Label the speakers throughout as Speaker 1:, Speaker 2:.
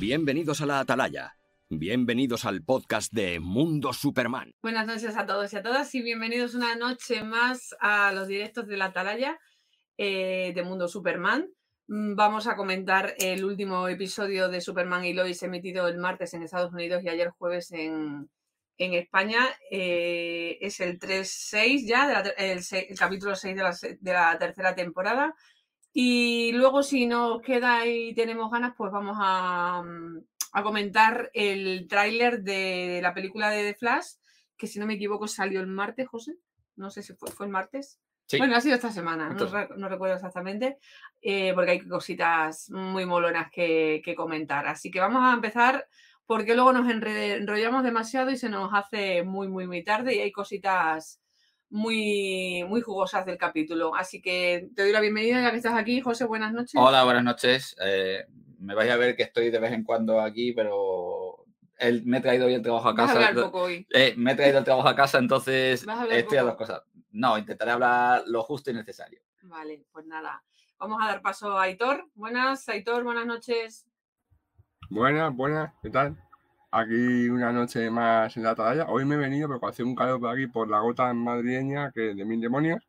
Speaker 1: Bienvenidos a la Atalaya. Bienvenidos al podcast de Mundo Superman.
Speaker 2: Buenas noches a todos y a todas y bienvenidos una noche más a los directos de la Atalaya eh, de Mundo Superman. Mm, Vamos a comentar el último episodio de Superman y Lois emitido el martes en Estados Unidos y ayer jueves en, en España. Eh, es el 3-6 ya, el, capítulo 6 de la, de la tercera temporada. Y luego, si nos queda y tenemos ganas, pues vamos a, mm, a comentar el tráiler de la película de The Flash, que si no me equivoco salió el martes, José. No sé si fue, fue el martes.
Speaker 3: Sí.
Speaker 2: Bueno, ha sido esta semana, no,
Speaker 3: Entonces-
Speaker 2: re- no recuerdo exactamente, eh, porque hay cositas muy molonas que, que comentar. Así que vamos a empezar porque luego nos enrollamos demasiado y se nos hace muy, muy, muy tarde y hay cositas muy, muy jugosas del capítulo. Así que te doy la bienvenida ya que estás aquí. José, buenas noches.
Speaker 3: Hola, buenas noches. Eh, me vais a ver que estoy de vez en cuando aquí, pero él me he traído hoy el trabajo a
Speaker 2: Vas a
Speaker 3: casa.
Speaker 2: hablar poco hoy.
Speaker 3: Eh, me he traído el trabajo a casa, entonces
Speaker 2: Vas a hablar
Speaker 3: estoy a dos cosas. No, intentaré hablar lo justo y necesario.
Speaker 2: Vale, pues nada. Vamos a dar paso a Aitor. Buenas, Aitor, buenas noches.
Speaker 4: Buenas, buenas, ¿qué tal? Aquí una noche más en la atalaya. Hoy me he venido porque hace un calor por aquí por la gota madrileña que de mil demonios.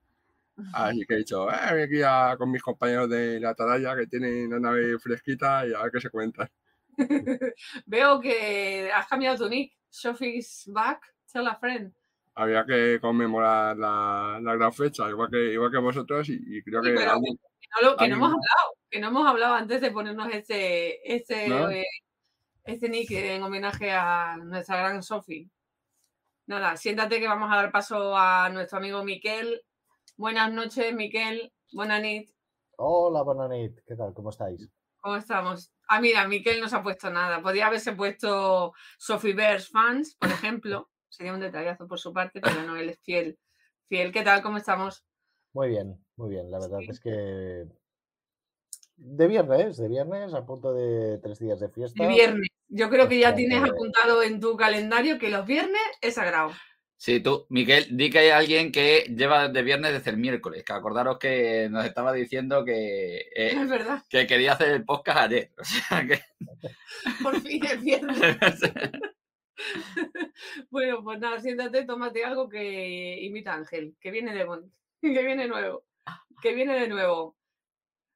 Speaker 4: Así que he dicho, eh, voy aquí a- con mis compañeros de la atalaya que tienen la nave fresquita y a ver qué se cuentan.
Speaker 2: Veo que has cambiado tu nick. Sophie's back. Tell a friend.
Speaker 4: Había que conmemorar la, la gran fecha, igual que, igual que vosotros, y, y creo
Speaker 2: Sí,
Speaker 4: que
Speaker 2: pero
Speaker 4: alguien-
Speaker 2: Que no, lo- que no hemos hablado. Que no hemos hablado antes de ponernos este, este,
Speaker 4: ¿No?
Speaker 2: eh, este nick en homenaje a nuestra gran Sophie. Nada, siéntate que vamos a dar paso a nuestro amigo Miquel. Buenas noches, Miquel. Buenas nit.
Speaker 5: Hola, Bonanit, ¿qué tal? ¿Cómo estáis?
Speaker 2: ¿Cómo estamos? Ah, mira, Miquel no se ha puesto nada. Podría haberse puesto Sophie Bears fans, por ejemplo. Sería un detallazo por su parte, pero no, él es fiel. Fiel, ¿qué tal? ¿Cómo estamos?
Speaker 5: Muy bien, muy bien. La verdad
Speaker 2: Sí.
Speaker 5: es que de viernes, de viernes, a punto de tres días de fiesta.
Speaker 2: De viernes. Yo creo que ya tienes apuntado en tu calendario que los viernes es sagrado.
Speaker 3: Sí, tú, Miguel, di que hay alguien que lleva de viernes desde el miércoles, que acordaros que nos estaba diciendo que, eh,
Speaker 2: Es verdad.
Speaker 3: que quería hacer el podcast ayer. O sea que...
Speaker 2: Por fin es viernes. Bueno, pues nada, siéntate, tómate algo que imita a Ángel, que viene de que viene nuevo, que viene de nuevo.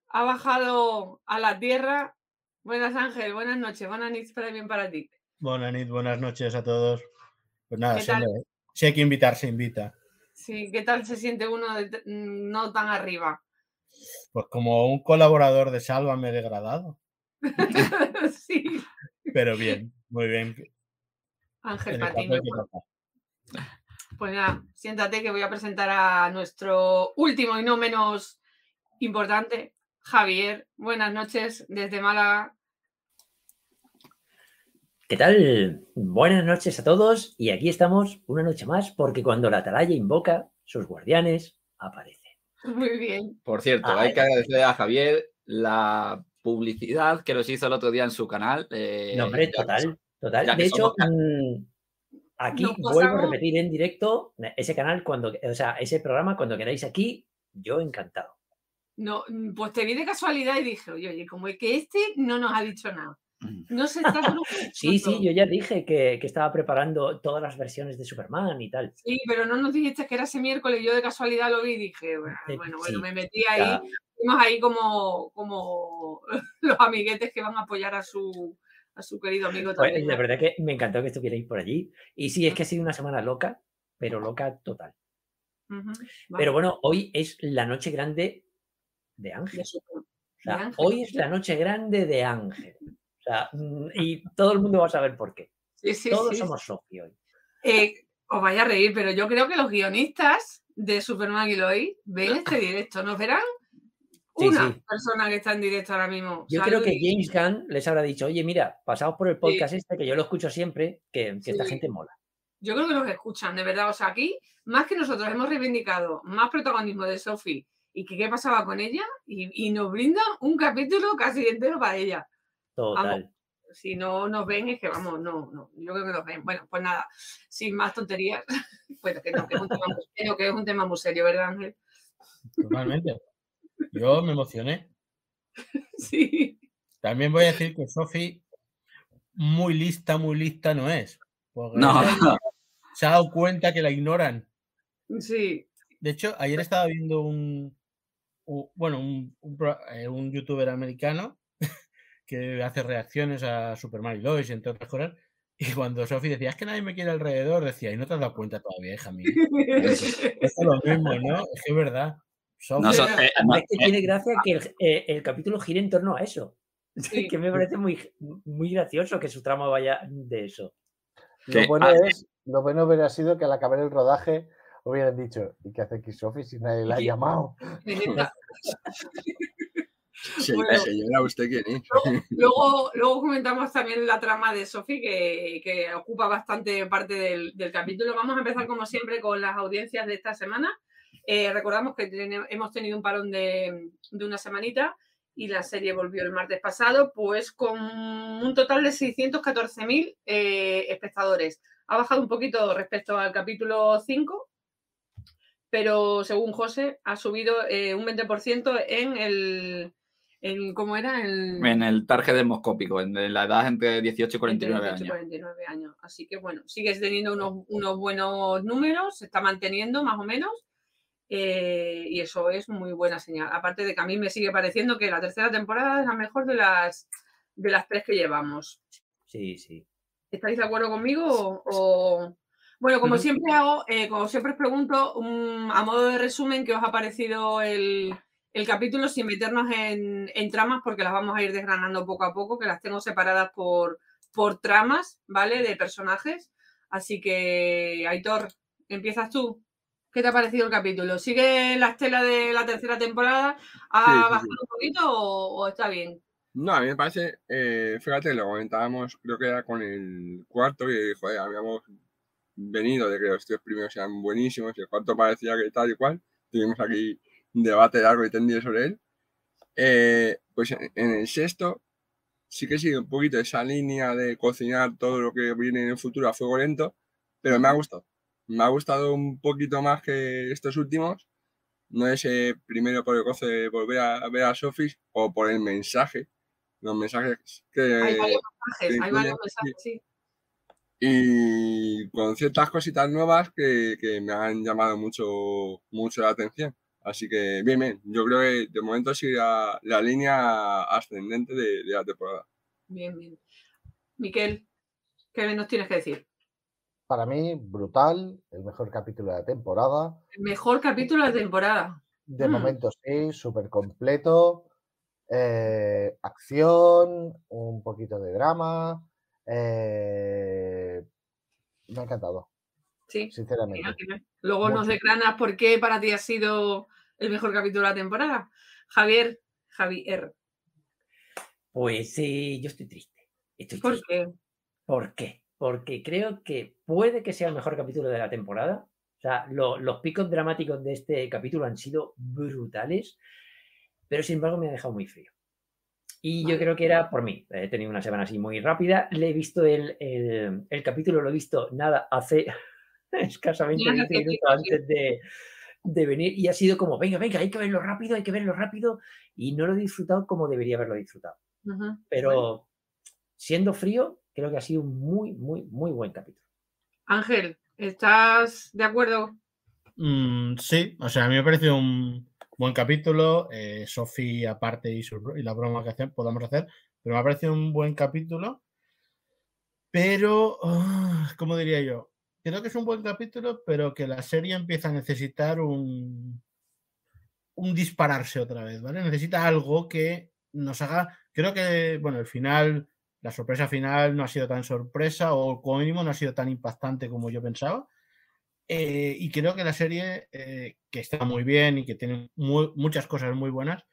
Speaker 2: Ha bajado a la tierra. Buenas Ángel, buenas noches, buenas noches para bien para ti.
Speaker 6: Buenas noches, buenas noches a todos. Pues nada,
Speaker 2: ¿Qué
Speaker 6: si, hay que invitar, se invita.
Speaker 2: Sí, ¿qué tal se siente uno de mm, no tan arriba?
Speaker 6: Pues como un colaborador de Sálvame degradado.
Speaker 2: sí,
Speaker 6: Pero bien, muy bien.
Speaker 2: Ángel Patiño. Pues nada, siéntate que voy a presentar a nuestro último y no menos importante, Javier. Buenas noches desde Málaga.
Speaker 7: ¿Qué tal? Buenas noches a todos y aquí estamos una noche más porque cuando la atalaya invoca, sus guardianes aparecen.
Speaker 2: Muy bien.
Speaker 3: Por cierto,
Speaker 7: Ah,
Speaker 3: hay que agradecer a Javier la publicidad que nos hizo el otro día en su canal. eh,
Speaker 7: No, hombre, total, total. De hecho,
Speaker 3: somos
Speaker 7: mm, aquí vuelvo a repetir en directo ese canal, cuando, o sea, ese programa cuando queráis aquí, yo encantado.
Speaker 2: No, mm, pues te vi de casualidad y dije, oye, oye, como es que este no nos ha dicho nada.
Speaker 3: Mm.
Speaker 2: No se está
Speaker 7: Sí, sí, yo ya dije que, que estaba preparando todas las versiones de Superman y tal.
Speaker 2: Sí, pero no nos dijiste que era ese miércoles. Yo de casualidad lo vi y dije, bueno, bueno,
Speaker 7: sí,
Speaker 2: me metí ahí.
Speaker 7: Ya,
Speaker 2: Fuimos ahí como, como los amiguetes que van a apoyar a su, a su querido amigo
Speaker 7: pues,
Speaker 2: también.
Speaker 7: de verdad que me encantó que estuvierais por allí. Y sí, es que ha sido una semana loca, pero loca total.
Speaker 2: Vale,
Speaker 7: Pero bueno, hoy es la noche grande de Ángel.
Speaker 2: de su-
Speaker 7: O
Speaker 2: de
Speaker 7: sea,
Speaker 2: Ángel.
Speaker 7: hoy es la noche grande de Ángel. O sea, mm, y todo el mundo va a saber por qué.
Speaker 2: Sí, sí,
Speaker 7: Todos
Speaker 2: sí.
Speaker 7: somos Sofi hoy.
Speaker 2: Eh, os vaya a reír, pero yo creo que los guionistas de Superman y Lois ven este directo. ¿Nos verán? Una
Speaker 7: sí.
Speaker 2: persona que está en directo ahora mismo.
Speaker 7: Yo creo que James Gunn les habrá dicho, oye, mira, pasaos por el podcast este, que yo lo escucho siempre, que, que esta gente mola.
Speaker 2: Yo creo que nos escuchan, de verdad. O sea, aquí, más que nosotros hemos reivindicado más protagonismo de Sophie y que qué pasaba con ella, y, y nos brindan un capítulo casi entero para ella.
Speaker 7: Total.
Speaker 2: Si no nos ven, es que vamos, no, no, yo creo que nos ven. Bueno, pues nada, sin más tonterías, bueno, que no, que es un tema, muy- creo que es un tema muy serio, ¿verdad, Ángel?
Speaker 6: Totalmente. Yo me emocioné.
Speaker 2: Sí.
Speaker 6: También voy a decir que Sofi muy lista, muy lista no es.
Speaker 3: No,
Speaker 6: Se ha dado cuenta que la ignoran.
Speaker 2: Sí.
Speaker 6: De hecho, ayer estaba viendo un, bueno, un, un eh, un youtuber americano que hace reacciones a Superman y Lois, entre otras cosas. Y cuando Sophie decía, es que nadie me quiere alrededor, decía, y no te has dado cuenta todavía, hija mía. Es lo mismo, ¿no? Es que es verdad. Sophie-
Speaker 3: no, so- eh, no,
Speaker 7: Es que
Speaker 3: eh,
Speaker 7: tiene gracia que el, eh, el capítulo gire en torno a eso.
Speaker 2: Sí.
Speaker 7: que me parece muy, muy gracioso que su trama vaya de eso.
Speaker 5: Lo bueno,
Speaker 3: ah,
Speaker 5: es, lo bueno hubiera sido que al acabar el rodaje hubieran dicho, ¿y qué hace aquí Sophie si nadie la ha llamado?
Speaker 4: Señora, ¿usted quién es?
Speaker 2: Luego, luego comentamos también la trama de Sophie, que, que ocupa bastante parte del, del capítulo. Vamos a empezar, como siempre, con las audiencias de esta semana. Eh, recordamos que hemos tenido un parón de, de una semanita y la serie volvió el martes pasado, pues con un total de 614.000 eh, espectadores. Ha bajado un poquito respecto al capítulo 5, pero según José, ha subido eh, un 20% en el... En, ¿Cómo era? El,
Speaker 3: en el target demoscópico, en la edad entre 18 y 49
Speaker 2: entre 18 y
Speaker 3: años.
Speaker 2: 49 años. Así que bueno, sigues teniendo unos, unos buenos números, se está manteniendo más o menos. eh, y eso es muy buena señal. Aparte de que a mí me sigue pareciendo que la tercera temporada es la mejor de las, de las tres que llevamos.
Speaker 7: Sí, sí.
Speaker 2: ¿Estáis de acuerdo conmigo? O, o- Bueno, como siempre hago, eh, como siempre os pregunto, un- a modo de resumen, ¿qué os ha parecido el, el capítulo sin meternos en, en tramas? Porque las vamos a ir desgranando poco a poco, que las tengo separadas por, por tramas, ¿vale? De personajes. Así que, Aitor, empiezas tú. ¿Qué te ha parecido el capítulo? ¿Sigue la estela de la tercera temporada? ¿Ha
Speaker 4: Sí, sí, sí.
Speaker 2: bajado un poquito o, o está bien?
Speaker 4: No, a mí me parece, eh, fíjate, lo comentábamos, creo que era con el cuarto, y joder, habíamos venido de que los tres primeros sean buenísimos, y el cuarto parecía que tal y cual. Tuvimos aquí un debate largo y tendido sobre él. Eh, pues en, en el sexto sí que sigue un poquito esa línea de cocinar todo lo que viene en el futuro a fuego lento, pero me ha gustado. Me ha gustado un poquito más que estos últimos. No ese primero por el goce de volver a ver a Sophie o por el mensaje. Los mensajes que.
Speaker 2: Hay varios mensajes,
Speaker 4: que
Speaker 2: hay varios mensajes, sí.
Speaker 4: Y con ciertas cositas nuevas que, que me han llamado mucho, mucho la atención. Así que bien, bien. Yo creo que de momento sigue la, la línea ascendente de, de la temporada.
Speaker 2: Bien, bien. Miquel, ¿qué nos tienes que decir?
Speaker 5: Para mí, brutal, el mejor capítulo de la temporada.
Speaker 2: El mejor capítulo de temporada.
Speaker 5: De
Speaker 2: Mm.
Speaker 5: momento sí, súper completo. eh, acción, un poquito de drama. Eh, me ha encantado,
Speaker 2: Sí.
Speaker 5: sinceramente.
Speaker 2: Luego nos declanas por qué para ti ha sido el mejor capítulo de la temporada. Javier, Javier,
Speaker 7: Pues sí, yo estoy triste. Estoy
Speaker 2: ¿por
Speaker 7: triste.
Speaker 2: qué?
Speaker 7: ¿Por qué? Porque creo que puede que sea el mejor capítulo de la temporada. O sea, lo- los picos dramáticos de este capítulo han sido brutales, pero sin embargo me ha dejado muy frío. Y yo creo que era por mí. He tenido una semana así muy rápida. Le he visto el, el- el capítulo, lo he visto nada hace escasamente
Speaker 2: Nada,
Speaker 7: 20
Speaker 2: hace
Speaker 7: minutos antes de, de venir y ha sido como, venga, venga, hay que verlo rápido, hay que verlo rápido. Y no lo he disfrutado como debería haberlo disfrutado. Pero
Speaker 2: Bueno,
Speaker 7: siendo frío, creo que ha sido un muy, muy, muy buen capítulo.
Speaker 2: Ángel, ¿estás de acuerdo?
Speaker 6: Mm, sí, o sea, a mí me ha parecido un buen capítulo. Eh, aparte, y, su y la broma que podamos hacer, pero me ha parecido un buen capítulo. Pero, ah, ¿cómo diría yo? Creo que es un buen capítulo, pero que la serie empieza a necesitar un, un dispararse otra vez, ¿vale? Necesita algo que nos haga. Creo que, bueno, el final, la sorpresa final no ha sido tan sorpresa, o como mínimo no ha sido tan impactante como yo pensaba. Eh, y creo que la serie, eh, que está muy bien y que tiene mu- muchas cosas muy buenas,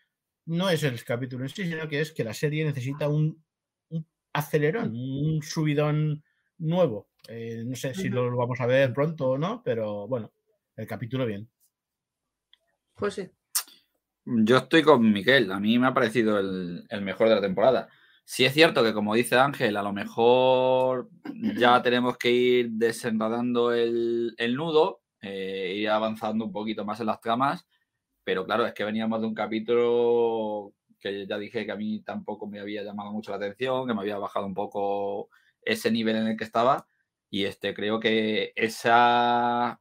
Speaker 6: no es el capítulo en sí, sino que es que la serie necesita un, un acelerón, un subidón nuevo. Eh, no sé si lo vamos a ver pronto o no, pero bueno, el capítulo bien.
Speaker 2: Pues sí.
Speaker 3: Yo estoy con Miquel, a mí me ha parecido el, el mejor de la temporada. Sí es cierto que, como dice Ángel, a lo mejor ya tenemos que ir desenredando el, el nudo, eh, ir avanzando un poquito más en las tramas, pero claro, es que veníamos de un capítulo que ya dije que a mí tampoco me había llamado mucho la atención, que me había bajado un poco ese nivel en el que estaba. Y este creo que esa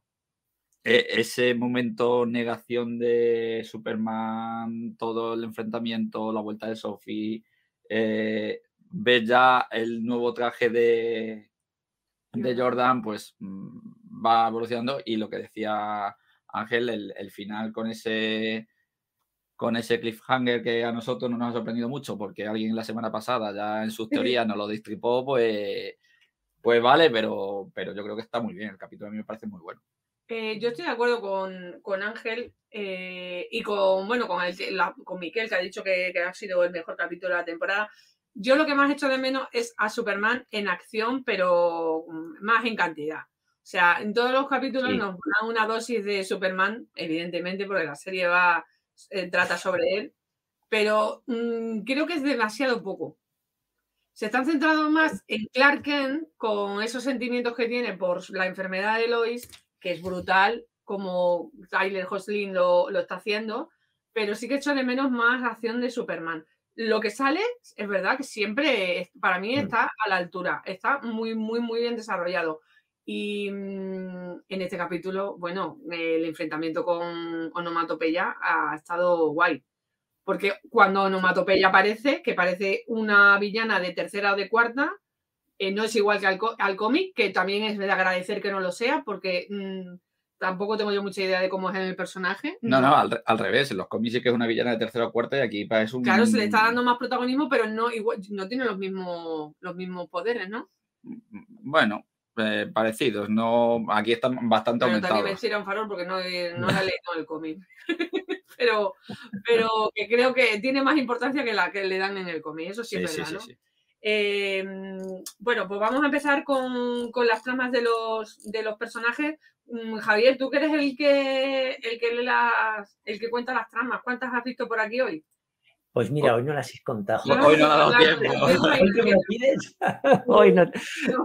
Speaker 3: e, ese momento negación de Superman, todo el enfrentamiento, la vuelta de Sophie, eh, ves ya el nuevo traje de, de Jordan, pues mm, va evolucionando y lo que decía Ángel, el, final con ese con ese cliffhanger que a nosotros no nos ha sorprendido mucho porque alguien la semana pasada ya en sus teorías nos lo distripó, pues, pues vale, pero, pero yo creo que está muy bien. El capítulo a mí me parece muy bueno.
Speaker 2: Eh, yo estoy de acuerdo con, Ángel eh, y con, bueno, con, el, con Miquel, que ha dicho que, ha sido el mejor capítulo de la temporada. Yo lo que más hecho de menos es a Superman en acción, pero más en cantidad. O sea, en todos los capítulos nos dan una dosis de Superman, evidentemente, porque la serie va, eh, trata sobre él, pero mm, creo que es demasiado poco. Se están centrando más en Clark Kent con esos sentimientos que tiene por la enfermedad de Lois que es brutal, como Tyler Hoslin lo, lo está haciendo, pero sí que echo de menos más acción de Superman. Lo que sale, es verdad que siempre, para mí, mm. está a la altura, está muy, muy, muy bien desarrollado. Y mm, en este capítulo, bueno, el enfrentamiento con Onomatopeya ha estado guay. Porque cuando Onomatopeya aparece, que parece una villana de tercera o de cuarta, eh, no es igual que al, cómic, que también es de agradecer que no lo sea, porque mm, tampoco tengo yo mucha idea de cómo es el personaje.
Speaker 3: No, no, al, revés. En los cómics sí que es una villana de tercera o cuarta y aquí es un.
Speaker 2: Claro, se le está dando más protagonismo, pero no, igual, no tiene los mismos, los mismos poderes, ¿no?
Speaker 3: Bueno, eh, parecidos. No, aquí están bastante pero aumentados.
Speaker 2: También me un farol porque no, no la he leído el cómic. pero, pero que creo que tiene más importancia que la que le dan en el cómic. Eso sí, es verdad, ¿no? Em, bueno, pues vamos a empezar con, las tramas de los, de los personajes. Mm, Javier, tú que eres el que, el que, las, el que cuenta las tramas, ¿cuántas has visto por aquí hoy?
Speaker 7: Pues mira, hoy no las he contado.
Speaker 3: hoy no ha dado tiempo.
Speaker 7: ¿Hoy que me lo pides? hoy no,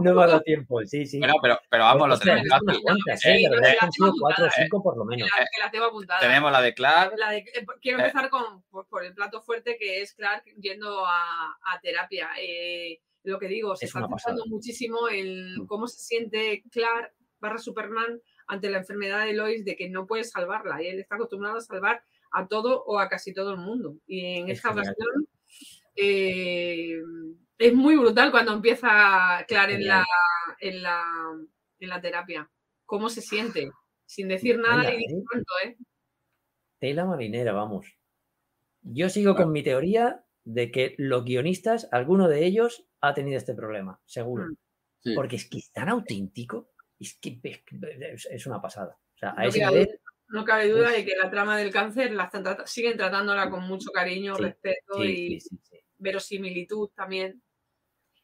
Speaker 7: no me ha dado tiempo, sí, sí.
Speaker 3: Bueno, pero, pero vamos, lo tenemos
Speaker 7: cuantas, ¿eh? han sido cuatro o cinco por lo menos.
Speaker 2: Que las tengo apuntadas.
Speaker 3: Tenemos la de Clark.
Speaker 2: Eh, quiero eh. empezar con, por, el plato fuerte que es Clark yendo a, a terapia. Eh, lo que digo, se está pensando muchísimo en mm. cómo se siente Clark barra Superman ante la enfermedad de Lois de que no puede salvarla. Y él está acostumbrado a salvar a todo o a casi todo el mundo. Y en esta ocasión eh, es muy brutal cuando empieza Clar en la, en, la, en la terapia. ¿Cómo se siente? Sin decir nada y ¿eh? tanto, ¿eh?
Speaker 7: Tela marinera, vamos. Yo sigo con mi teoría de que los guionistas, alguno de ellos ha tenido este problema, seguro. Mm. Porque es que es tan auténtico, es que es, una pasada. O sea, a ese nivel
Speaker 2: no cabe duda de que la trama del cáncer la siguen tratándola con mucho cariño, respeto y verosimilitud también.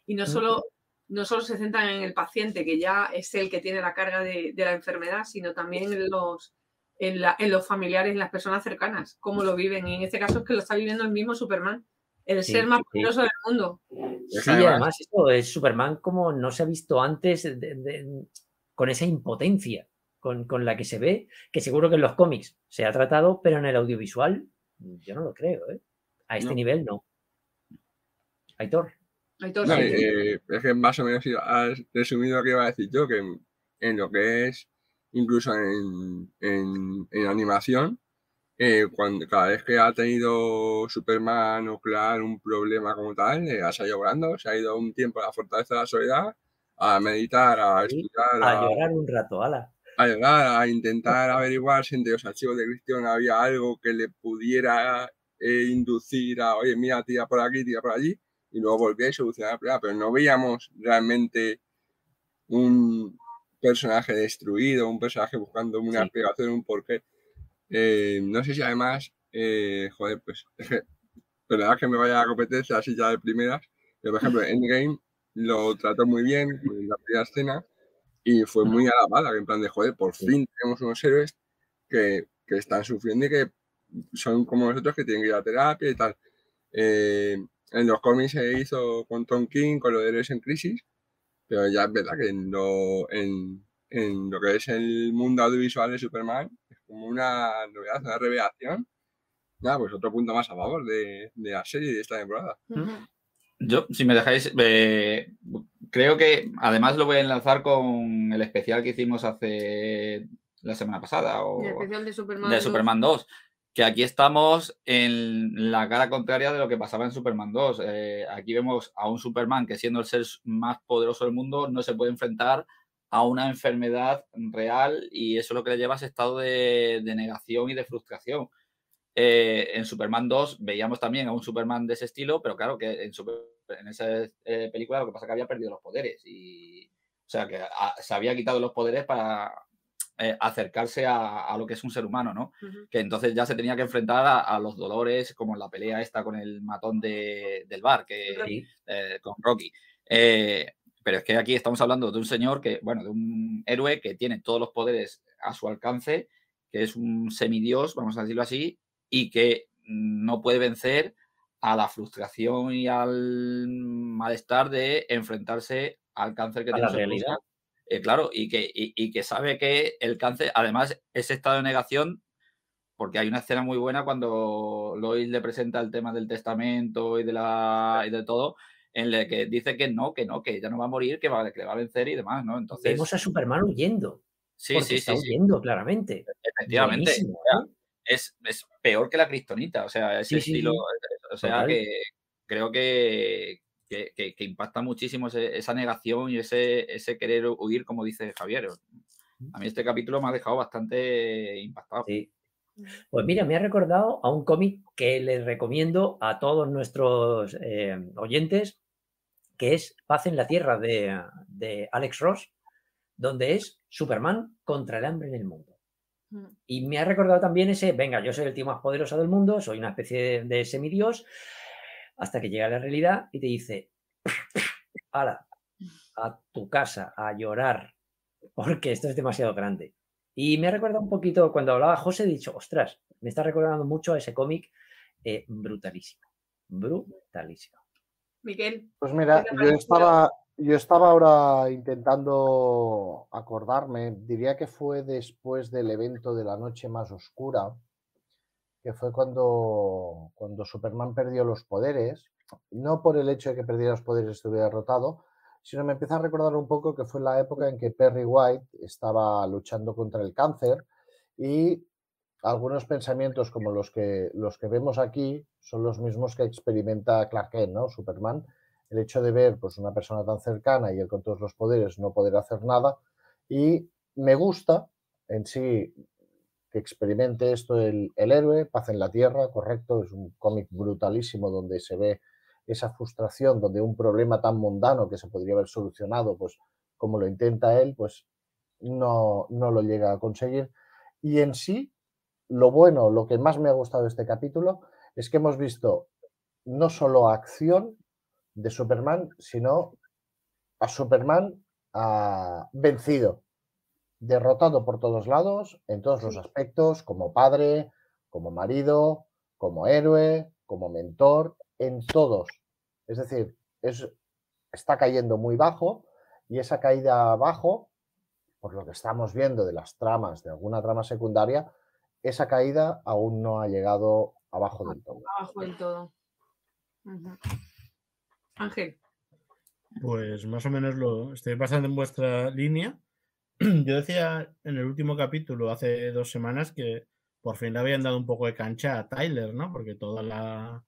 Speaker 2: Y no solo, no solo se centran en el paciente, que ya es el que tiene la carga de, la enfermedad, sino también en los, en, los familiares, en las personas cercanas, cómo lo viven. Y en este caso es que lo está viviendo el mismo Superman, el ser más poderoso del mundo.
Speaker 7: Sí, además, esto es Superman como no se ha visto antes con esa impotencia con, la que se ve, que seguro que en los cómics se ha tratado, pero en el audiovisual yo no lo creo, ¿eh? A este nivel no. Aitor.
Speaker 2: Aitor
Speaker 4: eh, es que más o menos has resumido lo que iba a decir yo, que en, lo que es incluso en, en, animación, eh, cuando, cada vez que ha tenido Superman o Clark un problema como tal, ha salido llorando, se ha ido un tiempo a la fortaleza de la soledad, a meditar, a estudiar.
Speaker 7: A, llorar un rato, ala
Speaker 4: a a intentar averiguar si entre los archivos de Cristian había algo que le pudiera eh, inducir a, oye, mira, tira por aquí, tira por allí, y luego volvía y solucionar el problema, pero no veíamos realmente un personaje destruido, un personaje buscando una explicación, un porqué. Eh, no sé si además, eh, joder, pues, verdad que me vaya a competencia así ya de primeras, pero por ejemplo, Endgame lo trató muy bien en la primera escena, y fue muy alabada, en plan de, joder, por fin tenemos unos héroes que, que, están sufriendo y que son como nosotros que tienen que ir a terapia y tal. Eh, en los cómics se hizo con Tom King, con los héroes en crisis, pero ya es verdad que en lo, en, en lo que es el mundo audiovisual de Superman es como una novedad, una revelación Nada, pues otro punto más a favor de, de la serie de esta temporada.
Speaker 3: Yo, si me dejáis, eh, creo que además lo voy a enlazar con el especial que hicimos hace la semana pasada o
Speaker 2: El especial de Superman.
Speaker 3: de
Speaker 2: 2.
Speaker 3: Superman 2. Que aquí estamos en la cara contraria de lo que pasaba en Superman 2. Eh, aquí vemos a un Superman que siendo el ser más poderoso del mundo no se puede enfrentar a una enfermedad real y eso es lo que le lleva a ese estado de, de negación y de frustración. Eh, en Superman 2 veíamos también a un Superman de ese estilo, pero claro que en, Super- en esa eh, película lo que pasa es que había perdido los poderes y o sea que a- se había quitado los poderes para eh, acercarse a, a lo que es un ser humano, ¿no? Que entonces ya se tenía que enfrentar a, a los dolores, como en la pelea esta con el matón de- del bar, que,
Speaker 7: Sí,
Speaker 3: eh, con Rocky. Eh, pero es que aquí estamos hablando de un señor que, bueno, de un héroe que tiene todos los poderes a su alcance, que es un semidios, vamos a decirlo así, y que no puede vencer a la frustración y al malestar de enfrentarse al cáncer que
Speaker 7: A
Speaker 3: tiene
Speaker 7: la realidad.
Speaker 3: Eh, claro, y que, y- y que sabe que el cáncer, además, ese estado de negación, porque hay una escena muy buena cuando Lois le presenta el tema del testamento y de la y de todo, en el que dice que no, que no, que ella no va a morir, que, va, que le va a vencer y demás, ¿no? Entonces,
Speaker 7: Vemos a Superman huyendo.
Speaker 3: sí, sí,
Speaker 7: está
Speaker 3: sí, sí,
Speaker 7: huyendo, claramente.
Speaker 3: efectivamente.
Speaker 7: Buenísimo,
Speaker 3: O sea, es, es peor que la kriptonita, o sea, ese
Speaker 7: Sí,
Speaker 3: estilo,
Speaker 7: sí.
Speaker 3: O sea, que creo que, que, que- que impacta muchísimo ese- esa negación y ese, ese querer huir, como dice Javier. A mí este capítulo me ha dejado bastante impactado.
Speaker 7: Sí. Pues mira, me ha recordado a un cómic que les recomiendo a todos nuestros eh, oyentes, que es Paz en la Tierra de, de Alex Ross, donde es Superman contra el hambre en el mundo. Y me ha recordado también ese, venga, yo soy el tío más poderoso del mundo, soy una especie de, de semidios, hasta que llega la realidad y te dice, ala, a tu casa, a llorar, porque esto es demasiado grande. Y me ha recordado un poquito, cuando hablaba José, he dicho, ostras, me está recordando mucho a ese cómic eh, brutalísimo, brutalísimo.
Speaker 2: Miquel.
Speaker 5: Pues mira,
Speaker 2: ¿Qué te
Speaker 5: yo estaba, yo estaba ahora intentando acordarme, diría que fue después del evento de la noche más oscura, que fue cuando, cuando Superman perdió los poderes, no por el hecho de que perdiera los poderes estuviera derrotado, sino me empieza a recordar un poco que fue la época en que Perry White estaba luchando contra el cáncer y algunos pensamientos como los que, los que vemos aquí son los mismos que experimenta Clark Kent, ¿no? Superman. El hecho de ver pues, una persona tan cercana y él con todos los poderes no poder hacer nada. Y me gusta en sí que experimente esto el, héroe, Paz en la Tierra, correcto, es un cómic brutalísimo donde se ve esa frustración, donde un problema tan mundano que se podría haber solucionado, pues como lo intenta él, pues no, no lo llega a conseguir. Y en sí, lo bueno, lo que más me ha gustado de este capítulo es que hemos visto no solo acción de Superman, sino a Superman ah, vencido, derrotado por todos lados, en todos los aspectos, como padre, como marido, como héroe, como mentor, en todos. Es decir, es, está cayendo muy bajo y esa caída abajo, por lo que estamos viendo de las tramas, de alguna trama secundaria, esa caída aún no ha llegado abajo del todo.
Speaker 2: Abajo del todo. Ujú. Ángel.
Speaker 6: Pues más o menos lo estoy bastante en vuestra línea. Yo decía en el último capítulo, hace dos semanas, que por fin le habían dado un poco de cancha a Tyler, ¿no? Porque toda la,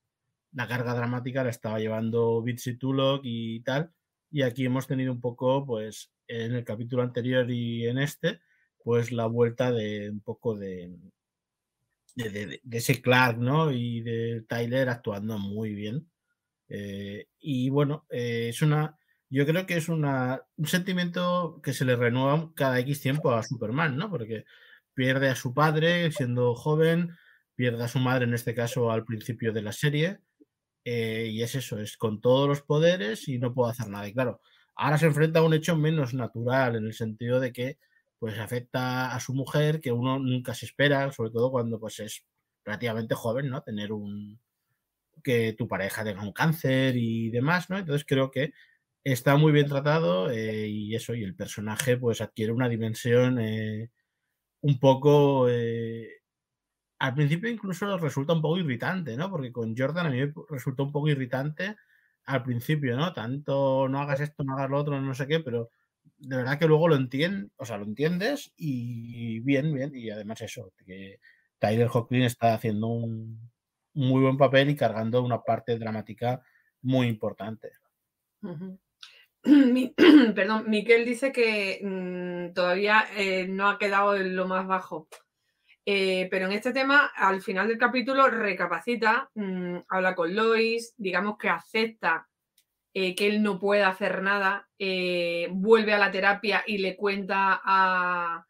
Speaker 6: la carga dramática la estaba llevando Bitsy Tulloch y tal. Y aquí hemos tenido un poco, pues, en el capítulo anterior y en este, pues la vuelta de un poco de, de, de- de ese Clark, ¿no? Y de Tyler actuando muy bien. Eh, y bueno, eh, es una. Yo creo que es una, un sentimiento que se le renueva cada X tiempo a Superman, ¿no? Porque pierde a su padre siendo joven, pierde a su madre, en este caso, al principio de la serie. eh, y es eso, es con todos los poderes y no puedo hacer nada. Y claro, ahora se enfrenta a un hecho menos natural, en el sentido de que pues afecta a su mujer, que uno nunca se espera, sobre todo cuando pues es relativamente joven, ¿no? Tener un, que tu pareja tenga un cáncer y demás, ¿no? Entonces creo que está muy bien tratado eh, y eso, y el personaje pues adquiere una dimensión eh, un poco eh, al principio incluso resulta un poco irritante, ¿no? Porque con Jordan a mí me resultó un poco irritante al principio, ¿no? Tanto no hagas esto, no hagas lo otro, no sé qué, pero de verdad que luego lo entiendes, o sea, lo entiendes y bien, bien, y además eso, que Tyler Hoechlin está haciendo un muy buen papel y cargando una parte dramática muy importante.
Speaker 2: Perdón, Miquel dice que mm, todavía eh, no ha quedado en lo más bajo. Eh, pero en este tema, al final del capítulo, recapacita, mm, habla con Lois, digamos que acepta eh, que él no puede hacer nada, vuelve a la terapia y le cuenta a,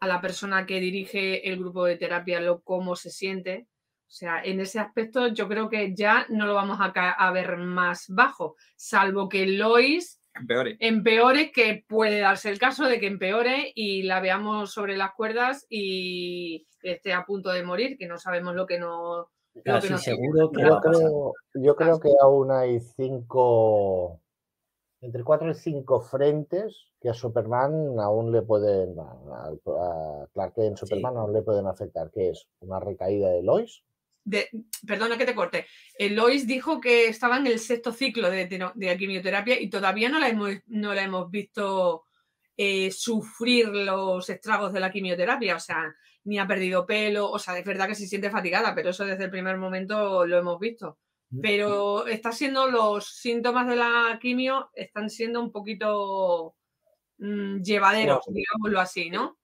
Speaker 2: a, la persona que dirige el grupo de terapia lo, cómo se siente. O sea, en ese aspecto yo creo que ya no lo vamos a, a ver más bajo, salvo que Lois
Speaker 3: Empeore.
Speaker 2: Empeore, que puede darse el caso de que empeore y la veamos sobre las cuerdas y esté a punto de morir, que no sabemos lo que no.
Speaker 7: Casi seguro que
Speaker 5: yo, creo, yo creo que aún hay cinco, entre cuatro y cinco frentes que a Superman aún le pueden, a Clark en Superman aún le pueden afectar, que es una recaída de Lois,
Speaker 2: perdona que te corte, eh, Lois dijo que estaba en el sexto ciclo de, de, quimioterapia y todavía no la hemos, no la hemos visto eh, sufrir los estragos de la quimioterapia, o sea, ni ha perdido pelo, o sea, es verdad que se siente fatigada, pero eso desde el primer momento lo hemos visto. Mm, pero está siendo los síntomas de la quimio, están siendo un poquito mm, llevaderos, digámoslo así, ¿no?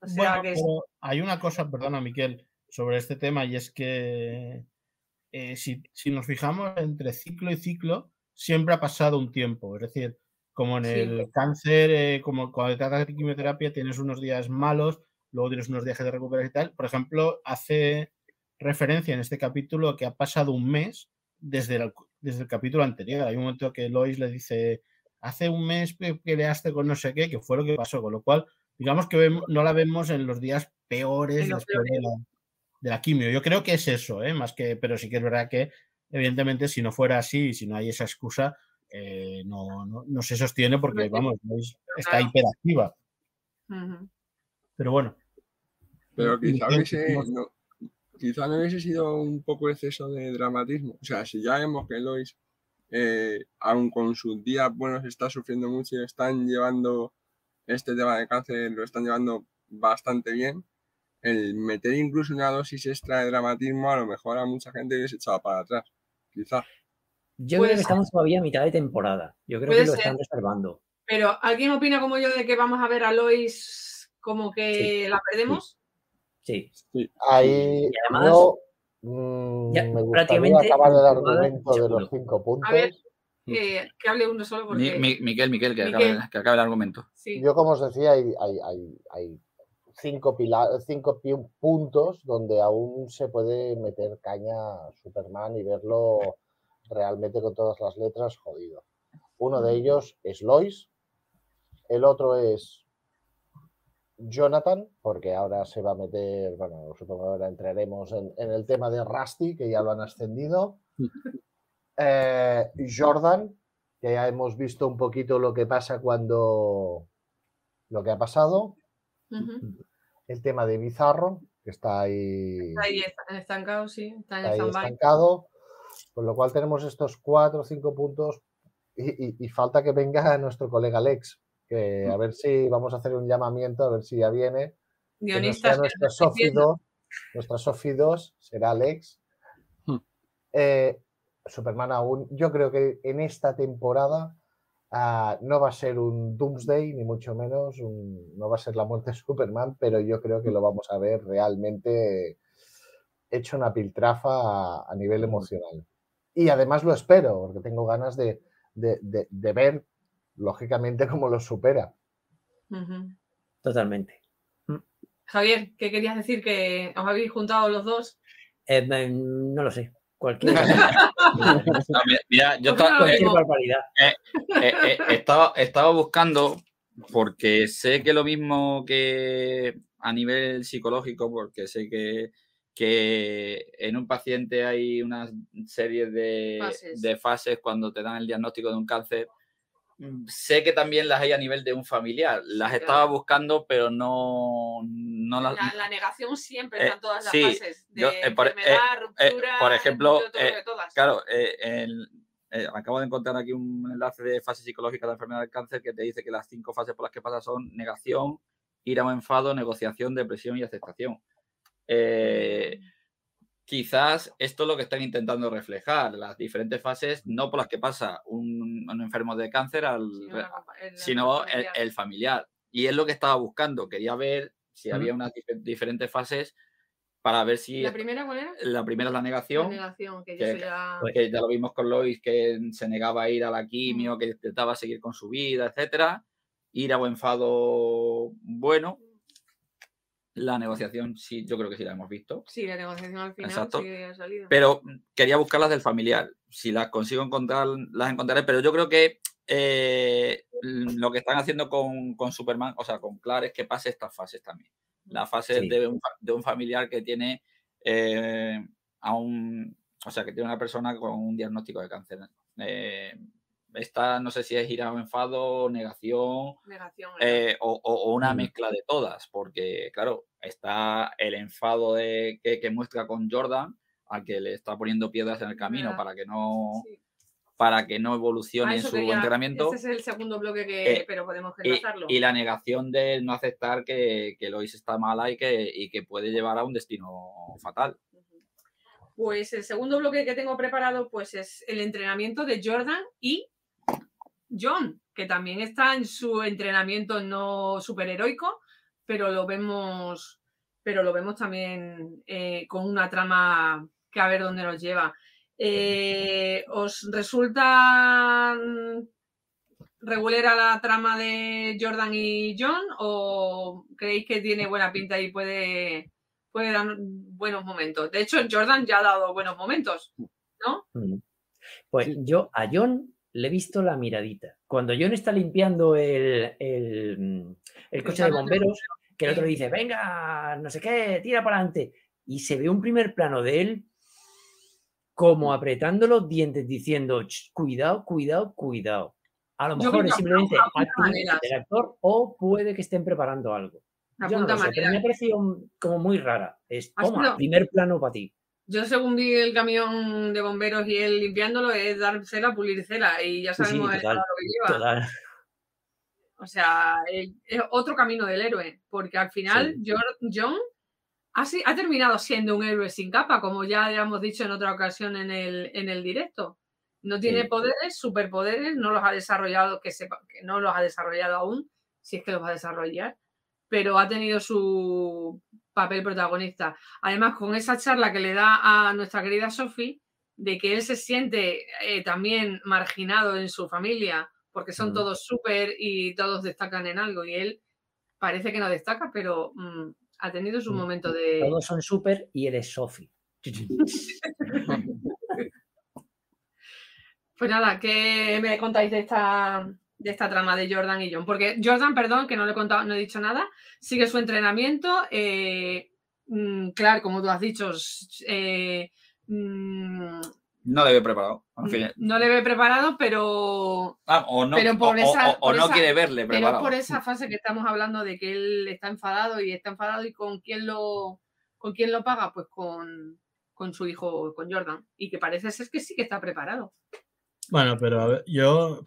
Speaker 6: O sea que... hay una cosa, perdona, Miquel, sobre este tema y es que eh, si, nos fijamos entre ciclo y ciclo, siempre ha pasado un tiempo. Es decir, como en el cáncer, eh, como cuando tratas de quimioterapia, tienes unos días malos, luego tienes unos días de recuperación y tal. Por ejemplo, hace referencia en este capítulo que ha pasado un mes desde el, desde el capítulo anterior. Hay un momento que Lois le dice, hace un mes que peleaste con no sé qué, que fue lo que pasó, con lo cual, digamos que no la vemos en los días peores después de la, de la quimio. Yo creo que es eso, ¿eh? más que, pero sí que es verdad que, evidentemente, si no fuera así, si no hay esa excusa, eh, no, no, se sostiene porque, vamos, está hiperactiva. Pero bueno.
Speaker 4: Pero quizá, no, quizá no hubiese sido un poco exceso de dramatismo. O sea, si ya vemos que Lois, eh, aun con sus días buenos, está sufriendo mucho y están llevando este tema de cáncer, lo están llevando bastante bien el meter incluso una dosis extra de dramatismo, a lo mejor a mucha gente hubiese echado para atrás, quizá.
Speaker 7: Yo creo que estamos todavía a mitad de temporada. Yo creo que lo están reservando.
Speaker 2: Pero, ¿alguien opina como yo de que vamos a ver a Lois como que la perdemos?
Speaker 7: Sí.
Speaker 5: sí. Ahí además, mm, me gustaría acabar el argumento de los cinco puntos.
Speaker 2: A ver, que, hable uno solo porque...
Speaker 3: Miquel, Miquel, que, Acabe, que acabe el argumento.
Speaker 5: Yo, como os decía, hay, hay, hay cinco, cinco puntos donde aún se puede meter caña Superman y verlo realmente con todas las letras jodido. Uno de ellos es Lois, el otro es Jonathan, porque ahora se va a meter, bueno, supongo que ahora entraremos en, el tema de Rusty, que ya lo han ascendido. Eh, Jordan, que ya hemos visto un poquito lo que pasa cuando lo que ha pasado. El tema de Bizarro, que está ahí.
Speaker 2: Está ahí estancado, sí. Está,
Speaker 5: ahí estancado. Con lo cual tenemos estos cuatro o cinco puntos y, falta que venga nuestro colega Alex, que a ver si vamos a hacer un llamamiento, a ver si ya viene.
Speaker 2: Guionistas.
Speaker 5: Nuestra Sofi 2, nuestra Sofi 2 será Alex. Hmm. Eh, Superman aún, yo creo que en esta temporada Ah, no va a ser un Doomsday, ni mucho menos, no va a ser la muerte de Superman, pero yo creo que lo vamos a ver realmente hecho una piltrafa a, nivel emocional. Y además lo espero, porque tengo ganas de, ver, lógicamente, cómo lo supera.
Speaker 7: Totalmente.
Speaker 2: Mm. Javier, ¿qué querías decir? ¿Que os habéis juntado los dos?
Speaker 7: Eh, no lo sé. Cualquier
Speaker 3: mira, yo estaba, estaba, buscando porque sé que lo mismo que a nivel psicológico, porque sé que, que en un paciente hay una serie de fases. de fases cuando te dan el diagnóstico de un cáncer sé que también las hay a nivel de un familiar. Las
Speaker 2: Claro.
Speaker 3: estaba buscando, pero no, no las...
Speaker 2: La, la negación siempre
Speaker 3: Eh,
Speaker 2: está en todas las
Speaker 3: sí,
Speaker 2: fases. De
Speaker 3: yo, eh, por-
Speaker 2: enfermedad,
Speaker 3: eh,
Speaker 2: ruptura,
Speaker 3: por ejemplo,
Speaker 2: todas.
Speaker 3: Claro, el- eh, acabo de encontrar aquí un enlace de fase psicológica de la enfermedad del cáncer que te dice que las cinco fases por las que pasa son negación, ira o enfado, negociación, depresión y aceptación. Eh, quizás esto es lo que están intentando reflejar, las diferentes fases, no por las que pasa un, un enfermo de cáncer, al,
Speaker 2: el-
Speaker 3: sino el,
Speaker 2: familiar.
Speaker 3: el familiar. Y es lo que estaba buscando. Quería ver si había unas dif- diferentes fases para ver si
Speaker 2: ¿La primera cuál era?
Speaker 3: la primera es la
Speaker 2: La
Speaker 3: negación,
Speaker 2: negación, que, ya...
Speaker 3: Que ya lo vimos con Lois, que se negaba a ir a la quimio, que intentaba seguir con su vida, etcétera. Ira o enfado, bueno. La negociación, sí, yo creo que sí la hemos visto.
Speaker 2: Sí, la negociación al final
Speaker 3: Exacto.
Speaker 2: sí ha salido.
Speaker 3: Pero quería buscarlas del familiar. Si las consigo encontrar, las encontraré. Pero yo creo que eh, lo que están haciendo con, con Superman, o sea, con Clark, es que pase estas fases también. La fase
Speaker 7: Sí.
Speaker 3: de, un, de un familiar que tiene eh, a un. O sea, que tiene una persona con un diagnóstico de cáncer. Eh, esta no sé si es ira o enfado, negación, eh, o, o- o una mezcla de todas, porque claro, está el enfado de, que, que muestra con Jordan, al que le está poniendo piedras en el camino
Speaker 2: verdad.
Speaker 3: para que no,
Speaker 2: Sí.
Speaker 3: para que no
Speaker 2: Ah,
Speaker 3: evolucione en
Speaker 2: eso
Speaker 3: su
Speaker 2: quería-
Speaker 3: entrenamiento.
Speaker 2: Ese es el segundo bloque que...
Speaker 3: Eh,
Speaker 2: pero podemos
Speaker 3: Y,
Speaker 2: enlazarlo.
Speaker 3: y la negación de no aceptar que, que Lois está mala y que, y que puede llevar a un destino fatal.
Speaker 2: Pues el segundo bloque que tengo preparado pues es el entrenamiento de Jordan y John, que también está en su entrenamiento no superheroico, pero lo vemos, pero lo vemos también eh, con una trama que a ver dónde nos lleva. Eh, ¿Os resulta mm, regulera la trama de Jordan y John o creéis que tiene buena pinta y puede, puede dar buenos momentos? De hecho, Jordan ya ha dado buenos momentos.
Speaker 7: Mm. Pues yo a John le he visto la miradita. Cuando John está limpiando el, el, mm, el coche de bomberos, que el otro le dice, venga, no sé qué, tira para adelante. Y se ve un primer plano de él como apretando los dientes diciendo, "Ch, cuidado, cuidado, cuidado. A lo mejor es simplemente del actor o puede que estén preparando algo. Yo no lo sé, pero me ha parecido como muy rara. Es, toma, primer plano para ti.
Speaker 2: Yo, según vi el camión de bomberos y él limpiándolo, es dársela, pulircela y ya
Speaker 7: Sí, sí,
Speaker 2: sabemos el
Speaker 7: total,
Speaker 2: que lleva.
Speaker 7: Total.
Speaker 2: O sea, es otro camino del héroe, porque al final John ha, ha terminado siendo un héroe sin capa, como ya hemos dicho en otra ocasión en el, en el directo. No tiene
Speaker 7: Sí.
Speaker 2: poderes, superpoderes, no los ha desarrollado, que sepa que no los ha desarrollado aún, si es que los va a desarrollar, pero ha tenido su papel protagonista. Además, con esa charla que le da a nuestra querida Sophie, de que él se siente eh, también marginado en su familia, porque son
Speaker 7: Mm.
Speaker 2: todos súper y todos destacan en algo, y él parece que no destaca, pero mm, ha tenido su
Speaker 7: Mm.
Speaker 2: momento de...
Speaker 7: Todos son súper y eres Sophie.
Speaker 2: Pues nada, ¿qué me contáis de esta, de esta trama de Jordan y John? Porque Jordan, perdón, que no le he contado, no he dicho nada, sigue su entrenamiento. eh, mm, claro, como tú has dicho, eh, mm,
Speaker 3: No debe preparado. en fin.
Speaker 2: no le ve preparado, pero,
Speaker 3: Ah, o no,
Speaker 2: Pero por
Speaker 3: o-
Speaker 2: esa-
Speaker 3: o- o
Speaker 2: por
Speaker 3: no
Speaker 2: esa-
Speaker 3: quiere verle
Speaker 2: pero
Speaker 3: preparado.
Speaker 2: por esa fase que estamos hablando de que él está enfadado y está enfadado y con quién lo, con quién lo paga, pues con, con su hijo, con Jordan. Y que parece ser que sí que está preparado.
Speaker 6: Bueno, pero a ver, yo.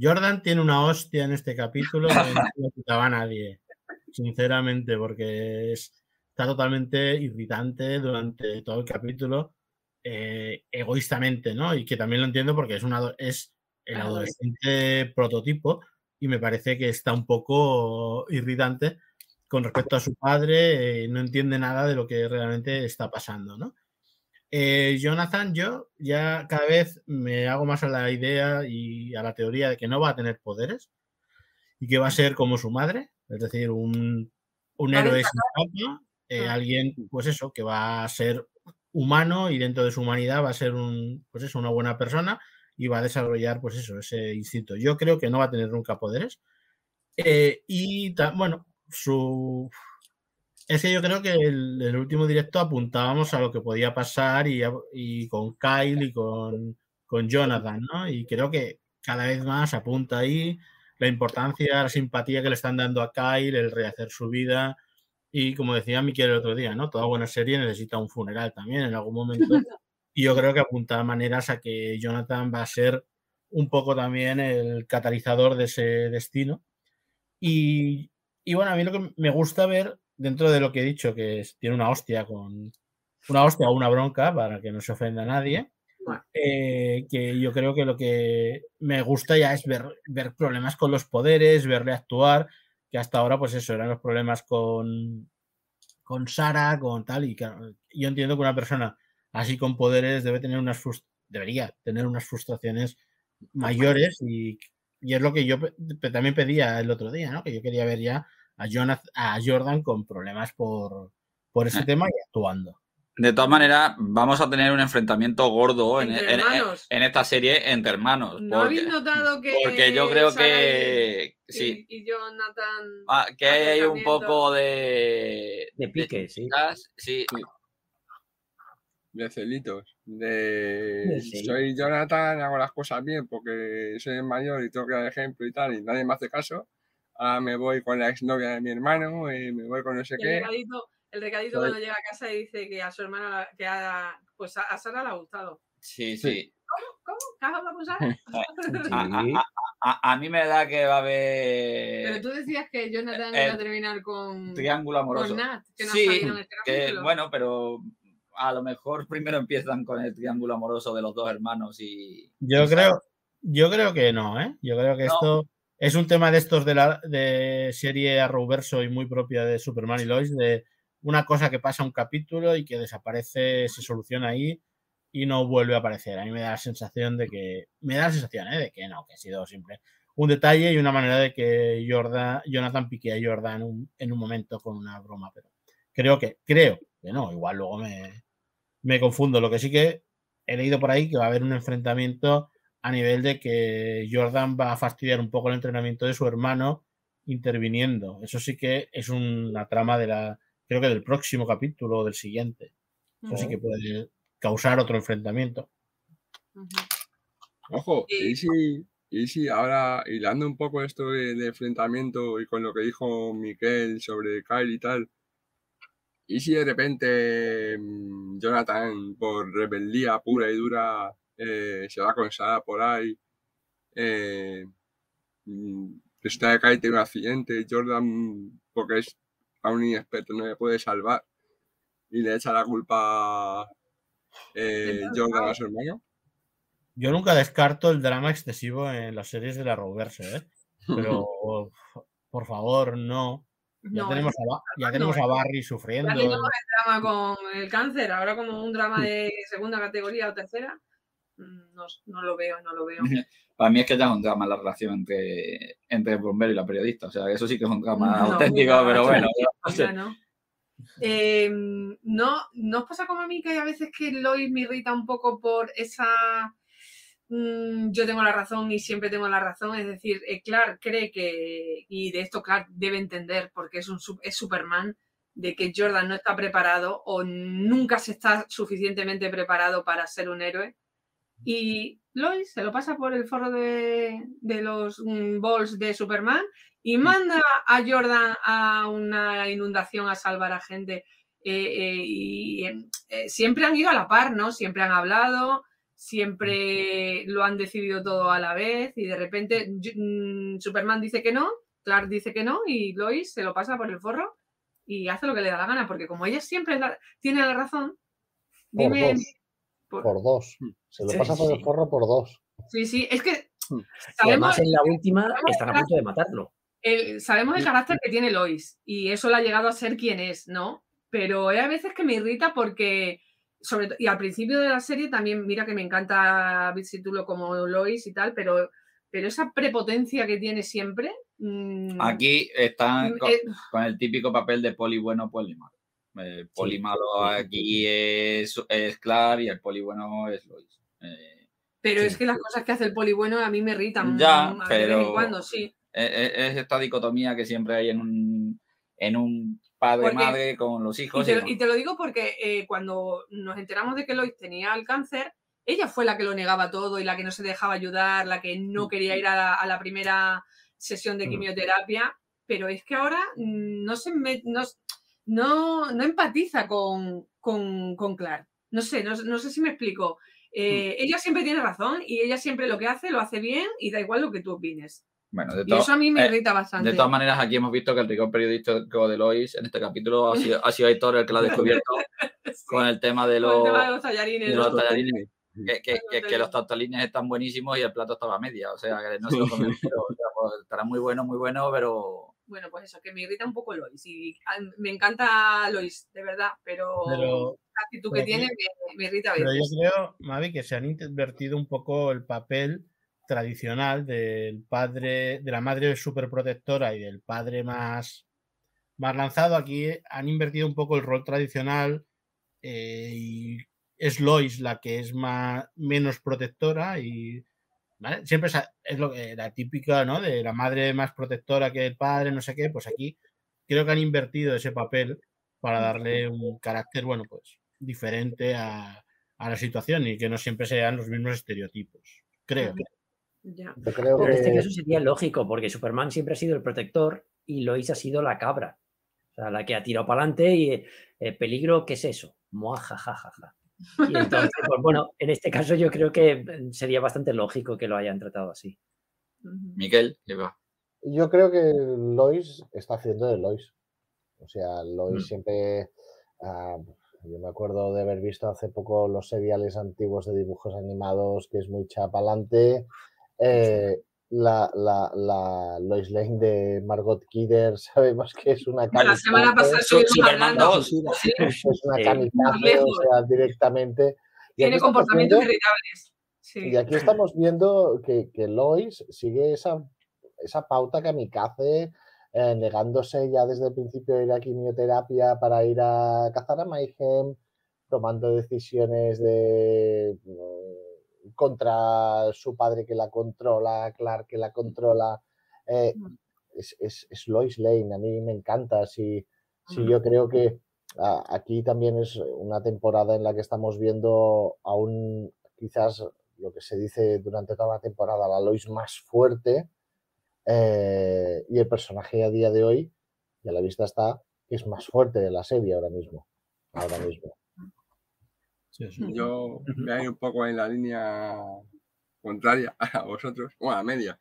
Speaker 6: Jordan tiene una hostia en este capítulo que no quitaba a nadie. Sinceramente, porque es, está totalmente irritante durante todo el capítulo. eh, egoístamente, ¿no? Y que también lo entiendo porque es, una, es el adolescente prototipo y me parece que está un poco irritante con respecto a su padre, eh, no entiende nada de lo que realmente está pasando, ¿no? Eh, Jonathan, yo ya cada vez me hago más a la idea y a la teoría de que no va a tener poderes y que va a ser como su madre, es decir, un, un héroe sin eh,
Speaker 2: Ah.
Speaker 6: alguien, pues eso, que va a ser humano y dentro de su humanidad va a ser un, pues eso, una buena persona y va a desarrollar, pues eso, ese instinto. Yo creo que no va a tener nunca poderes. Eh, y bueno, su es que yo creo que el, el último directo apuntábamos a lo que podía pasar y, y con Kyle y con, con Jonathan, ¿no? Y creo que cada vez más apunta ahí la importancia, la simpatía que le están dando a Kyle, el rehacer su vida. Y como decía Miquel el otro día, ¿no? Toda buena serie necesita un funeral también en algún momento. Y yo creo que apunta maneras a que Jonathan va a ser un poco también el catalizador de ese destino. Y, y bueno, a mí lo que me gusta ver, dentro de lo que he dicho, que es- tiene una hostia con una hostia o una bronca, para que no se ofenda a nadie, eh, que yo creo que lo que me gusta ya es ver, ver problemas con los poderes, verle actuar, que hasta ahora, pues eso, eran los problemas con, con Sara, con tal, y claro, yo entiendo que una persona así con poderes debe tener unas debería tener unas frustraciones mayores y, y es lo que yo pe- también pedía el otro día, ¿no? Que yo quería ver ya a, Jordan con problemas por, por ese
Speaker 3: Eh.
Speaker 6: tema y actuando.
Speaker 3: De todas maneras, vamos a tener un enfrentamiento gordo en, en- esta serie entre hermanos.
Speaker 2: ¿No
Speaker 3: porque,
Speaker 2: habéis notado que
Speaker 3: porque yo creo
Speaker 2: Sarah
Speaker 3: que
Speaker 2: y,
Speaker 3: sí,
Speaker 2: y Jonathan
Speaker 3: ah, que hay un poco de,
Speaker 7: De pique, sí.
Speaker 3: chicas, sí.
Speaker 4: de celitos. De soy Jonathan, hago las cosas bien porque soy el mayor y tengo que dar ejemplo y tal, y nadie me hace caso. Ahora me voy con la exnovia de mi hermano, y me voy con no sé
Speaker 2: Y el
Speaker 4: qué.
Speaker 2: recadito, el recadito cuando llega a casa y dice que a su hermana, que a, pues a, a Sara le ha gustado.
Speaker 3: Sí,
Speaker 4: Sí.
Speaker 3: sí.
Speaker 2: ¿Cómo? ¿Que has hablado con Sara?
Speaker 3: A, a- mí me da que va a
Speaker 2: Pero
Speaker 3: haber
Speaker 2: tú decías que Jonathan
Speaker 3: eh,
Speaker 2: iba a terminar con,
Speaker 3: triángulo amoroso.
Speaker 2: con Nat, que no ha
Speaker 3: Sí,
Speaker 2: salido en este
Speaker 3: que bueno, pero a lo mejor primero empiezan con el triángulo amoroso de los dos hermanos y
Speaker 6: Yo creo, yo creo que no, ¿eh? Yo creo que
Speaker 3: No.
Speaker 6: esto es un tema de estos de la de serie Arrowverso y muy propia de Superman y Lois, de una cosa que pasa un capítulo y que desaparece, se soluciona ahí y no vuelve a aparecer. A mí me da la sensación de que, me da la sensación, ¿eh? De que no, que ha sido siempre un detalle y una manera de que Jordan, Jonathan pique a Jordan un- en un momento con una broma, pero creo que, creo que no, igual luego me, me confundo. Lo que sí que he leído por ahí que va a haber un enfrentamiento a nivel de que Jordan va a fastidiar un poco el entrenamiento de su hermano interviniendo. Eso sí que es una trama de la, creo que del próximo capítulo o del siguiente. Eso sí que puede causar otro enfrentamiento.
Speaker 4: Ojo, y si, y si ahora, hilando un poco esto de, de enfrentamiento y con lo que dijo Miquel sobre Kyle y tal, y si de repente mm, Jonathan, por rebeldía pura y dura, eh, se va con Sara por ahí, eh, mm, resulta que Kyle tiene un accidente, Jordan, porque es a un inexperto, no le puede salvar, y le echa la culpa eh, Jordan
Speaker 2: claro.
Speaker 4: a su hermano.
Speaker 6: Yo nunca descarto el drama excesivo en las series de la Roverse, ¿eh? pero por favor, no. Ya
Speaker 2: No,
Speaker 6: tenemos, a, ya
Speaker 2: no,
Speaker 6: tenemos a Barry
Speaker 2: ya
Speaker 6: sufriendo.
Speaker 2: tenemos el drama con el cáncer, ahora como un drama de segunda categoría o tercera, no, no lo veo, no lo veo.
Speaker 3: Para mí es que ya es un drama la relación entre, entre el bombero y la periodista. O sea, eso sí que es un drama
Speaker 2: No,
Speaker 3: auténtico,
Speaker 2: no,
Speaker 3: pero
Speaker 2: no,
Speaker 3: bueno.
Speaker 2: Sea, ¿no? Eh, no, ¿no os pasa como a mí que hay a veces que Lois me irrita un poco por esa mm, yo tengo la razón y siempre tengo la razón? Es decir, eh, Clark cree que, y de esto Clark debe entender porque es, un, es Superman, de que Jordan no está preparado o nunca se está suficientemente preparado para ser un héroe. Y Lois se lo pasa por el forro de, de los mm, balls de Superman y manda a Jordan a una inundación a salvar a gente. Eh, eh, y em, eh, siempre han ido a la par, ¿no? Siempre han hablado, siempre lo han decidido todo a la vez y de repente mm, Superman dice que no, Clark dice que no y Lois se lo pasa por el forro y hace lo que le da la gana, porque como ella siempre la- tiene la razón, dime... por-
Speaker 5: Por dos. Se lo
Speaker 7: Sí,
Speaker 5: pasa por el forro por dos.
Speaker 2: Sí, sí, es que
Speaker 4: Mm.
Speaker 7: Y además en la última están a punto de matarlo.
Speaker 2: el, sabemos el carácter que tiene Lois y eso le ha llegado a ser quien es, ¿no? Pero hay a veces que me irrita porque, sobre y al principio de la serie también, mira que me encanta Título como Lois y tal, pero, pero esa prepotencia que tiene siempre. mm,
Speaker 3: Aquí están
Speaker 2: mm,
Speaker 3: con,
Speaker 2: eh,
Speaker 3: con el típico papel de poli bueno, poli malo. El poli malo
Speaker 7: sí,
Speaker 3: aquí es, es Clark y el poli bueno es Lois. Eh,
Speaker 2: pero
Speaker 7: sí,
Speaker 2: es que las cosas que hace el poli bueno a mí me irritan
Speaker 3: Ya,
Speaker 2: mm, de vez en
Speaker 3: pero-
Speaker 2: cuando, sí.
Speaker 3: es, es- es esta dicotomía que siempre hay en un, en un padre
Speaker 2: Porque-
Speaker 3: madre con los
Speaker 2: Y
Speaker 3: hijos.
Speaker 2: te,
Speaker 3: y
Speaker 2: te lo digo porque eh, cuando nos enteramos de que Lois tenía el cáncer, ella fue la que lo negaba todo y la que no se dejaba ayudar, la que no quería ir a la, a la primera sesión de
Speaker 7: Mm.
Speaker 2: quimioterapia, pero es que ahora mm, no se me- no, no, no empatiza con, con, con Clark. No sé, no, no sé si me explico. Eh, Ella siempre tiene razón y ella siempre lo que hace lo hace bien y da igual lo que tú opines.
Speaker 3: Bueno, de,
Speaker 2: Y eso a mí me
Speaker 3: eh,
Speaker 2: irrita bastante.
Speaker 3: de todas maneras, aquí hemos visto que el rigor periodístico de Lois en este capítulo ha sido, ha sido Héctor el que lo ha descubierto
Speaker 2: Sí,
Speaker 3: con el tema de los,
Speaker 2: tema de los tallarines.
Speaker 3: de los tallarines. que, que-
Speaker 2: Los
Speaker 3: que- que los
Speaker 2: tallarines.
Speaker 3: tortellines están buenísimos y el plato estaba a media. O sea, que no se lo comen entero. O sea, pues, estará muy bueno, muy bueno, pero
Speaker 2: Bueno, pues eso, que me irrita un poco Lois. Y me encanta Lois, de verdad, pero,
Speaker 6: Pero,
Speaker 2: la actitud
Speaker 6: pero
Speaker 2: que tiene me, me irrita a
Speaker 6: pero yo
Speaker 2: veces.
Speaker 6: creo, Mavi, que se han invertido un poco el papel tradicional del padre, de la madre superprotectora y del padre más, más lanzado. Aquí han invertido un poco el rol tradicional eh, y es Lois la que es más, menos protectora y ¿vale? siempre es, lo que la típica, ¿no? De la madre más protectora que el padre, no sé qué, pues aquí creo que han invertido ese papel para darle un carácter, bueno, pues diferente a, a la situación y que no siempre sean los mismos estereotipos. Creo.
Speaker 2: Ya.
Speaker 5: Yo creo
Speaker 7: En este
Speaker 5: que
Speaker 7: caso sería lógico, porque Superman siempre ha sido el protector y Lois ha sido la cabra. O sea, la que ha tirado para adelante y eh, peligro, ¿qué es eso? Muajajajaja. Y entonces, pues bueno, en este caso yo creo que mm, sería bastante lógico que lo hayan tratado así.
Speaker 3: Miquel, ¿qué va?
Speaker 5: Yo creo que Lois está haciendo de Lois. O sea, Lois
Speaker 7: Mm.
Speaker 5: siempre. ah, yo me acuerdo de haber visto hace poco los seriales antiguos de dibujos animados, que es muy chapalante. Eh, la, la, la Lois Lane de Margot Kidder, sabemos que es una
Speaker 2: La semana pasada
Speaker 3: Su-
Speaker 2: estuvimos
Speaker 3: Superman
Speaker 2: hablando.
Speaker 3: 2.
Speaker 2: Sí,
Speaker 5: es una kamikaze, o
Speaker 2: lejos.
Speaker 5: sea, directamente. Y
Speaker 2: tiene
Speaker 5: aquí estamos
Speaker 2: comportamientos
Speaker 5: viendo-
Speaker 2: irritables. Sí.
Speaker 5: y aquí estamos viendo que, que Lois sigue esa, esa pauta kamikaze, eh, negándose ya desde el principio a ir a quimioterapia para ir a cazar a Mayhem, tomando decisiones de contra su padre que la controla, Clark que la controla. eh, es, es- es Lois Lane, a mí me encanta. Si, si yo creo que aquí también es una temporada en la que estamos viendo aún quizás lo que se dice durante toda la temporada, la Lois más fuerte eh, y el personaje a día de hoy, y a la vista está, es más fuerte de la serie ahora mismo. Ahora mismo.
Speaker 6: Sí, sí.
Speaker 4: Yo voy a ir un poco en la línea contraria a vosotros, bueno, a medias.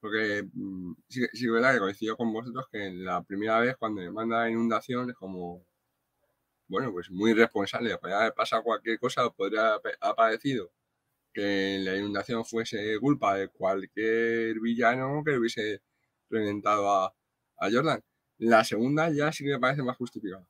Speaker 4: Porque mm, sí, que- sí es verdad que coincido con vosotros que la primera vez cuando me manda inundación es como, bueno, pues muy responsable. Podría haber pasado cualquier cosa, podría haber aparecido que la inundación fuese culpa de cualquier villano que hubiese reventado a, a Jordan. La segunda ya sí que me parece más justificada.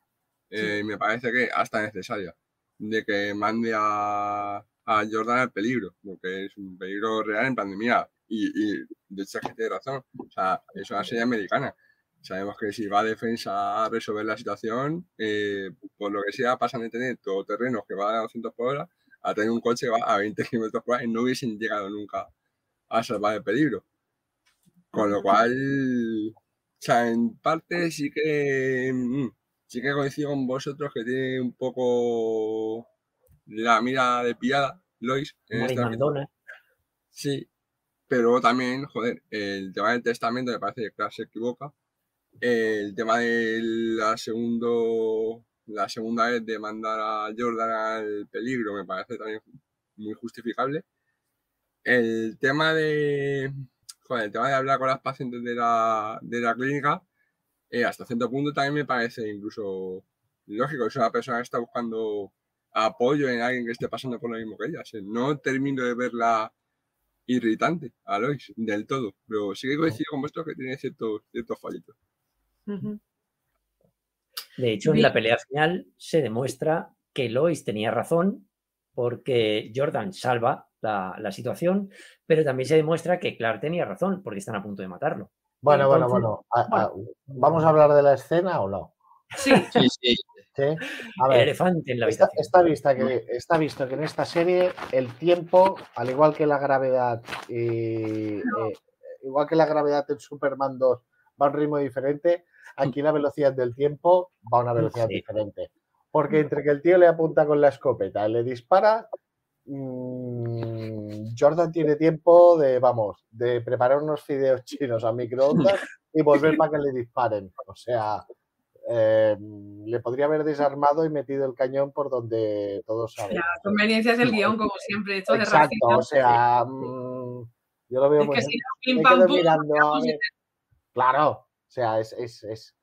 Speaker 4: Eh, me parece que hasta necesaria de que mande a, a Jordan al peligro, porque es un peligro real en plan de mira, y, y de hecho que tiene razón, o sea, es una serie americana. Sabemos que si va a defensa a resolver la situación, eh, por lo que sea, pasan de tener todoterrenos que van a 200 por hora a tener un coche que va a 20 kilómetros por hora y no hubiesen llegado nunca a salvar el peligro. Con lo cual, o sea, en parte sí que mm, sí que coincido con vosotros que tiene un poco la mira de pillada, Lois. Sí, pero también, joder, el tema del testamento me parece que se equivoca. El tema de la, segundo, la segunda vez de mandar a Jordan al peligro me parece también muy justificable. El tema de, joder, el tema de hablar con las pacientes de la, de la clínica, eh, hasta cierto punto también me parece incluso lógico. Es una persona que está buscando apoyo en alguien que esté pasando por lo mismo que ella. O sea, no termino de verla irritante a Lois del todo, pero sí que coincido con vosotros que tiene ciertos, ciertos fallitos.
Speaker 7: De hecho, en la pelea final se demuestra que Lois tenía razón porque Jordan salva la, la situación, pero también se demuestra que Clark tenía razón porque están a punto de matarlo.
Speaker 5: Bueno, bueno,
Speaker 7: Entonces,
Speaker 5: bueno. a- a- ¿Vamos a hablar de la escena o no?
Speaker 2: Sí,
Speaker 3: Sí, sí.
Speaker 5: ¿Sí? A
Speaker 7: El
Speaker 5: ver,
Speaker 7: elefante en la
Speaker 5: Está, vista que, está visto que en esta serie el tiempo, al igual que la gravedad, y, eh, igual que la gravedad en Superman 2 va a un ritmo diferente, aquí la velocidad del tiempo va a una velocidad
Speaker 7: Sí.
Speaker 5: diferente. Porque entre que el tío le apunta con la escopeta y le dispara, mm, Jordan tiene tiempo de, vamos, de preparar unos fideos chinos a microondas y volver para que le disparen. O sea, eh, le podría haber desarmado y metido el cañón por donde todos saben.
Speaker 2: Las conveniencias del guion, como siempre. Esto de
Speaker 5: Exacto,
Speaker 2: racista,
Speaker 5: o sea, mm, yo lo veo
Speaker 2: es
Speaker 5: muy
Speaker 2: que
Speaker 5: bien.
Speaker 2: si pim, pam, pum,
Speaker 5: mirando. Claro, o sea, es, es, es-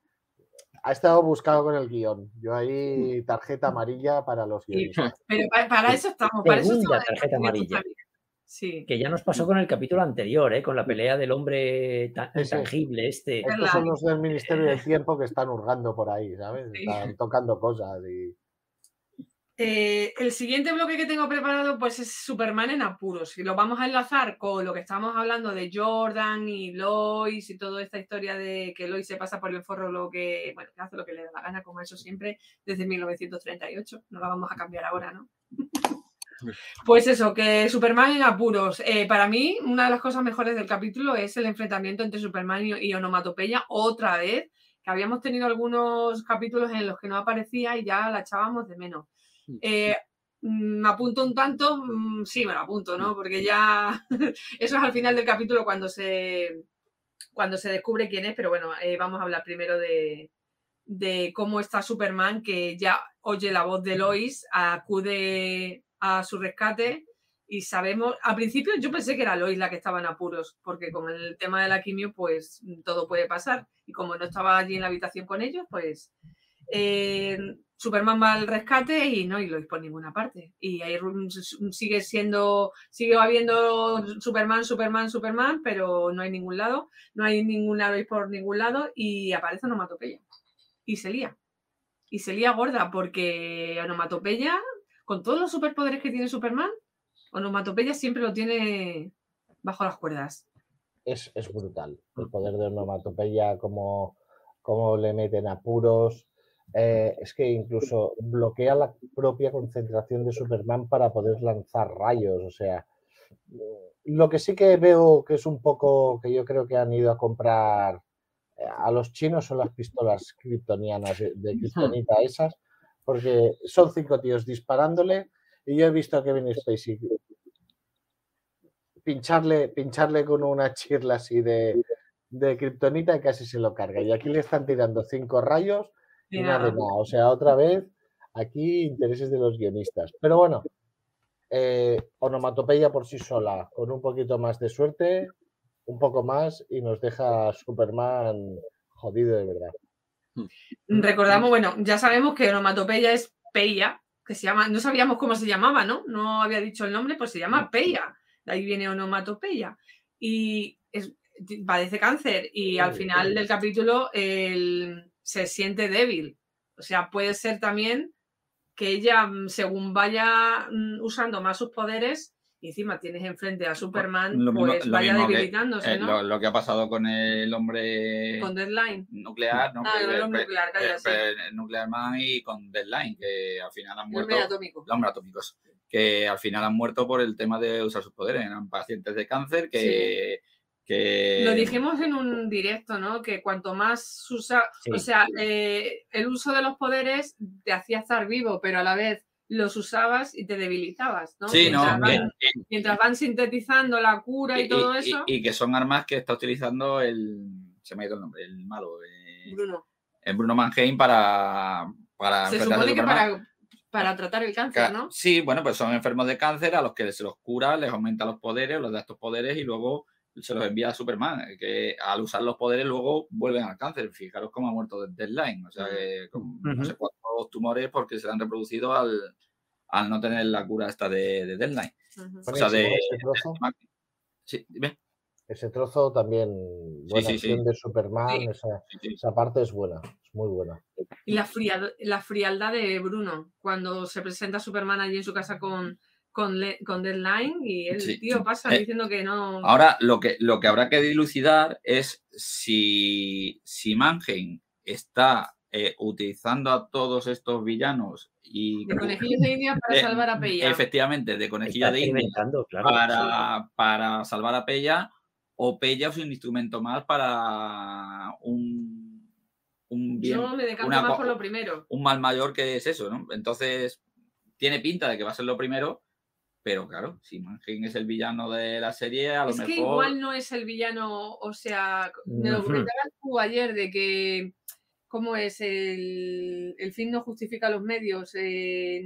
Speaker 5: Ha estado buscado con el guion. Yo ahí tarjeta amarilla para los guionistas.
Speaker 2: Pero pa- para, eso estamos. Para eso estamos
Speaker 7: tarjeta amarilla.
Speaker 2: Sí.
Speaker 7: Que ya nos pasó con el capítulo anterior, ¿eh? con la pelea del hombre tan
Speaker 5: Sí, sí.
Speaker 7: intangible este.
Speaker 5: Estos son los del Ministerio del Tiempo que están hurgando por ahí, ¿sabes?
Speaker 2: Sí.
Speaker 5: Están tocando cosas y...
Speaker 2: Eh, el siguiente bloque que tengo preparado pues es Superman en apuros y lo vamos a enlazar con lo que estábamos hablando de Jordan y Lois y toda esta historia de que Lois se pasa por el forro lo que, bueno, que hace lo que le da la gana, como eso siempre, desde 1938. No la vamos a cambiar ahora, ¿no? Pues eso, que Superman en apuros. Eh, para mí, una de las cosas mejores del capítulo es el enfrentamiento entre Superman y, y Onomatopeya otra vez, que habíamos tenido algunos capítulos en los que no aparecía y ya la echábamos de menos. Eh, mm, me apunto un tanto, mm, sí, me lo apunto, ¿no? Porque ya eso es al final del capítulo cuando se cuando se descubre quién es, pero bueno, eh, vamos a hablar primero de, de cómo está Superman, que ya oye la voz de Lois, acude a su rescate y sabemos, al principio yo pensé que era Lois la que estaba en apuros, porque con el tema de la quimio, pues todo puede pasar. Y como no estaba allí en la habitación con ellos, pues eh, Superman va al rescate y no hay Lois por ninguna parte. Y ahí ru- s- sigue siendo, sigue habiendo Superman, Superman, Superman, pero no hay ningún lado, no hay ninguna Lois por ningún lado y aparece Onomatopeya. Y se lía. Y se lía gorda porque Onomatopeya, con todos los superpoderes que tiene Superman, Onomatopeya siempre lo tiene bajo las cuerdas.
Speaker 5: Es, es brutal. El poder de onomatopeya, cómo, cómo le meten apuros. Eh, es que incluso bloquea la propia concentración de Superman para poder lanzar rayos. O sea, lo que sí que veo que es un poco que yo creo que han ido a comprar eh, a los chinos son las pistolas kryptonianas de, esas, porque son cinco tíos disparándole y yo he visto a Kevin Spacey pincharle, pincharle con una chirla así de, de kriptonita y casi se lo carga. Y aquí le están tirando cinco rayos nada.
Speaker 2: nada.
Speaker 5: O sea, otra vez aquí intereses de los guionistas. Pero bueno, eh, onomatopeya por sí sola, con un poquito más de suerte, un poco más y nos deja Superman jodido de verdad.
Speaker 2: Recordamos, bueno, ya sabemos que onomatopeya es Peya, que se llama, no sabíamos cómo se llamaba, ¿no? No había dicho el nombre, pues se llama Peya. De ahí viene onomatopeya. Y es- padece cáncer y al final del capítulo él se siente débil. O sea, puede ser también que ella, mm, según vaya mm, usando más sus poderes, y encima tienes enfrente a Superman,
Speaker 3: Lo mismo-
Speaker 2: pues
Speaker 3: lo
Speaker 2: vaya
Speaker 3: que,
Speaker 2: debilitándose,
Speaker 3: eh,
Speaker 2: ¿no?
Speaker 3: lo, lo que ha pasado con el hombre
Speaker 2: Con Deadline.
Speaker 3: nuclear, ¿no?
Speaker 2: Ah,
Speaker 3: Que-
Speaker 2: el hombre
Speaker 3: pe-
Speaker 2: nuclear, calla,
Speaker 3: pe-
Speaker 2: sí.
Speaker 3: pe- Nuclear Man y con Deadline, que al final han
Speaker 2: El
Speaker 3: muerto.
Speaker 2: hombre atómico.
Speaker 3: Los hombres atómicos, que al final han muerto por el tema de usar sus poderes. Eran pacientes de cáncer que. Que
Speaker 2: Lo dijimos en un directo, ¿no? Que cuanto más usa, o sea, eh, el uso de los poderes te hacía estar vivo, pero a la vez los usabas y te debilitabas, ¿no?
Speaker 3: Sí, no,
Speaker 2: mientras,
Speaker 3: que-
Speaker 2: van, mientras van sintetizando la cura y, todo eso,
Speaker 3: y que son armas que está utilizando el. Se me ha ido el nombre, el malo. eh,
Speaker 2: Bruno,
Speaker 3: el Bruno Mannheim para. para
Speaker 2: se supone que para, para tratar el cáncer, ¿no?
Speaker 3: Sí, bueno, pues son enfermos de cáncer a los que se los cura, les aumenta los poderes, les da estos poderes y luego se los envía a Superman, eh, que al usar los poderes luego vuelven al cáncer. Fijaros cómo ha muerto de Deadline, o sea, que con no sé cuántos tumores porque se han reproducido al, al no tener la cura esta de, de Deadline. O sea, de...
Speaker 5: Ese trozo.
Speaker 3: Sí, dime.
Speaker 5: Ese trozo también, buena
Speaker 3: sí, sí.
Speaker 5: acción de Superman,
Speaker 2: Sí.
Speaker 5: esa,
Speaker 3: Sí, sí.
Speaker 5: esa parte es buena, es muy buena.
Speaker 2: Y la, friad- la frialdad de Bruno, cuando se presenta Superman allí en su casa con, con, Le- con Deadline y el
Speaker 3: Sí,
Speaker 2: tío pasa
Speaker 3: Eh,
Speaker 2: diciendo que no...
Speaker 3: Ahora, lo que, lo que habrá que dilucidar es si, si Mannheim está eh, utilizando a todos estos villanos y
Speaker 2: de conejillos de India para
Speaker 3: Eh,
Speaker 2: salvar a Peya.
Speaker 3: efectivamente de
Speaker 7: Está
Speaker 3: conejilla de India
Speaker 7: claro.
Speaker 3: para, para salvar a Pella o Pella es un instrumento más para un, un bien,
Speaker 2: Yo me decanto
Speaker 3: una
Speaker 2: más
Speaker 3: co-
Speaker 2: por lo primero.
Speaker 3: un mal mayor que es eso, ¿no? Entonces tiene pinta de que va a ser lo primero, Pero claro, si Manheim es el villano de la serie, a lo
Speaker 2: Es
Speaker 3: mejor.
Speaker 2: que igual no es el villano, o sea, me lo comentabas tú ayer de que, ¿cómo es? El, el fin no justifica los medios. eh,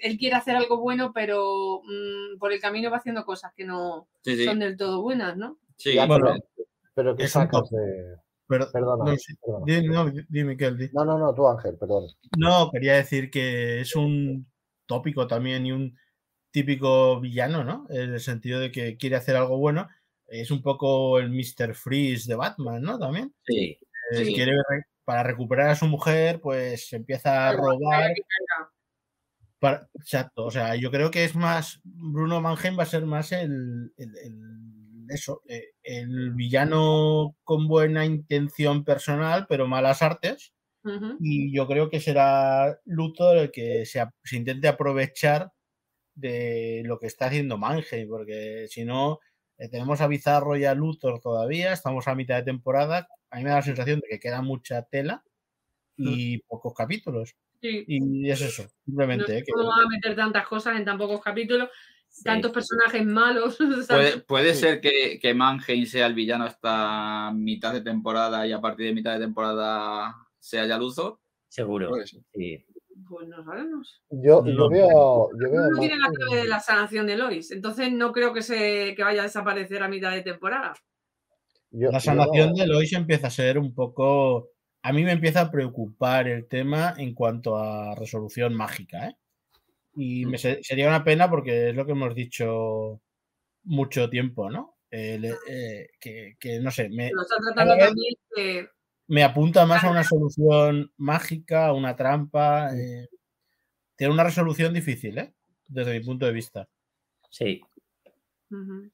Speaker 2: él quiere hacer algo bueno, pero mm, por el camino va haciendo cosas que no
Speaker 3: Sí, sí.
Speaker 2: son del todo buenas, ¿no?
Speaker 3: sí,
Speaker 5: Ya,
Speaker 6: Bueno,
Speaker 3: pero-
Speaker 5: Pero que
Speaker 6: Es un
Speaker 5: sacas de.
Speaker 6: Pero,
Speaker 5: Perdona,
Speaker 6: no, sí,
Speaker 5: perdona.
Speaker 6: di, no, di- di, Miquel, di.
Speaker 5: No, no, no, tú Ángel, perdón.
Speaker 6: No, quería decir que es un tópico también y un típico villano, ¿no? En el sentido de que quiere hacer algo bueno. Es un poco el Mr. Freeze de Batman, ¿no? También.
Speaker 3: sí.
Speaker 6: Eh,
Speaker 2: Sí.
Speaker 6: quiere re- para recuperar a su mujer, pues empieza a robar. para- exacto. O sea, yo creo que es más. Bruno Mannheim va a ser más el. el- el- eso. eh, el villano con buena intención personal, pero malas artes. Y yo creo que será Luthor el que se, se intente aprovechar de lo que está haciendo Mannheim, porque si no, eh, tenemos a Bizarro y a Luthor todavía, estamos a mitad de temporada. A mí me da la sensación de que queda mucha tela y pocos capítulos.
Speaker 2: Sí.
Speaker 6: Y es eso, simplemente. eh, que-
Speaker 2: cómo van a meter tantas cosas en tan pocos capítulos, tantos personajes malos.
Speaker 3: Puede, puede
Speaker 5: Sí.
Speaker 3: ser que, que sea el villano hasta mitad de temporada y a partir de mitad de temporada sea ya Luthor.
Speaker 7: Seguro. Sí.
Speaker 2: Pues no sabemos.
Speaker 5: Yo,
Speaker 6: No.
Speaker 5: yo veo. Yo veo
Speaker 2: No tiene la clave de la sanación de Lois, entonces no creo que se que vaya a desaparecer a mitad de temporada.
Speaker 5: yo-
Speaker 6: La sanación de Lois empieza a ser un poco. A mí me empieza a preocupar el tema en cuanto a resolución mágica, ¿eh? Y me se- sería una pena porque es lo que hemos dicho mucho tiempo, ¿no? El, eh, que, que, no sé, me,
Speaker 2: Lo está tratando
Speaker 6: vez-
Speaker 2: también que
Speaker 6: me apunta más a una solución mágica, a una trampa. eh, tiene una resolución difícil, ¿eh? Desde mi punto de vista.
Speaker 7: Sí.
Speaker 2: Ujú.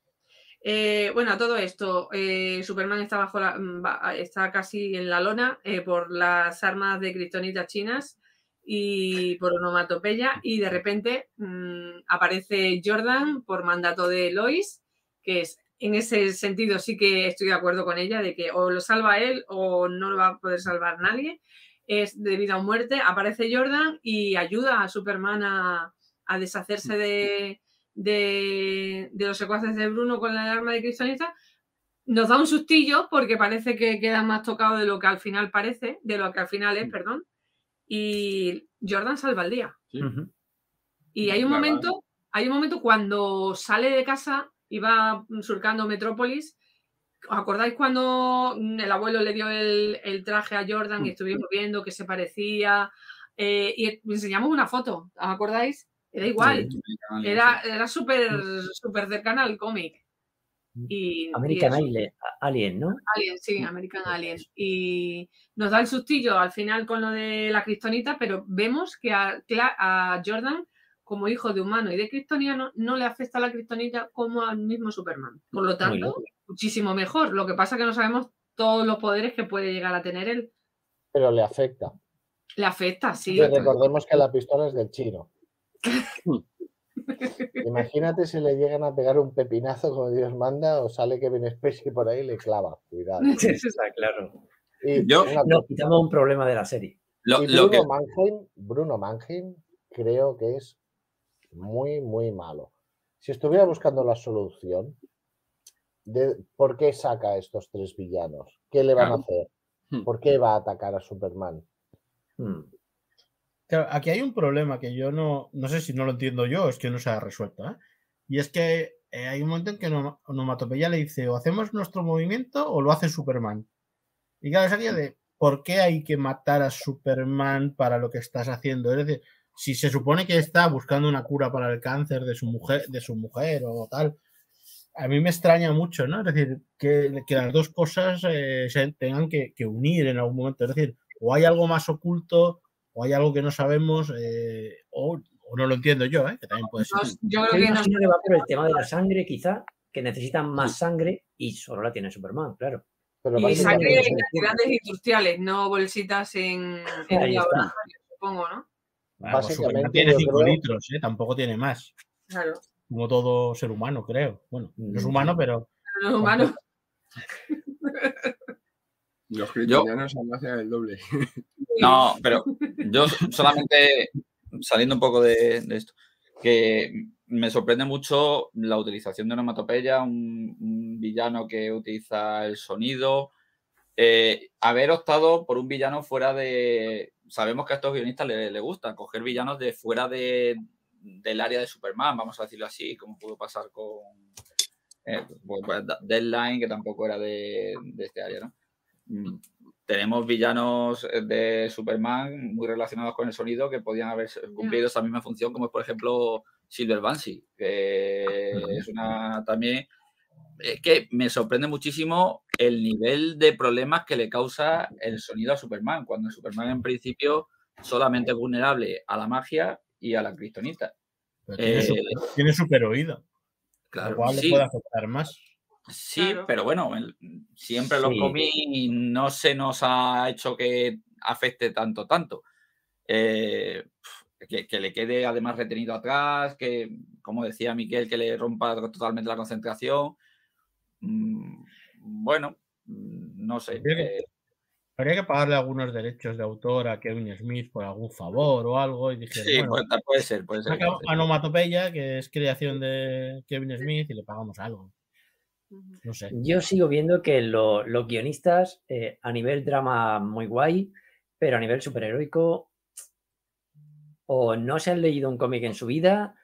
Speaker 2: Eh, bueno, a todo esto, eh, Superman está bajo la, mm, está casi en la lona eh, por las armas de kriptonita chinas y por onomatopeya y de repente mm, aparece Jordan por mandato de Lois, que es en ese sentido sí que estoy de acuerdo con ella de que o lo salva él o no lo va a poder salvar nadie. Es de vida o muerte. Aparece Jordan y ayuda a Superman a, a deshacerse de, de, de los secuaces de Bruno con la arma de Cristonita. Nos da un sustillo porque parece que queda más tocado de lo que al final parece, de lo que al final es, perdón. Y Jordan salva el día.
Speaker 4: Sí.
Speaker 2: Y hay un momento, hay un momento cuando sale de casa y va surcando Metrópolis. ¿Os acordáis cuando el abuelo le dio el, el traje a Jordan y estuvimos viendo que se parecía? Eh, y enseñamos una foto, ¿os acordáis? Era igual, era, era súper súper cercana al cómic. Y, y
Speaker 7: American
Speaker 2: eso.
Speaker 7: Alien, Alien, ¿no?
Speaker 2: Alien, sí, American Alien. Y nos da el sustillo al final con lo de la kriptonita, pero vemos que a, a Jordan, como hijo de humano y de kriptoniano, no le afecta la kriptonita como al mismo Superman. Por lo tanto, muchísimo mejor. Lo que pasa es que no sabemos todos los poderes que puede llegar a tener él.
Speaker 5: Pero le afecta.
Speaker 2: Le afecta, sí.
Speaker 5: Y recordemos que la pistola es del chino. Imagínate si le llegan a pegar un pepinazo como Dios manda o sale Kevin Spacey por ahí y le clava. Cuidado.
Speaker 7: Está claro.
Speaker 5: Y
Speaker 3: Yo-
Speaker 7: Nos quitamos un problema de la serie.
Speaker 3: Lo,
Speaker 5: Y
Speaker 3: lo
Speaker 5: Bruno,
Speaker 3: que,
Speaker 5: Mannheim, Bruno Mannheim creo que es muy, muy malo. Si estuviera buscando la solución de por qué saca a estos tres villanos, qué le van a hacer,
Speaker 4: Hmm.
Speaker 5: por qué va a atacar a Superman.
Speaker 7: Mm.
Speaker 6: Claro, aquí hay un problema que yo no, no sé si no lo entiendo yo, es que no se ha resuelto. ¿eh? Y es que eh, hay un momento en que Onoma- Onomatopeya le dice o hacemos nuestro movimiento o lo hace Superman. Y claro, es aquello de ¿por qué hay que matar a Superman para lo que estás haciendo? Es decir, si se supone que está buscando una cura para el cáncer de su mujer, de su mujer o tal, a mí me extraña mucho, ¿no? Es decir, que, que las dos cosas eh, se tengan que, que unir en algún momento. Es decir, o hay algo más oculto o hay algo que no sabemos, eh, o, o no lo entiendo yo, ¿eh? que también puede ser.
Speaker 2: Yo creo que no
Speaker 7: que va por el tema de la sangre, quizá, que necesitan más sangre y solo la tiene Superman, claro.
Speaker 5: Pero
Speaker 2: Y sangre en cantidades industriales, no bolsitas en, en supongo, ¿no?
Speaker 6: Superman
Speaker 5: básicamente
Speaker 6: tiene
Speaker 5: yo
Speaker 6: 5
Speaker 5: creo-
Speaker 6: litros, ¿eh? tampoco tiene más.
Speaker 2: Claro.
Speaker 6: Como todo ser humano, creo. Bueno, no es
Speaker 7: Mm.
Speaker 6: humano, pero
Speaker 2: No es humano.
Speaker 4: Los kryptonianos han hacen el doble.
Speaker 3: no, pero yo solamente saliendo un poco de, de esto, que me sorprende mucho la utilización de onomatopeya, un, un villano que utiliza el sonido. Eh, haber optado por un villano fuera de. Sabemos que a estos guionistas les, les gusta coger villanos de fuera de, del área de Superman, vamos a decirlo así, como pudo pasar con eh, pues, pues, Deadline, que tampoco era de, de este área, ¿no? Mm, Tenemos villanos de Superman muy relacionados con el sonido que podían haber cumplido esa misma función, como es, por ejemplo, Silver Banshee, que es una también. Es que me sorprende muchísimo el nivel de problemas que le causa el sonido a Superman, cuando Superman en principio solamente es vulnerable a la magia y a la
Speaker 6: tiene,
Speaker 3: Eh,
Speaker 6: super, tiene super oído.
Speaker 3: Claro,
Speaker 6: lo cual
Speaker 3: sí,
Speaker 6: le puede afectar más.
Speaker 3: sí,
Speaker 2: Claro.
Speaker 3: pero bueno, el- siempre los
Speaker 7: Sí.
Speaker 3: cómics no se nos ha hecho que afecte tanto, tanto. Eh, que, que le quede además retenido atrás, que, como decía Miquel, que le rompa totalmente la concentración. Mm, Bueno, mm, no sé.
Speaker 6: Habría que-
Speaker 3: eh,
Speaker 6: Habría que pagarle algunos derechos de autor a Kevin Smith por algún favor o algo y dijeron,
Speaker 3: sí,
Speaker 6: bueno,
Speaker 3: puede, puede ser, puede ser.
Speaker 6: Onomatopeya, que es creación de Kevin Smith, y le pagamos algo. No sé.
Speaker 7: Yo sigo viendo que lo- los guionistas, eh, a nivel drama muy guay, pero a nivel superheroico, o no se han leído un cómic en su vida,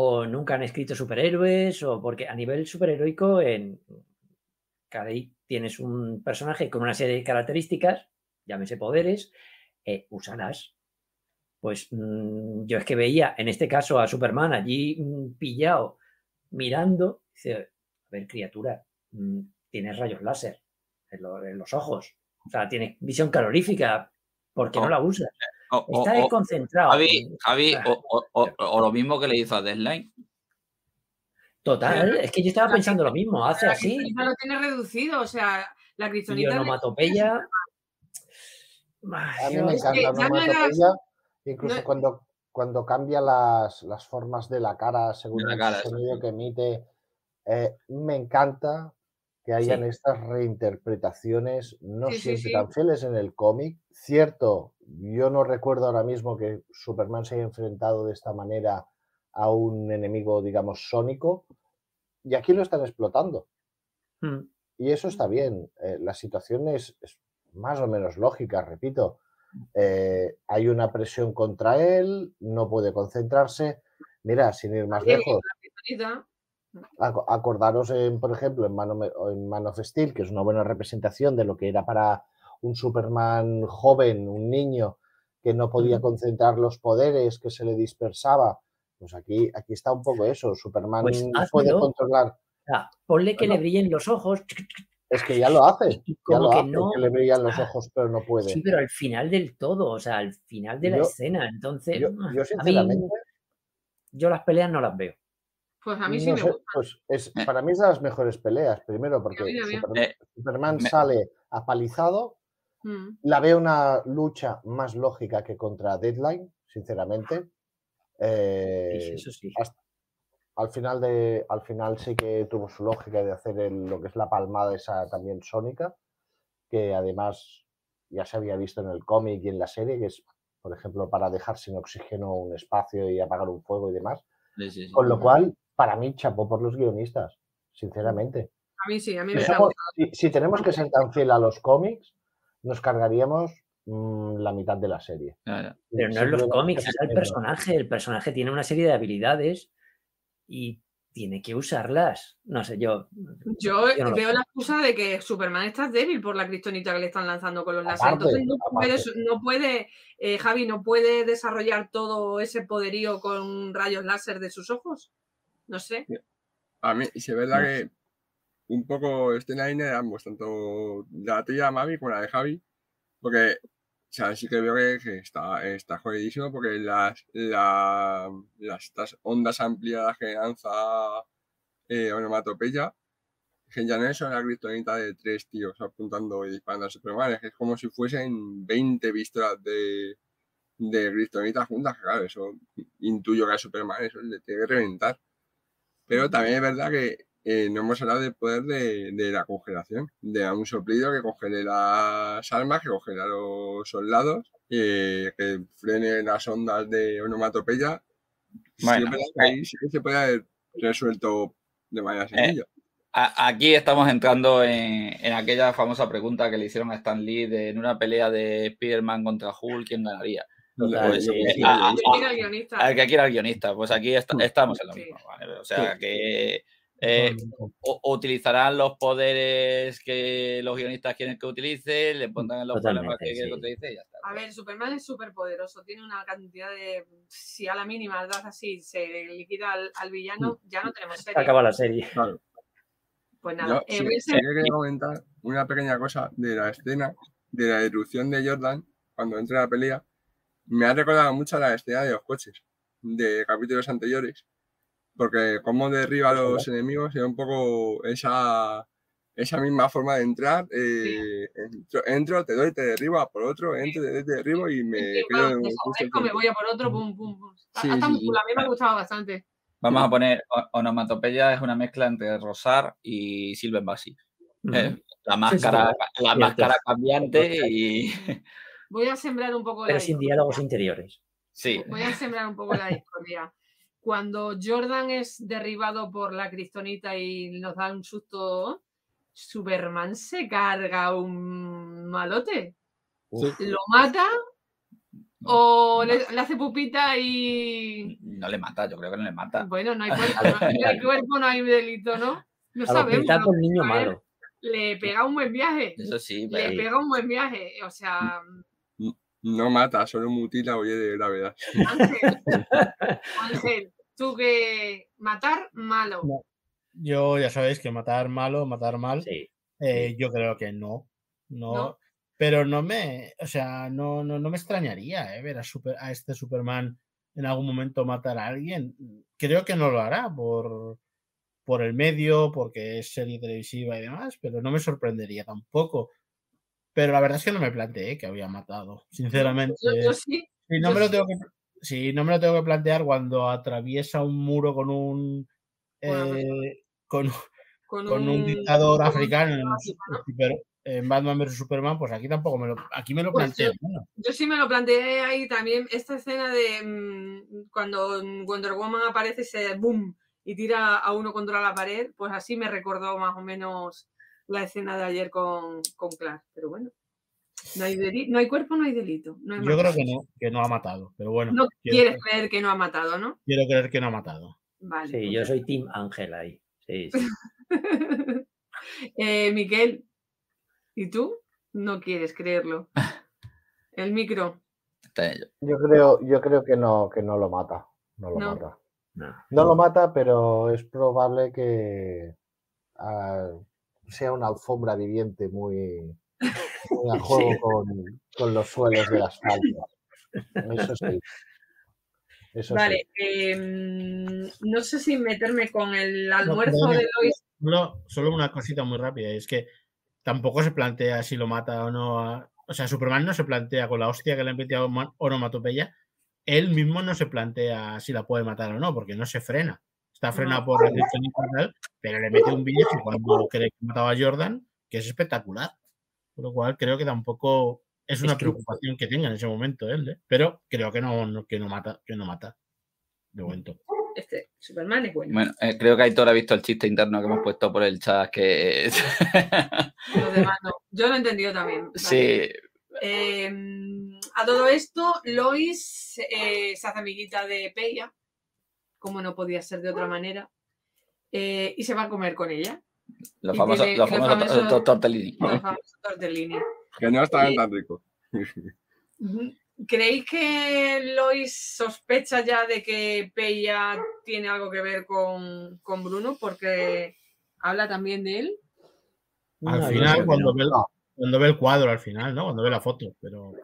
Speaker 7: o nunca han escrito superhéroes, o porque a nivel superheroico, en Carey tienes un personaje con una serie de características, llámese poderes, eh, úsalas. Pues mm, yo es que veía, en este caso, a Superman allí mm, pillado, mirando, dice, a ver, criatura, mm, tienes rayos láser en, lo- en los ojos. O sea, tienes visión calorífica. ¿Por qué no
Speaker 3: Oh,
Speaker 7: la usas?
Speaker 3: O- o-
Speaker 7: Está desconcentrado.
Speaker 3: Javi, Javi,
Speaker 7: Ah,
Speaker 3: o, o- o- o lo mismo que le hizo a Deadline.
Speaker 7: Total, es que yo estaba
Speaker 2: La
Speaker 7: pensando lo mismo. Hace
Speaker 2: La
Speaker 7: así
Speaker 2: kriptonita lo tiene reducido, o sea, la le-
Speaker 7: onomatopeya.
Speaker 5: A mí me encanta
Speaker 2: era-
Speaker 5: onomatopeya, incluso
Speaker 2: no-
Speaker 5: cuando, cuando cambia las, las formas de la cara según
Speaker 3: la
Speaker 5: el
Speaker 3: cara,
Speaker 5: sonido
Speaker 3: sí.
Speaker 5: que emite. eh, me encanta que hayan
Speaker 7: Sí.
Speaker 5: estas reinterpretaciones, no
Speaker 2: Sí,
Speaker 5: siempre
Speaker 2: sí.
Speaker 5: tan fieles en el cómic. Cierto, yo no recuerdo ahora mismo que Superman se haya enfrentado de esta manera a un enemigo, digamos, sónico, y aquí lo están explotando.
Speaker 7: Mm,
Speaker 5: Y eso está bien. eh, la situación es, es más o menos lógica, repito. Eh, hay una presión contra él, no puede concentrarse. Mira, sin ir más lejos,
Speaker 2: la
Speaker 5: acordaros, en, por ejemplo, en Man, of, en Man of Steel, que es una buena representación de lo que era para un Superman joven, un niño que no podía concentrar los poderes, que se le dispersaba. Pues aquí, aquí está un poco eso. Superman
Speaker 7: Pues
Speaker 5: puede controlar.
Speaker 7: o sea, ponle que le brillen los ojos.
Speaker 5: Es que ya lo hace.
Speaker 7: Y
Speaker 5: Ya
Speaker 7: como
Speaker 5: lo
Speaker 7: que
Speaker 5: hace,
Speaker 7: no.
Speaker 5: que le brillan los
Speaker 7: Ah,
Speaker 5: ojos, pero no puede.
Speaker 7: Sí, pero al final del todo, o sea, al final de la
Speaker 5: Yo-
Speaker 7: escena. Entonces,
Speaker 5: Yo,
Speaker 7: ah, a mí, yo las peleas no las veo.
Speaker 2: Pues a mí sí
Speaker 5: no
Speaker 2: me
Speaker 5: sé,
Speaker 2: gusta.
Speaker 5: pues es,
Speaker 3: Eh.
Speaker 5: para mí es de las mejores peleas. Primero porque. Superman,
Speaker 3: Eh,
Speaker 5: Superman
Speaker 3: me-
Speaker 5: sale apalizado.
Speaker 2: Mm.
Speaker 5: La veo una lucha más lógica que contra Deadline, sinceramente. Eh,
Speaker 7: sí, eso sí.
Speaker 5: hasta- al final de, al final sí que tuvo su lógica de hacer el- lo que es la palmada esa también sónica, que además ya se había visto en el cómic y en la serie, que es, por ejemplo, para dejar sin oxígeno un espacio y apagar un fuego y demás.
Speaker 3: Sí, sí, sí.
Speaker 5: Con lo cual, para mí, chapó por los guionistas, sinceramente.
Speaker 2: A mí sí, a mí
Speaker 5: Si
Speaker 2: me
Speaker 5: somos- si, si tenemos que ser tan fiel a los cómics, nos cargaríamos mm, la mitad de la serie.
Speaker 7: Pero no en los cómics, es el personaje. El personaje tiene una serie de habilidades y tiene que usarlas. No sé, yo.
Speaker 2: Yo
Speaker 7: yo no lo
Speaker 2: veo
Speaker 7: sé.
Speaker 2: la excusa de que Superman está débil por la kriptonita que le están lanzando con los láser.
Speaker 5: Aparte,
Speaker 2: Entonces no puede,
Speaker 5: aparte.
Speaker 2: no puede eh, Javi, no puede desarrollar todo ese poderío con rayos láser de sus ojos. No sé.
Speaker 4: A mí, si es verdad
Speaker 3: No
Speaker 4: que un poco este line de ambos, tanto la tuya, Mavi, como la de Javi, porque, o sea, sí que veo que, que está, está jodidísimo porque las, la- las estas ondas ampliadas que lanza eh, Onomatopeya, que ya no es una kriptonita de tres tíos apuntando y disparando a Superman, es que es como si fuesen 20 pistolas de, de kriptonita juntas, que claro, eso intuyo que a Superman eso le tiene que reventar. Pero también es verdad que eh, no hemos hablado del poder de, de la congelación, de un soplido que congele las armas, que congele a los soldados, eh, que frene las ondas de onomatopeya. Sí,
Speaker 3: Bueno,
Speaker 4: verdad que ahí sí que se puede haber resuelto de manera sencilla.
Speaker 3: A- Aquí estamos entrando en, en aquella famosa pregunta que le hicieron a Stan Lee de en una pelea de Spider-Man contra Hulk, ¿quién ganaría?
Speaker 7: Total,
Speaker 3: Pues,
Speaker 7: sí,
Speaker 3: eh,
Speaker 7: sí,
Speaker 3: a- a-
Speaker 7: sí.
Speaker 2: Mira el guionista.
Speaker 3: Al que quiera el guionista, pues aquí est- estamos en lo
Speaker 2: Sí.
Speaker 3: mismo. ¿vale? O sea que eh, o- o utilizarán los poderes que los guionistas quieren que utilice, le pondrán los problemas que quieren que utilice y ya está.
Speaker 2: A ver, Superman es súper poderoso, tiene una cantidad de... Si a la mínima das así, se liquida al, al villano, ya no tenemos serie.
Speaker 7: Acaba la serie.
Speaker 4: Claro.
Speaker 2: Pues nada,
Speaker 4: Yo
Speaker 2: eh,
Speaker 4: sí,
Speaker 2: voy a
Speaker 4: sí
Speaker 2: ser-
Speaker 4: que quería comentar una pequeña cosa de la escena de la erupción de Jordan cuando entra a la pelea. Me ha recordado mucho a la escena de los coches de capítulos anteriores, porque como derriba a los enemigos es un poco esa, esa misma forma de entrar. eh, entro, entro, te doy, te derribo, a por otro, entro, te doy, te derribo y me
Speaker 2: Sí,
Speaker 4: quedo
Speaker 2: vamos,
Speaker 4: en
Speaker 2: me
Speaker 4: justo el
Speaker 2: desaparezco, me voy a por otro, pum, pum, pum.
Speaker 4: Sí,
Speaker 2: está
Speaker 4: sí,
Speaker 2: muy
Speaker 4: sí.
Speaker 2: cool, a mí me ha gustado bastante.
Speaker 3: Vamos a poner onomatopeya, es una mezcla entre Rosar y Silven Basi.
Speaker 7: Ujú.
Speaker 3: ¿eh? La máscara, la máscara cambiante y
Speaker 2: Voy a sembrar un poco
Speaker 7: Pero
Speaker 2: la
Speaker 7: sin
Speaker 2: discordia.
Speaker 7: diálogos interiores.
Speaker 3: sí.
Speaker 2: Voy a sembrar un poco la discordia. Cuando Jordan es derribado por la Cristonita y nos da un susto, Superman se carga un malote.
Speaker 7: Uf.
Speaker 2: ¿Lo mata? ¿O le, le hace pupita y...
Speaker 3: No le mata, yo creo que no le mata.
Speaker 2: Bueno, no hay cuerpo, no, no hay, cuerpo, no hay delito, ¿no? No
Speaker 7: A
Speaker 2: sabemos.
Speaker 7: niño malo.
Speaker 2: Le pega un buen viaje.
Speaker 3: Eso sí,
Speaker 2: Le pega un buen viaje. O sea,
Speaker 4: No mata, solo mutila o de gravedad.
Speaker 2: Ángel, Ángel, tú que matar, malo.
Speaker 6: No. Yo ya sabéis que matar malo, matar mal,
Speaker 7: Sí.
Speaker 6: eh, yo creo que no. No.
Speaker 2: ¿No?
Speaker 6: Pero no me, o sea, no, no, no me extrañaría eh, ver a, super- a este Superman en algún momento matar a alguien. Creo que no lo hará por, por el medio, porque es serie televisiva y demás, pero no me sorprendería tampoco. Pero la verdad es que no me planteé que había matado, sinceramente.
Speaker 2: Yo, yo sí.
Speaker 6: Si no,
Speaker 2: Yo
Speaker 6: me lo tengo que, si no me lo tengo que plantear cuando atraviesa un muro con un
Speaker 2: Bueno,
Speaker 6: eh, con,
Speaker 2: Con,
Speaker 6: con un dictador
Speaker 2: con un
Speaker 6: africano en,
Speaker 2: africano.
Speaker 6: Batman vs Superman, pues aquí tampoco me lo, aquí me lo
Speaker 2: Pues
Speaker 6: planteo. bueno,
Speaker 2: Yo sí me lo planteé ahí también, esta escena de mm, cuando Wonder Woman aparece y se boom y tira a uno contra la pared, pues así me recordó más o menos la escena de ayer con, con Clark. Pero bueno, no hay, no hay cuerpo, no hay delito. No hay
Speaker 6: yo creo que no, que no ha matado, pero bueno,
Speaker 2: No
Speaker 6: quiero,
Speaker 2: quieres creer que no ha matado, ¿no?
Speaker 6: quiero creer que no ha matado.
Speaker 2: Vale.
Speaker 7: Sí, yo soy Team Ángel ahí. Sí, sí.
Speaker 2: eh, Miquel, ¿y tú? No quieres creerlo. El micro.
Speaker 5: Yo creo, yo creo que no, que no lo mata. No lo
Speaker 2: No.
Speaker 5: mata.
Speaker 7: No.
Speaker 5: No lo mata, pero es probable que ah, sea una alfombra viviente muy, muy a juego
Speaker 7: Sí.
Speaker 5: con, con los suelos del asfalto. Eso sí. Eso
Speaker 2: Vale,
Speaker 5: sí.
Speaker 2: em, no sé si meterme con el
Speaker 6: No,
Speaker 2: almuerzo de Lois.
Speaker 6: solo, solo una cosita muy rápida, y es que tampoco se plantea si lo mata o no. a- o sea, Superman no se plantea con la hostia que le ha metido a Onomatopeya, él mismo no se plantea si la puede matar o no, porque no se frena. Está frenado por y tal, pero le mete un viaje cuando cree que mataba a Jordan, que es espectacular. Por lo cual creo que tampoco es una
Speaker 7: Es
Speaker 6: preocupación que tenga en ese momento él, ¿eh? pero creo que no, no- que no mata, que no mata. De momento.
Speaker 2: Este, Superman es bueno.
Speaker 3: Bueno, eh, creo que Aitor ha visto el chiste interno que hemos puesto por el chat que
Speaker 2: Los demás no. Yo lo he entendido también. vale.
Speaker 3: sí,
Speaker 2: Em, a todo esto, Lois eh, se hace amiguita de Peya, como no podía ser de otra manera, eh, y se va a comer con ella.
Speaker 3: los famosos, los tortellini.
Speaker 2: Los famosos tortellini.
Speaker 4: Que no estaban tan ricos.
Speaker 2: ¿Creéis que Lois sospecha ya de que Peya tiene algo que ver con, con Bruno? Porque habla también de él.
Speaker 6: Al final, cuando, ve el, cuando ve el cuadro, al final, ¿no? Cuando ve la foto, pero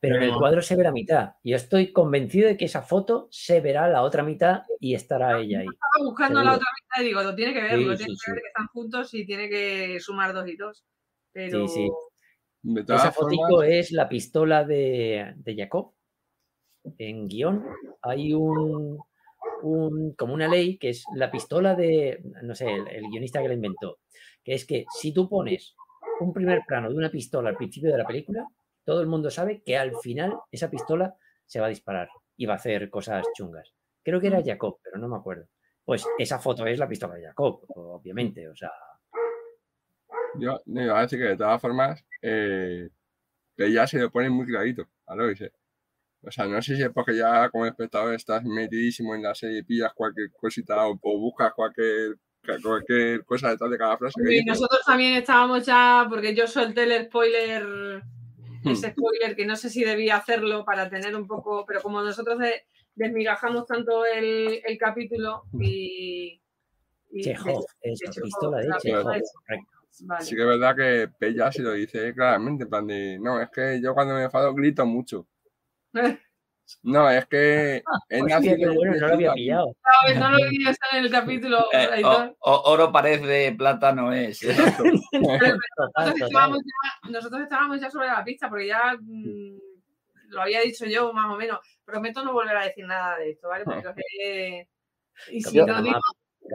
Speaker 7: Pero en el cuadro se ve la mitad. Yo estoy convencido de que esa foto se verá la otra mitad y estará ella ahí.
Speaker 2: Estaba buscando la otra mitad y digo, lo tiene que ver,
Speaker 7: Sí,
Speaker 2: lo
Speaker 7: sí,
Speaker 2: tiene que
Speaker 7: sí.
Speaker 2: ver que están juntos y tiene que sumar dos y dos. Pero
Speaker 7: Sí, sí.
Speaker 4: De todas
Speaker 7: Esa
Speaker 4: formas,
Speaker 7: fotico es la pistola de, de Jacob. En guion hay un, un- como una ley que es la pistola de, no sé, el, el guionista que la inventó, que es que si tú pones un primer plano de una pistola al principio de la película, todo el mundo sabe que al final esa pistola se va a disparar. iba a hacer cosas chungas. Creo que era. Jacob, pero no me acuerdo. Pues esa foto es la pistola de Jacob, obviamente. O sea,
Speaker 4: Yo no iba a decir que de todas formas, eh, que ya se lo pone muy clarito a. O sea, no sé si es porque ya como espectador estás metidísimo en la serie y pillas cualquier cosita o, o buscas cualquier, cualquier cosa detrás de cada frase. que
Speaker 2: Y
Speaker 4: dice.
Speaker 2: nosotros también estábamos ya, porque yo solté el spoiler. Ese spoiler que no sé si debía hacerlo para tener un poco, pero como nosotros de- desmigajamos tanto el, el capítulo y... y
Speaker 7: Chekhov,
Speaker 2: de-
Speaker 7: es
Speaker 2: de
Speaker 7: la
Speaker 2: Chekhov,
Speaker 7: pistola de
Speaker 2: la
Speaker 7: Chekhov,
Speaker 2: pistola de-
Speaker 7: correcto.
Speaker 2: Vale.
Speaker 4: Sí que es verdad que Pella se lo dice claramente, en plan de, no, es que yo cuando me enfado grito mucho. No, es que
Speaker 7: qué
Speaker 4: y
Speaker 7: bueno, no lo había pillado.
Speaker 2: ¿Sabes? No lo vi eso en el capítulo.
Speaker 3: Eh,
Speaker 2: Aitor.
Speaker 3: o- o- oro parece, plata no es.
Speaker 2: Nosotros, estábamos ya, nosotros estábamos ya sobre la pista porque ya mm, lo había dicho yo más o menos. Prometo no volver a decir nada de esto, ¿vale? Porque eh, y si
Speaker 5: Yo-
Speaker 2: no digo,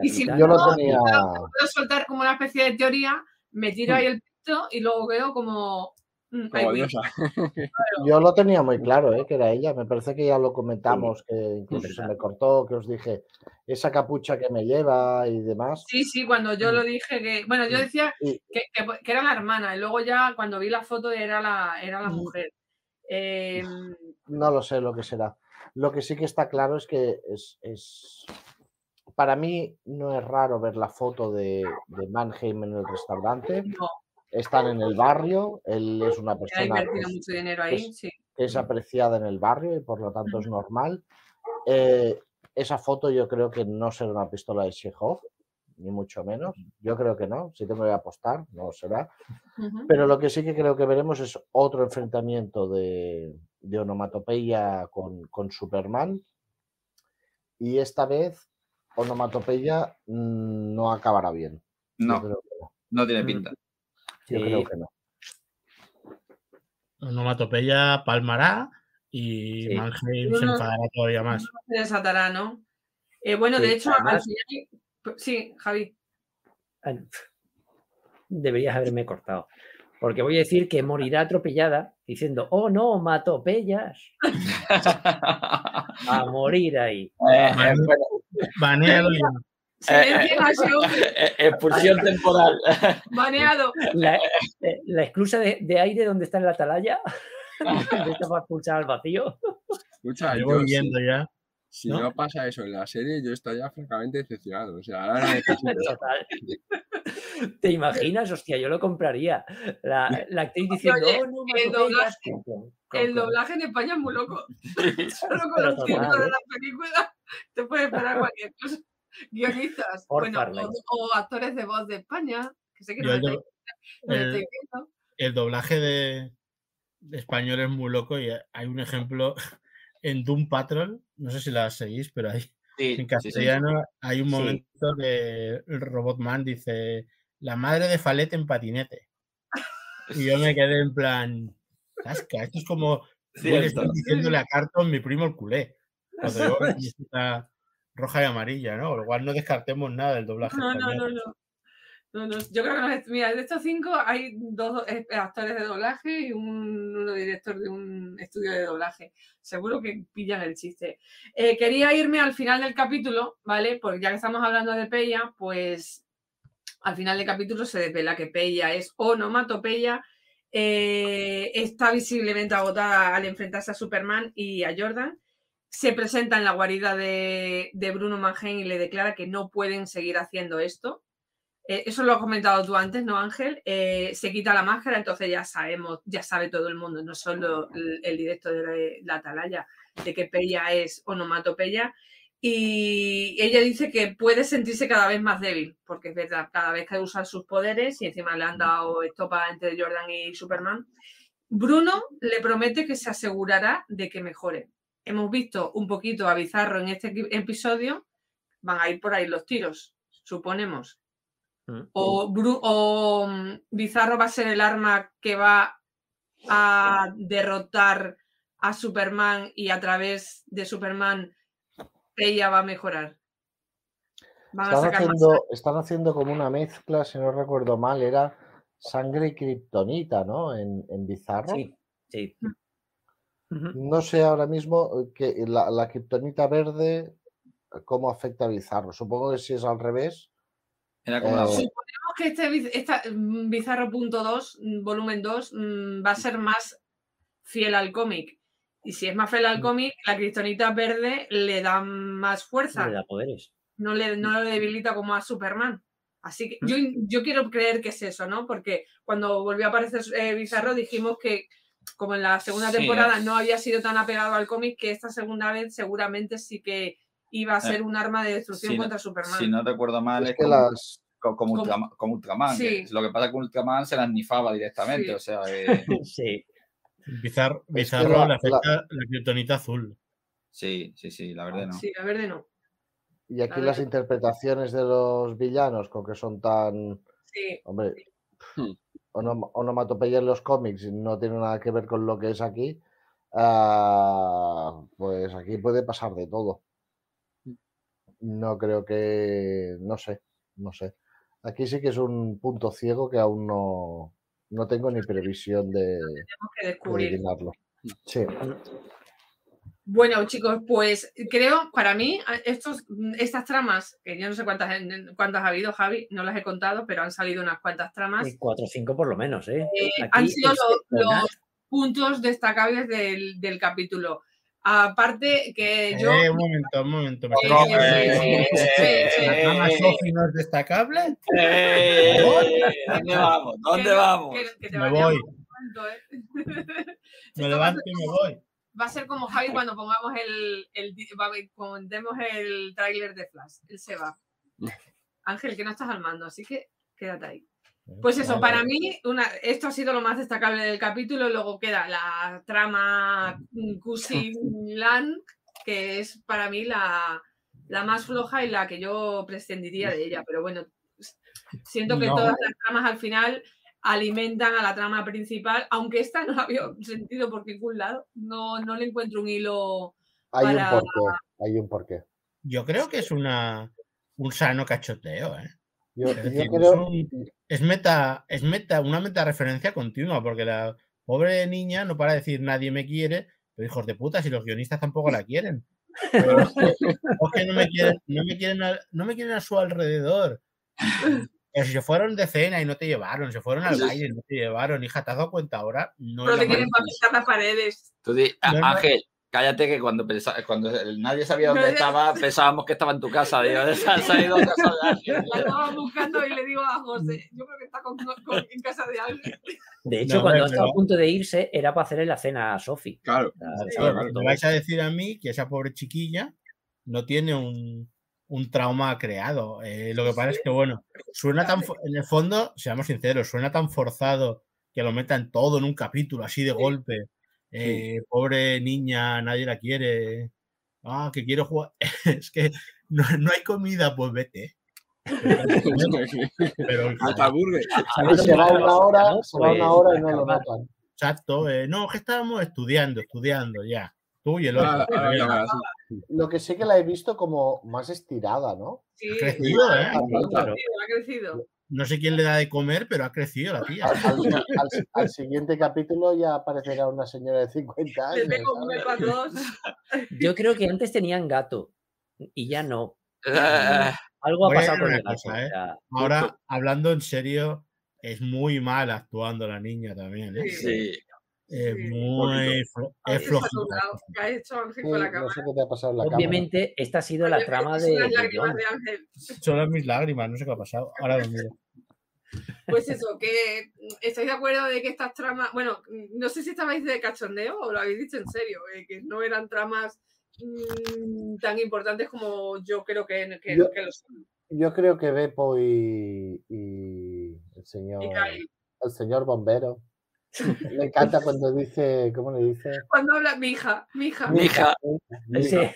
Speaker 2: y si
Speaker 5: Yo lo
Speaker 2: no,
Speaker 5: tenía.
Speaker 2: puedo soltar como una especie de teoría, me tiro ahí el pito y luego veo como. Mm,
Speaker 4: Como diosa.
Speaker 5: Yo lo tenía muy claro, ¿eh? que era ella. Me parece que ya lo comentamos, que incluso se me cortó, que os dije esa capucha que me lleva y demás.
Speaker 2: Sí, sí, cuando yo lo dije que. Bueno, yo decía
Speaker 5: Y-
Speaker 2: que, que- que era la hermana y luego ya cuando vi la foto era la, era la
Speaker 5: Mm.
Speaker 2: mujer. Eh,
Speaker 5: No lo sé lo que será. Lo que sí que está claro es que es, es- para mí no es raro ver la foto de, de Mannheim en el restaurante.
Speaker 2: no,
Speaker 5: Están en el barrio, él es una persona
Speaker 2: invertido mucho dinero ahí, sí.
Speaker 5: que es apreciada en el barrio y por lo tanto es normal. Eh, esa foto yo creo que no será una pistola de Chekhov, ni mucho menos. Yo creo que no, si tengo que apostar, no será. Pero lo que sí que creo que veremos es otro enfrentamiento de, de onomatopeya con, con Superman. Y esta vez onomatopeya mm, no acabará bien.
Speaker 3: No.
Speaker 5: no
Speaker 3: tiene
Speaker 7: Mm.
Speaker 3: pinta.
Speaker 5: Yo
Speaker 7: Sí.
Speaker 5: creo que no.
Speaker 6: Onomatopeya palmará y
Speaker 7: Sí.
Speaker 6: Mannheim se
Speaker 2: no-
Speaker 6: enfadará todavía más.
Speaker 2: Se desatará, ¿no? Eh, bueno, de hecho, al final. Sí, Javi.
Speaker 7: Deberías haberme cortado. Porque voy a decir que morirá atropellada diciendo, oh no, matopellas. A morir ahí.
Speaker 3: Eh, eh, bueno,
Speaker 2: ese hombre,
Speaker 3: eh, expulsión temporal.
Speaker 2: baneado.
Speaker 7: La, eh, la esclusa de, de aire donde está en la atalaya. está para expulsar al vacío.
Speaker 4: Escucha,
Speaker 6: Yo voy viendo ya.
Speaker 4: si
Speaker 6: ¿no?
Speaker 4: no pasa eso en la serie, yo estaría francamente decepcionado. O sea, ahora no necesito.
Speaker 7: Total. ¿Te imaginas? Hostia, yo lo compraría. La, la actriz diciendo,
Speaker 2: Oye,
Speaker 7: oh no,
Speaker 2: el
Speaker 7: matopellas.
Speaker 2: El doblaje en España es muy loco. Solo con los títulos de
Speaker 7: ¿eh?
Speaker 2: la película te puede esperar cualquier cosa. Guionistas,
Speaker 7: Por
Speaker 2: bueno, o, o actores de voz de España, que sé que no
Speaker 6: Yo
Speaker 2: me
Speaker 6: el,
Speaker 2: estáis,
Speaker 6: do-
Speaker 2: no
Speaker 6: el-
Speaker 2: estáis viendo.
Speaker 6: el doblaje de, de español es muy loco y hay un ejemplo en Doom Patrol, no sé si la seguís, pero hay,
Speaker 3: Sí,
Speaker 6: en
Speaker 3: sí, sí.
Speaker 6: castellano hay un
Speaker 7: Sí.
Speaker 6: momento que el Robotman dice la madre de Falete en patinete. Y yo me quedé en plan, casca, esto es como. Smith diciéndole a Carton mi primo el culé. Cuando roja y amarilla, ¿no? Cual no descartemos nada del doblaje
Speaker 2: No, no, no, no. No, no, Yo creo que nos- mira, de estos cinco hay dos eh, actores de doblaje y un, uno director de un estudio de doblaje. Seguro que pillan el chiste. Eh, quería irme al final del capítulo, ¿vale? Porque ya que estamos hablando de Peya, pues al final del capítulo se desvela que Peya es onomatopeya. eh, está visiblemente agotada al enfrentarse a Superman y a Jordan. Se presenta en la guarida de, de Bruno Mannheim y le declara que no pueden seguir haciendo esto. Eh, eso lo has comentado tú antes, ¿no, Ángel? Eh, se quita la máscara, entonces ya sabemos, ya sabe todo el mundo, no solo el, el director de la, la atalaya, de que Peya es onomatopeya. Y ella dice que puede sentirse cada vez más débil, porque es verdad, cada vez que usa sus poderes y encima le han dado estopa entre Jordan y Superman, Bruno le promete que se asegurará de que mejore. Hemos visto un poquito a Bizarro en este episodio, van a ir por ahí los tiros, suponemos.
Speaker 7: Mm.
Speaker 2: O, Bru- o, mm, Bizarro va a ser el arma que va a derrotar a Superman y a través de Superman ella va a mejorar. Van a
Speaker 5: Están
Speaker 2: más
Speaker 5: haciendo, están haciendo como una mezcla, si no recuerdo mal, era sangre y kriptonita, ¿no? En, en Bizarro.
Speaker 7: Sí, sí.
Speaker 5: No sé ahora mismo eh, que la, la kriptonita verde eh, cómo afecta a Bizarro. Supongo que si es al revés.
Speaker 3: Era como la
Speaker 5: Eh,
Speaker 3: voz.
Speaker 2: Suponemos que este esta, mm, Bizarro punto 2, mm, volumen 2, mm, va a ser más fiel al cómic. Y si es más fiel al cómic, la cristonita verde le da más fuerza.
Speaker 7: Le da poderes.
Speaker 2: no le, no lo debilita como a Superman. Así que yo, yo quiero creer que es eso, ¿no? Porque cuando volvió a aparecer eh, Bizarro dijimos que como en la segunda
Speaker 3: Sí,
Speaker 2: temporada
Speaker 3: es-
Speaker 2: no había sido tan apegado al cómic, que esta segunda vez seguramente sí que iba a ser un arma de destrucción
Speaker 3: si no-
Speaker 2: contra Superman.
Speaker 3: Si no recuerdo mal,
Speaker 5: es
Speaker 3: es
Speaker 5: que
Speaker 3: como,
Speaker 5: las,
Speaker 3: co- como,
Speaker 2: como-
Speaker 3: Ultraman, como Ultraman, que
Speaker 2: Sí.
Speaker 3: Lo que pasa es que Ultraman se las nifaba directamente.
Speaker 2: Sí.
Speaker 3: O sea, eh,
Speaker 7: Sí.
Speaker 6: Bizarro,
Speaker 5: que
Speaker 6: Bizarro
Speaker 5: la-
Speaker 6: le afecta la kriptonita azul.
Speaker 3: sí, sí, sí, la verdad no.
Speaker 2: Sí, la verde no.
Speaker 5: y aquí las interpretaciones de los villanos, con que son tan.
Speaker 2: Sí,
Speaker 5: Hombre,
Speaker 4: Hmm.
Speaker 5: Onom- onomatopeya en los cómics y no tiene nada que ver con lo que es aquí. ah, pues aquí puede pasar de todo. No creo que. No sé, no sé. Aquí sí que es un punto ciego que aún no, no tengo ni previsión de,
Speaker 2: tenemos que
Speaker 5: de
Speaker 2: descubrir.
Speaker 5: adivinarlo. Sí.
Speaker 2: Bueno, chicos, pues creo, para mí, estos, estas tramas, que yo no sé cuántas, cuántas ha habido, Javi, no las he contado, pero han salido unas cuantas tramas.
Speaker 7: Y cuatro o cinco por lo menos, ¿eh?
Speaker 2: Eh, han sido los puntos destacables del, del capítulo. Aparte que yo...
Speaker 6: Eh, un momento, un momento. ¿me
Speaker 2: Eh.
Speaker 6: ¿La trama Sophie no es destacable?
Speaker 3: ¡Eh! ¿Dónde vamos? ¿Dónde
Speaker 2: que-
Speaker 3: vamos?
Speaker 2: que- que te
Speaker 6: Me voy.
Speaker 2: ¿eh?
Speaker 6: Me levanto y me voy.
Speaker 2: Va a ser como Javi cuando pongamos el, el el tráiler de Flash. Él se va. Ángel, que no estás al mando, así que quédate ahí. Pues eso,
Speaker 6: Vale.
Speaker 2: para mí, una, esto ha sido lo más destacable del capítulo. Luego queda la trama Cousin Land, que es para mí la, la más floja y la que yo prescindiría de ella. Pero bueno, siento que
Speaker 6: No.
Speaker 2: todas las tramas al final alimentan a la trama principal, aunque esta no la había sentido por ningún lado. No, no le encuentro un hilo.
Speaker 5: Hay
Speaker 2: Para-
Speaker 5: un porqué. Hay un porqué.
Speaker 6: Yo creo que es una, un sano cachoteo, ¿eh?
Speaker 5: Yo,
Speaker 6: Es
Speaker 5: yo
Speaker 6: decir, es,
Speaker 5: creo.
Speaker 6: un- es meta, es meta, una meta referencia continua, porque la pobre niña no para de decir nadie me quiere, pero hijos de puta, si los guionistas tampoco la quieren. Pero es que, es que no me quieren, no me quieren a, no me quieren a su alrededor. Pero si se fueron de cena y no te llevaron, se fueron al baile y no te llevaron, hija, ¿te has dado cuenta ahora? No
Speaker 2: Pero te quieren pintar las paredes.
Speaker 3: Tú di- a-
Speaker 6: No, no.
Speaker 3: Ángel, cállate que cuando, pensa- cuando nadie sabía dónde
Speaker 2: No,
Speaker 3: estaba, pensábamos que estaba en tu casa. Digo, salido a casa de Ángel.
Speaker 2: La estaba buscando y le digo a José, yo creo que está con- con- en casa de alguien.
Speaker 7: De hecho,
Speaker 6: No,
Speaker 7: cuando estaba a punto de irse, era para hacerle la cena a Sofi.
Speaker 4: Claro.
Speaker 6: Claro, me vais a decir a mí que esa pobre chiquilla no tiene un, un trauma creado. Eh, lo que pasa es que, bueno, suena tan, en el fondo, seamos sinceros, suena tan forzado que lo metan todo en un capítulo, así de golpe. Eh, Pobre niña, nadie la quiere. Ah, que quiero jugar. es que no, no hay comida, pues vete. Pero,
Speaker 4: Hasta burger.
Speaker 5: Y se va una hora, se va una hora y no lo
Speaker 7: calma.
Speaker 5: notan.
Speaker 6: exacto, eh, no, que estábamos estudiando, estudiando ya. Tú y el
Speaker 4: Ah,
Speaker 6: otro.
Speaker 4: ah, sí.
Speaker 5: Lo que sí que la he visto como más estirada, ¿no?
Speaker 2: Sí,
Speaker 6: ha crecido, ¿eh?
Speaker 2: ha
Speaker 7: Claro.
Speaker 2: crecido, ha crecido.
Speaker 6: No sé quién le da de comer, pero ha crecido la tía.
Speaker 5: Al, al- al- al siguiente capítulo ya aparecerá una señora de 50
Speaker 2: Le
Speaker 5: años.
Speaker 2: tengo un
Speaker 5: ¿sabes?
Speaker 2: para todos.
Speaker 7: Yo creo que antes tenían gato y ya no. Algo ha
Speaker 6: Voy
Speaker 7: pasado con el gato.
Speaker 6: cosa, ¿eh?
Speaker 7: o sea,
Speaker 6: Ahora, hablando en serio, es muy mal actuando la niña también. ¿eh?
Speaker 3: sí.
Speaker 6: Es
Speaker 2: Sí.
Speaker 6: muy flo- es
Speaker 2: Ángel
Speaker 6: flojita.
Speaker 2: saturado. ¿Qué ha hecho Ángel
Speaker 5: Sí,
Speaker 2: con la
Speaker 5: no sé qué te ha pasado en la
Speaker 7: obviamente, esta ha sido la trama de,
Speaker 2: son las lágrimas de Ángel.
Speaker 6: Son mis lágrimas, no sé qué ha pasado. Ahora lo miro.
Speaker 2: Pues eso, que mm, estáis de acuerdo de que estas tramas, bueno, mm, no sé si estabais de cachondeo o lo habéis dicho en serio, eh, que no eran tramas mm, tan importantes como yo creo que, que,
Speaker 5: Yo-
Speaker 2: que lo son.
Speaker 5: Yo creo que Beppo y, y el señor
Speaker 2: Y
Speaker 5: el señor bombero. Me encanta cuando dice, ¿cómo le dice?
Speaker 2: Cuando habla mi hija, mi hija,
Speaker 3: Mi hija.
Speaker 5: mi
Speaker 7: Sí,
Speaker 5: hija.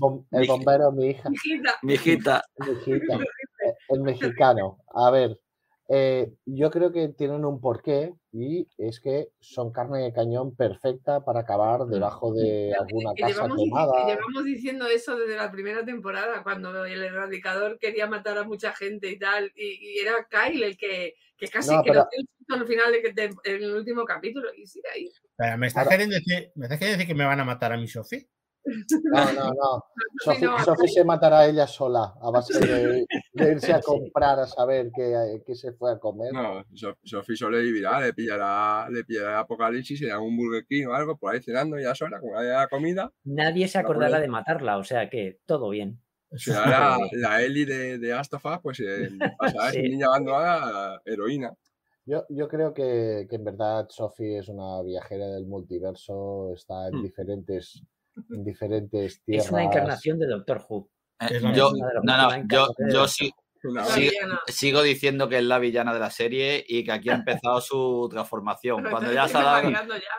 Speaker 5: Bom- el bombero, mi hija,
Speaker 2: mi hijita.
Speaker 3: Mi hijita.
Speaker 5: mi hijita. El mexicano. A ver, Eh, yo creo que tienen un porqué y es que son carne de cañón perfecta para acabar debajo de alguna
Speaker 2: Que
Speaker 5: casa
Speaker 2: que
Speaker 5: quemada.
Speaker 2: llevamos diciendo eso desde la primera temporada, cuando el erradicador quería matar a mucha gente y tal, y, y era Kyle el que, que casi
Speaker 5: No,
Speaker 2: que
Speaker 5: pero-
Speaker 2: lo tiene justo al final de, de- en el último capítulo, y sigue ahí.
Speaker 6: Pero ¿me estás, queriendo decir, ¿Me estás queriendo decir que me van a matar a mi Sofi?
Speaker 5: No, no, no.
Speaker 2: Sophie
Speaker 5: se matará ella sola a base de, de irse a comprar a saber qué, qué se fue a comer.
Speaker 4: No, So- Sophie sobrevivirá, le pillará, le pillará el apocalipsis, se da un Burger King o algo, por ahí cenando ya sola, con la comida.
Speaker 7: Nadie se acordará de matarla, o sea que todo bien.
Speaker 4: Se hará la Ellie de, de pues eh, pasará ser
Speaker 7: Sí.
Speaker 4: niña abandonada a heroína.
Speaker 5: Yo, yo creo que, que en verdad Sophie es una viajera del multiverso, está en
Speaker 4: Hmm.
Speaker 5: diferentes, en diferentes tierras.
Speaker 7: Es una encarnación de Doctor Who.
Speaker 3: Eh, yo, no, no, yo, yo sí,
Speaker 2: villana.
Speaker 3: sigo diciendo que es la villana de la serie y que aquí ha empezado su transformación. Cuando ya se ha dado,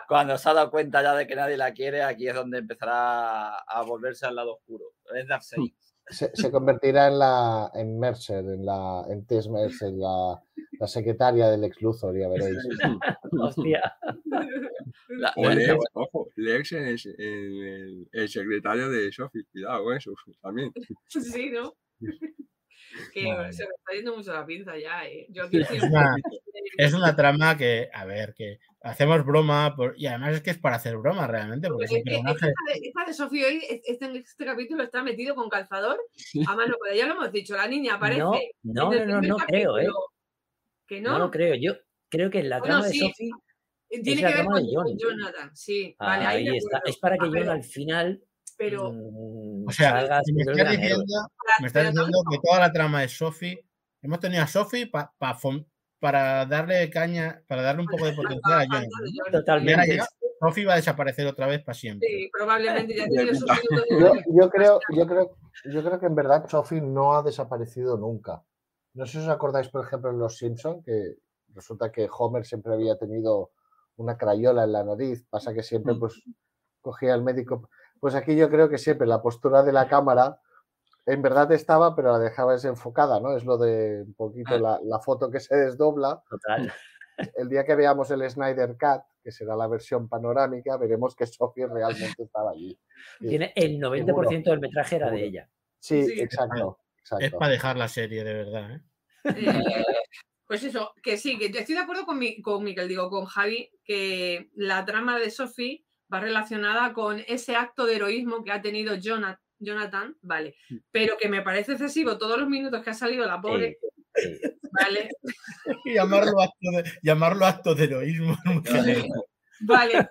Speaker 3: cuando se ha dado cuenta ya de que nadie la quiere, aquí es donde empezará a volverse al lado oscuro. Es Darkseid.
Speaker 5: Se, se convertirá en la en Mercer, en la en Tess Mercer, la, la secretaria del ex Luthor, ya veréis.
Speaker 7: Hostia.
Speaker 3: La-
Speaker 4: O
Speaker 3: la-
Speaker 4: Lex, ojo, Lex en el, en el- el secretario de Sophie, cuidado con eso también.
Speaker 2: Sí, ¿no? Que se me está yendo mucho la pinza ya, ¿eh? Yo
Speaker 6: Es una, es una trama que, a ver, que hacemos broma por- y además es que es para hacer broma realmente, porque es un
Speaker 2: esta de, esta de Sofía hoy, es- este, en este capítulo está metido con calzador a mano, pero ya lo hemos dicho, la niña aparece.
Speaker 7: No,
Speaker 2: en
Speaker 7: no, no, no, creo, ¿eh?
Speaker 2: Que no,
Speaker 7: No lo creo. Yo creo que la
Speaker 2: Bueno,
Speaker 7: trama de
Speaker 2: sí.
Speaker 7: Sophie
Speaker 2: eh, tiene
Speaker 7: la
Speaker 2: que ver con
Speaker 7: John.
Speaker 2: Jonathan, sí, vale, ahí
Speaker 7: está. Es para que
Speaker 2: Ah,
Speaker 7: John al final
Speaker 2: pero
Speaker 7: mm,
Speaker 6: O sea,
Speaker 7: salga
Speaker 6: si me estás
Speaker 7: héroe.
Speaker 6: diciendo, me que toda la trama de Sophie, hemos tenido a Sophie pa- pa para darle caña, para darle un poco de potencial a Jonathan.
Speaker 7: Totalmente.
Speaker 6: Sophie va a desaparecer otra vez para siempre.
Speaker 2: Sí, probablemente ya tiene sus
Speaker 5: Yo, yo creo, yo creo, yo creo que en verdad Sophie no ha desaparecido nunca. No sé si os acordáis, por ejemplo, en Los Simpson, que resulta que Homer siempre había tenido una crayola en la nariz, pasa que siempre pues cogía al médico. Pues aquí yo creo que siempre la postura de la cámara en verdad estaba, pero la dejaba desenfocada, ¿no? Es lo de un poquito
Speaker 3: Ah.
Speaker 5: la, la foto que se desdobla.
Speaker 7: Total.
Speaker 5: El día que veamos el Snyder Cut, que será la versión panorámica, veremos que Sophie realmente estaba allí.
Speaker 7: Tiene el 90% del metraje era de
Speaker 5: seguro.
Speaker 7: ella.
Speaker 5: Sí,
Speaker 2: Sí.
Speaker 5: exacto.
Speaker 6: Es para dejar la serie, de verdad. ¿eh?
Speaker 2: Eh, pues eso, que sí, que estoy de acuerdo con, mi, con Miquel, digo, con Javi, que la trama de Sophie va relacionada con ese acto de heroísmo que ha tenido Jonathan, Jonathan, vale, pero que me parece excesivo todos los minutos que ha salido la pobre,
Speaker 7: Sí,
Speaker 2: vale,
Speaker 6: Y llamarlo acto de, llamarlo acto de heroísmo.
Speaker 2: vale,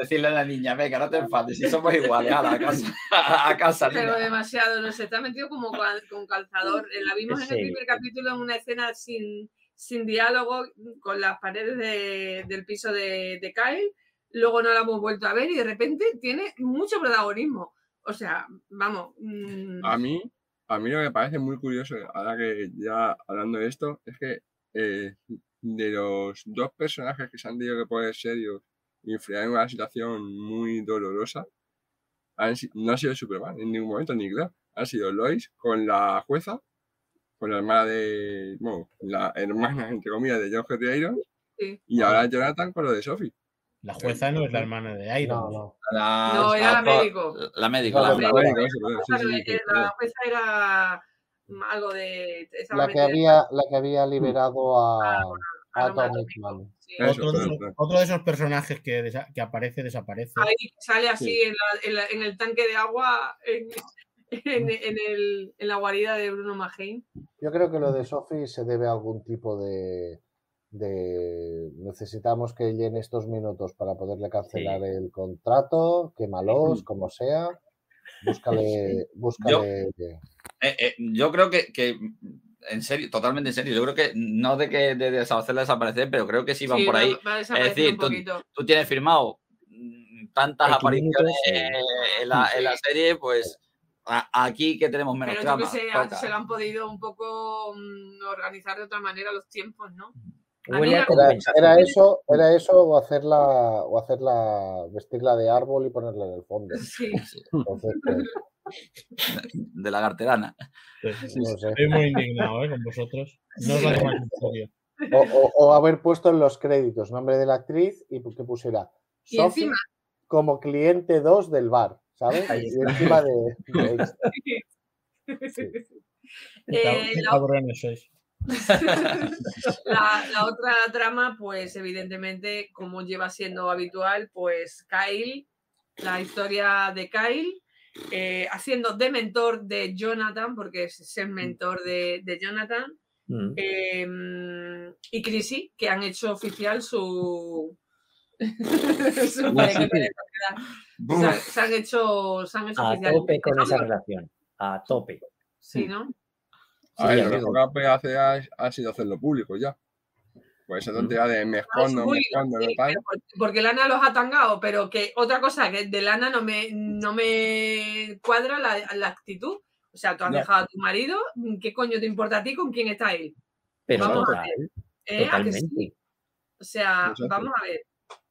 Speaker 3: Decirle a la niña, venga, no te enfades, si somos iguales, a la casa, a casa.
Speaker 2: pero
Speaker 3: niña".
Speaker 2: demasiado, no sé, está metido como con calzador. Eh, La vimos en el primer capítulo en una escena sin, sin diálogo, con las paredes de- del piso de, de Kyle, luego no la hemos vuelto a ver y de repente tiene mucho protagonismo. O sea, vamos. mm,
Speaker 4: A mí, a mí lo que me parece muy curioso, ahora que ya hablando de esto, es que eh, de los dos personajes que se han tenido que poner serios y enfriar en una situación muy dolorosa, han no ha sido Superman en ningún momento, ni Clark. Ha sido Lois con la jueza, con la hermana de. Bueno, la hermana, entre comillas, de John G. Irons,
Speaker 2: sí.
Speaker 4: y ahora Jonathan con lo de Sophie.
Speaker 6: La jueza no es la hermana de Iron.
Speaker 5: No, no.
Speaker 3: La,
Speaker 2: No, era la
Speaker 3: la-
Speaker 2: médico.
Speaker 3: La médico, la,
Speaker 5: médico.
Speaker 2: La jueza era mm, algo de.
Speaker 5: La que había, la que había liberado a,
Speaker 2: a
Speaker 5: a
Speaker 2: Roma
Speaker 5: Atomic
Speaker 2: Atómico,
Speaker 5: Man.
Speaker 2: sí.
Speaker 4: Eso,
Speaker 6: Otro, de esos,
Speaker 4: perdón.
Speaker 6: otro de esos personajes que, desa- que aparece, desaparece.
Speaker 2: Ahí sale así
Speaker 4: Sí.
Speaker 2: en, la- en la- en el tanque de agua en, en- en el- en la guarida de Bruno Magein.
Speaker 5: Yo creo que lo de Sophie se debe a algún tipo de, de necesitamos que llene estos minutos para poderle cancelar el contrato, quémalos, como sea, búscale, búscale.
Speaker 3: Eh, eh, yo creo que, que, en serio, totalmente en serio, yo creo que no de que de deshacerla desaparecer, pero creo que sí van
Speaker 2: Sí,
Speaker 3: por ahí.
Speaker 2: va desaparecer
Speaker 3: decir, tú- tienes firmado mm, tantas apariciones en, la, en la
Speaker 2: Sí.
Speaker 3: serie, pues aquí que tenemos menos
Speaker 2: Pero yo que
Speaker 3: toca.
Speaker 2: se lo han podido un poco mm, organizar de otra manera los tiempos, ¿no?
Speaker 5: Era, eso, era eso o hacerla, o hacerla, vestirla de árbol y ponerla en el fondo.
Speaker 2: Sí.
Speaker 5: Entonces, pues,
Speaker 3: de la garterana.
Speaker 6: Sí,
Speaker 5: No sé.
Speaker 6: Estoy muy indignado ¿eh? con vosotros. No os lo tomáis en serio.
Speaker 5: O, o- o haber puesto en los créditos nombre de la actriz y que pusiera
Speaker 2: Y encima,
Speaker 5: como cliente 2 del bar, ¿sabes?
Speaker 7: Ahí
Speaker 5: Y encima de, de
Speaker 6: cab-
Speaker 2: Eh,
Speaker 6: qué
Speaker 2: la-
Speaker 6: cabrones sois.
Speaker 2: la, la otra trama, pues evidentemente, como lleva siendo habitual, pues Kyle, la historia de Kyle, eh, haciendo de mentor de Jonathan, porque es, el mentor de, de Jonathan,
Speaker 7: Mm.
Speaker 2: eh, y Chrissy, que han hecho oficial su... su se, han- hecho, se han hecho
Speaker 7: A
Speaker 2: oficial.
Speaker 7: tope con esa relación. A tope.
Speaker 2: Sí, ¿no?
Speaker 4: A ver, lo
Speaker 7: amigo.
Speaker 4: mejor que ha podido hacer ha, ha sido hacerlo público ya. Pues esa tontería de me
Speaker 2: es
Speaker 4: escondo, me escondo,
Speaker 2: sí,
Speaker 4: no tal.
Speaker 2: porque Lana los ha tangado, pero que otra cosa que de Lana no me, no me cuadra la, la actitud. O sea, tú has
Speaker 7: No.
Speaker 2: dejado a tu marido, ¿qué coño te importa a ti con quién está él?
Speaker 7: Pero
Speaker 2: Vamos a
Speaker 7: total,
Speaker 2: ¿Eh? ¿A que sí?
Speaker 7: totalmente.
Speaker 2: O sea,
Speaker 4: Exacto.
Speaker 2: vamos a ver.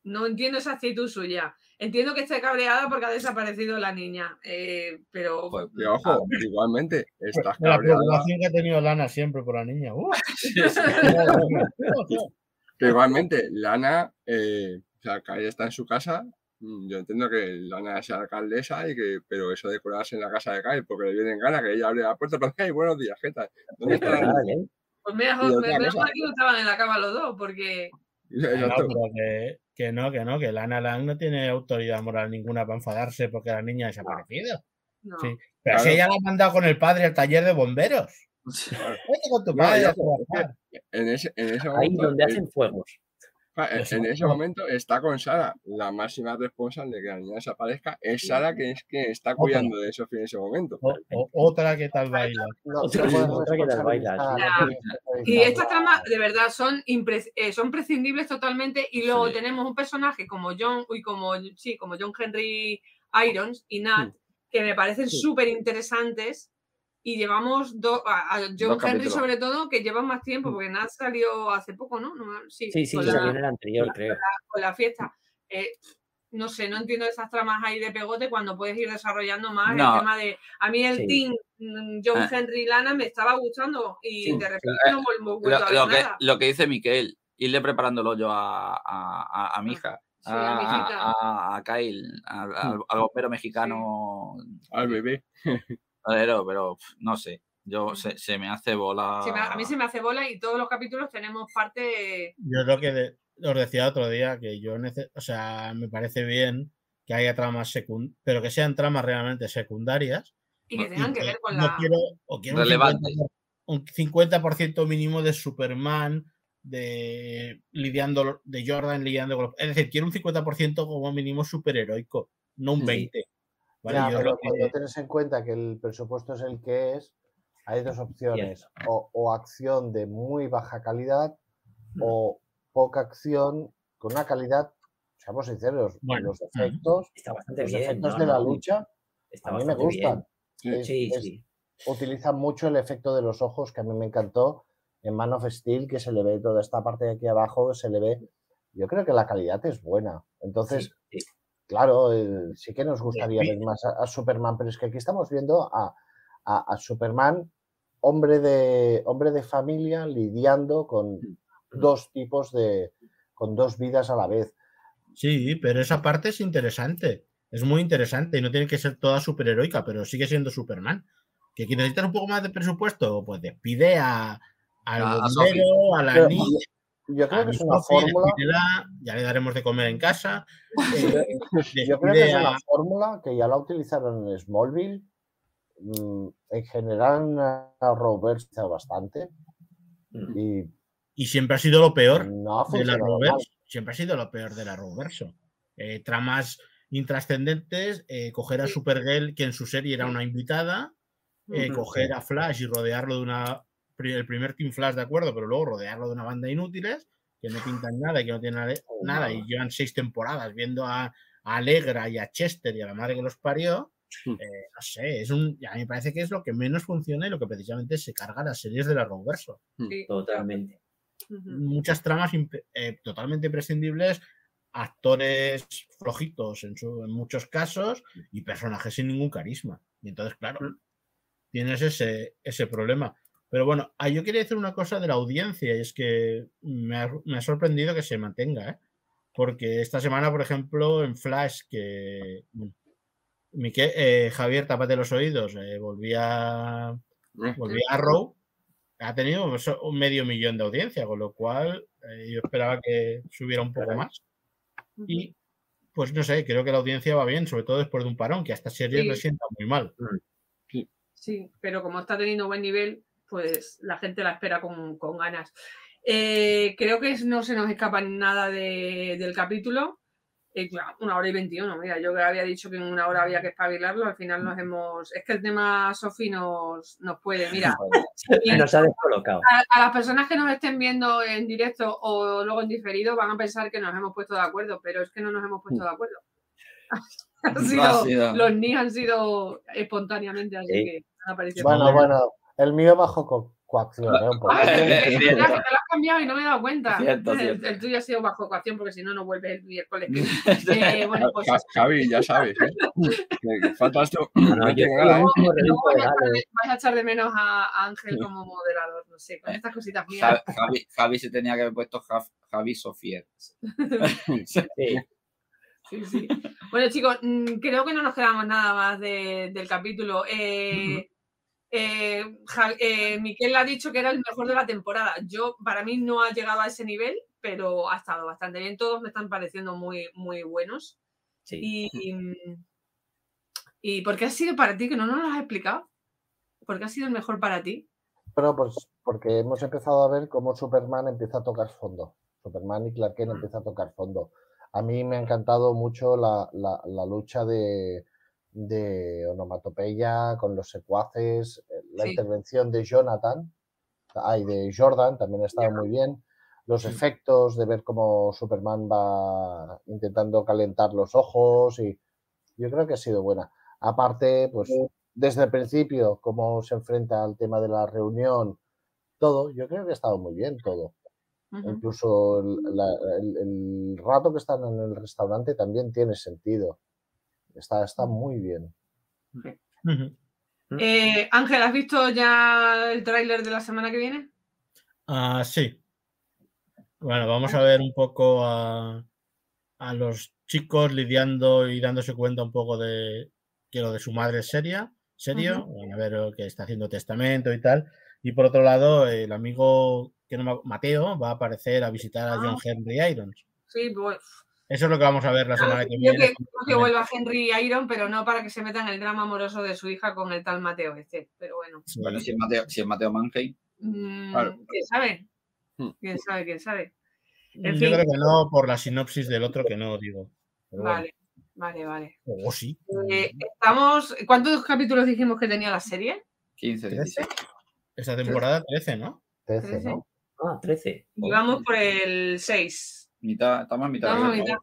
Speaker 2: No entiendo esa actitud suya. Entiendo que esté cabreada porque ha desaparecido la niña, eh, pero
Speaker 3: Joder,
Speaker 4: Y ojo, igualmente, estás
Speaker 6: De la
Speaker 4: cabreada.
Speaker 6: preocupación que ha tenido Lana siempre por la niña. ¡Uh!
Speaker 4: Que igualmente, Lana, eh, o sea, Kai está en su casa. mm, Yo entiendo que Lana sea alcaldesa y que, pero eso de colarse en la casa de Kai porque le vienen ganas que ella abre la puerta, pero hey, buenos días, ¿qué tal? ¿Dónde
Speaker 7: Es
Speaker 4: está la
Speaker 7: verdad,
Speaker 4: niña?".
Speaker 7: ¿eh?
Speaker 2: pues me
Speaker 4: Y
Speaker 2: menos
Speaker 4: cosa.
Speaker 2: mal que no estaban en la cama los dos, porque
Speaker 6: Que no,
Speaker 4: Exacto.
Speaker 6: Que, no, que no, que Lana Lang no tiene autoridad moral ninguna para enfadarse porque la niña ha desaparecido.
Speaker 2: no.
Speaker 6: Sí. Pero
Speaker 4: Claro.
Speaker 6: si ella la ha mandado con el padre al taller de bomberos. Vete con tu
Speaker 4: No,
Speaker 6: padre a.
Speaker 4: En ese, en ese
Speaker 7: Ahí donde hacen fuegos.
Speaker 4: Ah, En, en ese momento está con Sara, la máxima responsable de que la niña desaparezca, es Sara que es que está cuidando de Sofía en ese momento.
Speaker 6: O- o- otra que tal baila.
Speaker 5: No,
Speaker 7: Otra- que las baila,
Speaker 2: Y estas tramas de verdad son, eh, son prescindibles totalmente y luego
Speaker 3: Sí.
Speaker 2: tenemos un personaje como John, uy, como, sí, como John Henry Irons y Nat, que me parecen
Speaker 7: Sí.
Speaker 2: súper interesantes y llevamos do- a, a John
Speaker 3: Dos
Speaker 2: Henry sobre todo que llevan más tiempo
Speaker 7: Mm.
Speaker 2: porque Nat salió hace poco, ¿no? No sí,
Speaker 7: Sí, sí,
Speaker 2: con,
Speaker 7: salió
Speaker 2: la,
Speaker 7: en el anterior, creo.
Speaker 2: con la fiesta. Eh, no sé, no entiendo esas tramas ahí de pegote cuando puedes ir desarrollando más
Speaker 3: No.
Speaker 2: el tema de. A mí el
Speaker 7: Sí.
Speaker 2: team mm, John
Speaker 3: Ah.
Speaker 2: Henry Lana me estaba gustando y
Speaker 7: Sí.
Speaker 2: de repente no vuelvo, vuelto
Speaker 3: Lo,
Speaker 2: a
Speaker 3: lo que,
Speaker 2: nada.
Speaker 3: lo que dice Miquel, irle preparándolo yo a, a, a- a mi hija,
Speaker 2: Sí, a
Speaker 3: a, a- Kyle, al, al- al bombero mexicano,
Speaker 4: Al bebé.
Speaker 3: pero, no sé, yo se, se me hace bola.
Speaker 2: Se me- a mí se me hace bola y todos los capítulos tenemos parte.
Speaker 6: Yo lo que de- os decía otro día, que yo, o sea, me parece bien que haya tramas secundarias, pero que sean tramas realmente secundarias.
Speaker 2: y que
Speaker 3: Y
Speaker 2: tengan que
Speaker 6: que
Speaker 2: ver con
Speaker 6: no
Speaker 2: la.
Speaker 6: quiero, o quiero. 50%, un 50% mínimo de Superman, de lidiando, de Jordan lidiando con los- Es decir, quiero un 50% como mínimo superheroico, no un
Speaker 7: Sí.
Speaker 6: 20%. ¿Vale?
Speaker 5: Ya,
Speaker 6: Yo
Speaker 5: pero
Speaker 6: lo que-
Speaker 5: cuando tienes en cuenta que el presupuesto es el que es, hay dos opciones. O, o acción de muy baja calidad
Speaker 7: Mm.
Speaker 5: o poca acción con una calidad, seamos sinceros,
Speaker 6: Bueno,
Speaker 5: los efectos,
Speaker 7: Está bastante
Speaker 5: los
Speaker 7: bien.
Speaker 5: efectos
Speaker 7: no,
Speaker 5: de la lucha
Speaker 7: está
Speaker 5: a mí me
Speaker 7: bien.
Speaker 5: gustan.
Speaker 4: Sí.
Speaker 5: Es-
Speaker 7: Sí,
Speaker 5: es-
Speaker 7: sí.
Speaker 5: utilizan mucho el efecto de los ojos, que a mí me encantó en Man of Steel, que se le ve toda esta parte de aquí abajo, se le ve. Yo creo que la calidad es buena. Entonces,
Speaker 7: sí, sí.
Speaker 5: Claro, eh, sí que nos gustaría ver más a, a Superman, pero es que aquí estamos viendo a, a- a Superman, hombre de, hombre de familia, lidiando con dos tipos de. con dos vidas a la vez.
Speaker 6: Sí, pero esa parte es interesante. Es muy interesante y no tiene que ser toda superheroica, pero sigue siendo Superman. ¿Que necesitas un poco más de presupuesto? Pues despide a, al
Speaker 3: A- a
Speaker 6: bombero, a la niña.
Speaker 5: Yo creo
Speaker 6: a
Speaker 5: que es una
Speaker 6: Sophie,
Speaker 5: fórmula.
Speaker 6: ya le daremos de comer en casa. eh,
Speaker 5: Yo creo que es una
Speaker 6: a-
Speaker 5: fórmula que ya la utilizaron en Smallville. mm, En general, en Arrowverse se bastante.
Speaker 7: Mm.
Speaker 5: Y
Speaker 6: y siempre ha sido lo peor
Speaker 5: no
Speaker 6: de la. Arrowverse. Siempre ha sido lo peor de la Arrowverse. Eh, tramas intrascendentes, eh, coger a. Supergirl, que en su serie era una invitada, eh, coger a Flash y rodearlo de una. El primer Team Flash, de acuerdo, pero luego rodearlo de una banda de inútiles que no pintan nada y que no tienen nada-
Speaker 5: Oh,
Speaker 6: nada y llevan seis temporadas viendo a, a Alegra y a Chester y a la madre que los parió.
Speaker 4: Mm.
Speaker 6: eh, no sé, es un, a mí me parece que es lo que menos funciona y lo que precisamente se carga las series de la Roverso.
Speaker 2: Sí,
Speaker 7: Totalmente.
Speaker 6: Muchas tramas eh, totalmente imprescindibles, actores flojitos en, su- en muchos casos y personajes sin ningún carisma. Y entonces, claro, tienes ese, ese problema. Pero bueno, ah, yo quería decir una cosa de la audiencia y es que me ha, me ha sorprendido que se mantenga, ¿eh? Porque esta semana, por ejemplo, en Flash, que bueno, Mique- eh, Javier, tápate los oídos, eh, volvía, volvía a Row, ha tenido un medio millón de audiencia, con lo cual eh, yo esperaba que subiera un poco más. Y pues no sé, creo que la audiencia va bien, sobre todo después de un parón, que a esta serie
Speaker 2: Sí.
Speaker 6: le sienta muy mal.
Speaker 2: Sí, pero como está teniendo buen nivel, pues la gente la espera con, con ganas. Eh, creo que no se nos escapa nada de- del capítulo. Eh, una hora y veintiuno. Mira, yo que había dicho que en una hora había que espabilarlo, al final nos hemos. Es que el tema Sofi nos, nos puede. Mira,
Speaker 7: Nos ha descolocado.
Speaker 2: a, a las personas que nos estén viendo en directo o luego en diferido van a pensar que nos hemos puesto de acuerdo, pero es que no nos hemos puesto de acuerdo. Han
Speaker 3: No
Speaker 2: sido-
Speaker 3: ha sido.
Speaker 2: Los ni han sido espontáneamente, así
Speaker 7: Sí.
Speaker 2: que han aparecido.
Speaker 5: Bueno, bueno, el mío bajo co- coacción, ¿eh? Un poco.
Speaker 2: Ay,
Speaker 3: Es
Speaker 2: que
Speaker 3: cierto.
Speaker 2: te lo has cambiado y no me he dado cuenta.
Speaker 3: Cierto,
Speaker 2: el,
Speaker 3: cierto.
Speaker 2: el tuyo ha sido bajo ecuación porque si no, no vuelve el miércoles. que- Eh, bueno, pues
Speaker 4: Javi, ya sabes, ¿eh? Que falta esto.
Speaker 7: No, no,
Speaker 4: no
Speaker 7: yo
Speaker 4: tiene
Speaker 7: estoy
Speaker 4: nada, ¿eh?
Speaker 2: luego
Speaker 7: reducto
Speaker 2: vais a, echar de, vais a echar de menos a Ángel como moderador, no sé, con estas cositas mías.
Speaker 3: Ja- Javi, Javi se tenía que haber puesto Ja- Javi Sofier.
Speaker 7: Sí.
Speaker 2: Sí, sí. Bueno, chicos, mm, creo que no nos quedamos nada más de- del capítulo. Eh, eh, Ja- eh, Miquel ha dicho que era el mejor de la temporada. Yo, para mí, no ha llegado a ese nivel, pero ha estado bastante bien. Todos me están pareciendo muy, muy buenos.
Speaker 7: Sí.
Speaker 2: Y, ¿Y por qué ha sido para ti? Que no nos lo has explicado. ¿Por qué ha sido el mejor para ti?
Speaker 5: Pero pues porque hemos empezado a ver cómo Superman empieza a tocar fondo. Superman y Clark Kent empiezan a tocar fondo. A mí me ha encantado mucho la, la- la lucha de, de onomatopeya con los secuaces, eh, la
Speaker 2: Sí.
Speaker 5: intervención de Jonathan, ay, de Jordan también ha estado muy bien. Los efectos de ver cómo Superman va intentando calentar los ojos y yo creo que ha sido buena. Aparte, pues desde el principio, cómo se enfrenta al tema de la reunión, todo, yo creo que ha estado muy bien todo. Incluso el, la- el- el rato que están en el restaurante también tiene sentido. Está, está muy bien.
Speaker 6: Ujú.
Speaker 2: Eh, Ángel, ¿has visto ya el tráiler de la semana que viene?
Speaker 6: Ah, sí. Bueno, vamos a ver un poco a, a los chicos lidiando y dándose cuenta un poco de que lo de su madre es seria, serio, a ver eh, que está haciendo testamento y tal. Y por otro lado, el amigo que no Mateo va a aparecer a visitar a
Speaker 2: Ah.
Speaker 6: John Henry Irons.
Speaker 2: Sí, pues.
Speaker 6: Eso es lo que vamos a ver la semana que
Speaker 2: Yo
Speaker 6: viene.
Speaker 2: que, creo que vuelva Henry Iron, pero no para que se meta en el drama amoroso de su hija con el tal Mateo este. Pero bueno.
Speaker 3: Bueno, si es Mateo, si es Mateo Mannheim,
Speaker 2: mm,
Speaker 4: Claro.
Speaker 2: quién sabe.
Speaker 4: Hmm.
Speaker 2: Quién sabe, quién sabe. en
Speaker 6: Yo
Speaker 2: fin.
Speaker 6: creo que no por la sinopsis del otro que no digo. Pero bueno.
Speaker 2: Vale, vale, vale.
Speaker 6: O sí.
Speaker 2: Eh, estamos. ¿Cuántos capítulos dijimos que tenía la serie?
Speaker 3: 15, 16.
Speaker 6: Esta temporada 13, ¿no?
Speaker 5: 13,
Speaker 2: Trece.
Speaker 5: ¿no?
Speaker 7: Ah, 13.
Speaker 2: Y vamos por el 6.
Speaker 3: Mitad, estamos a mitad.
Speaker 2: Estamos a mitad.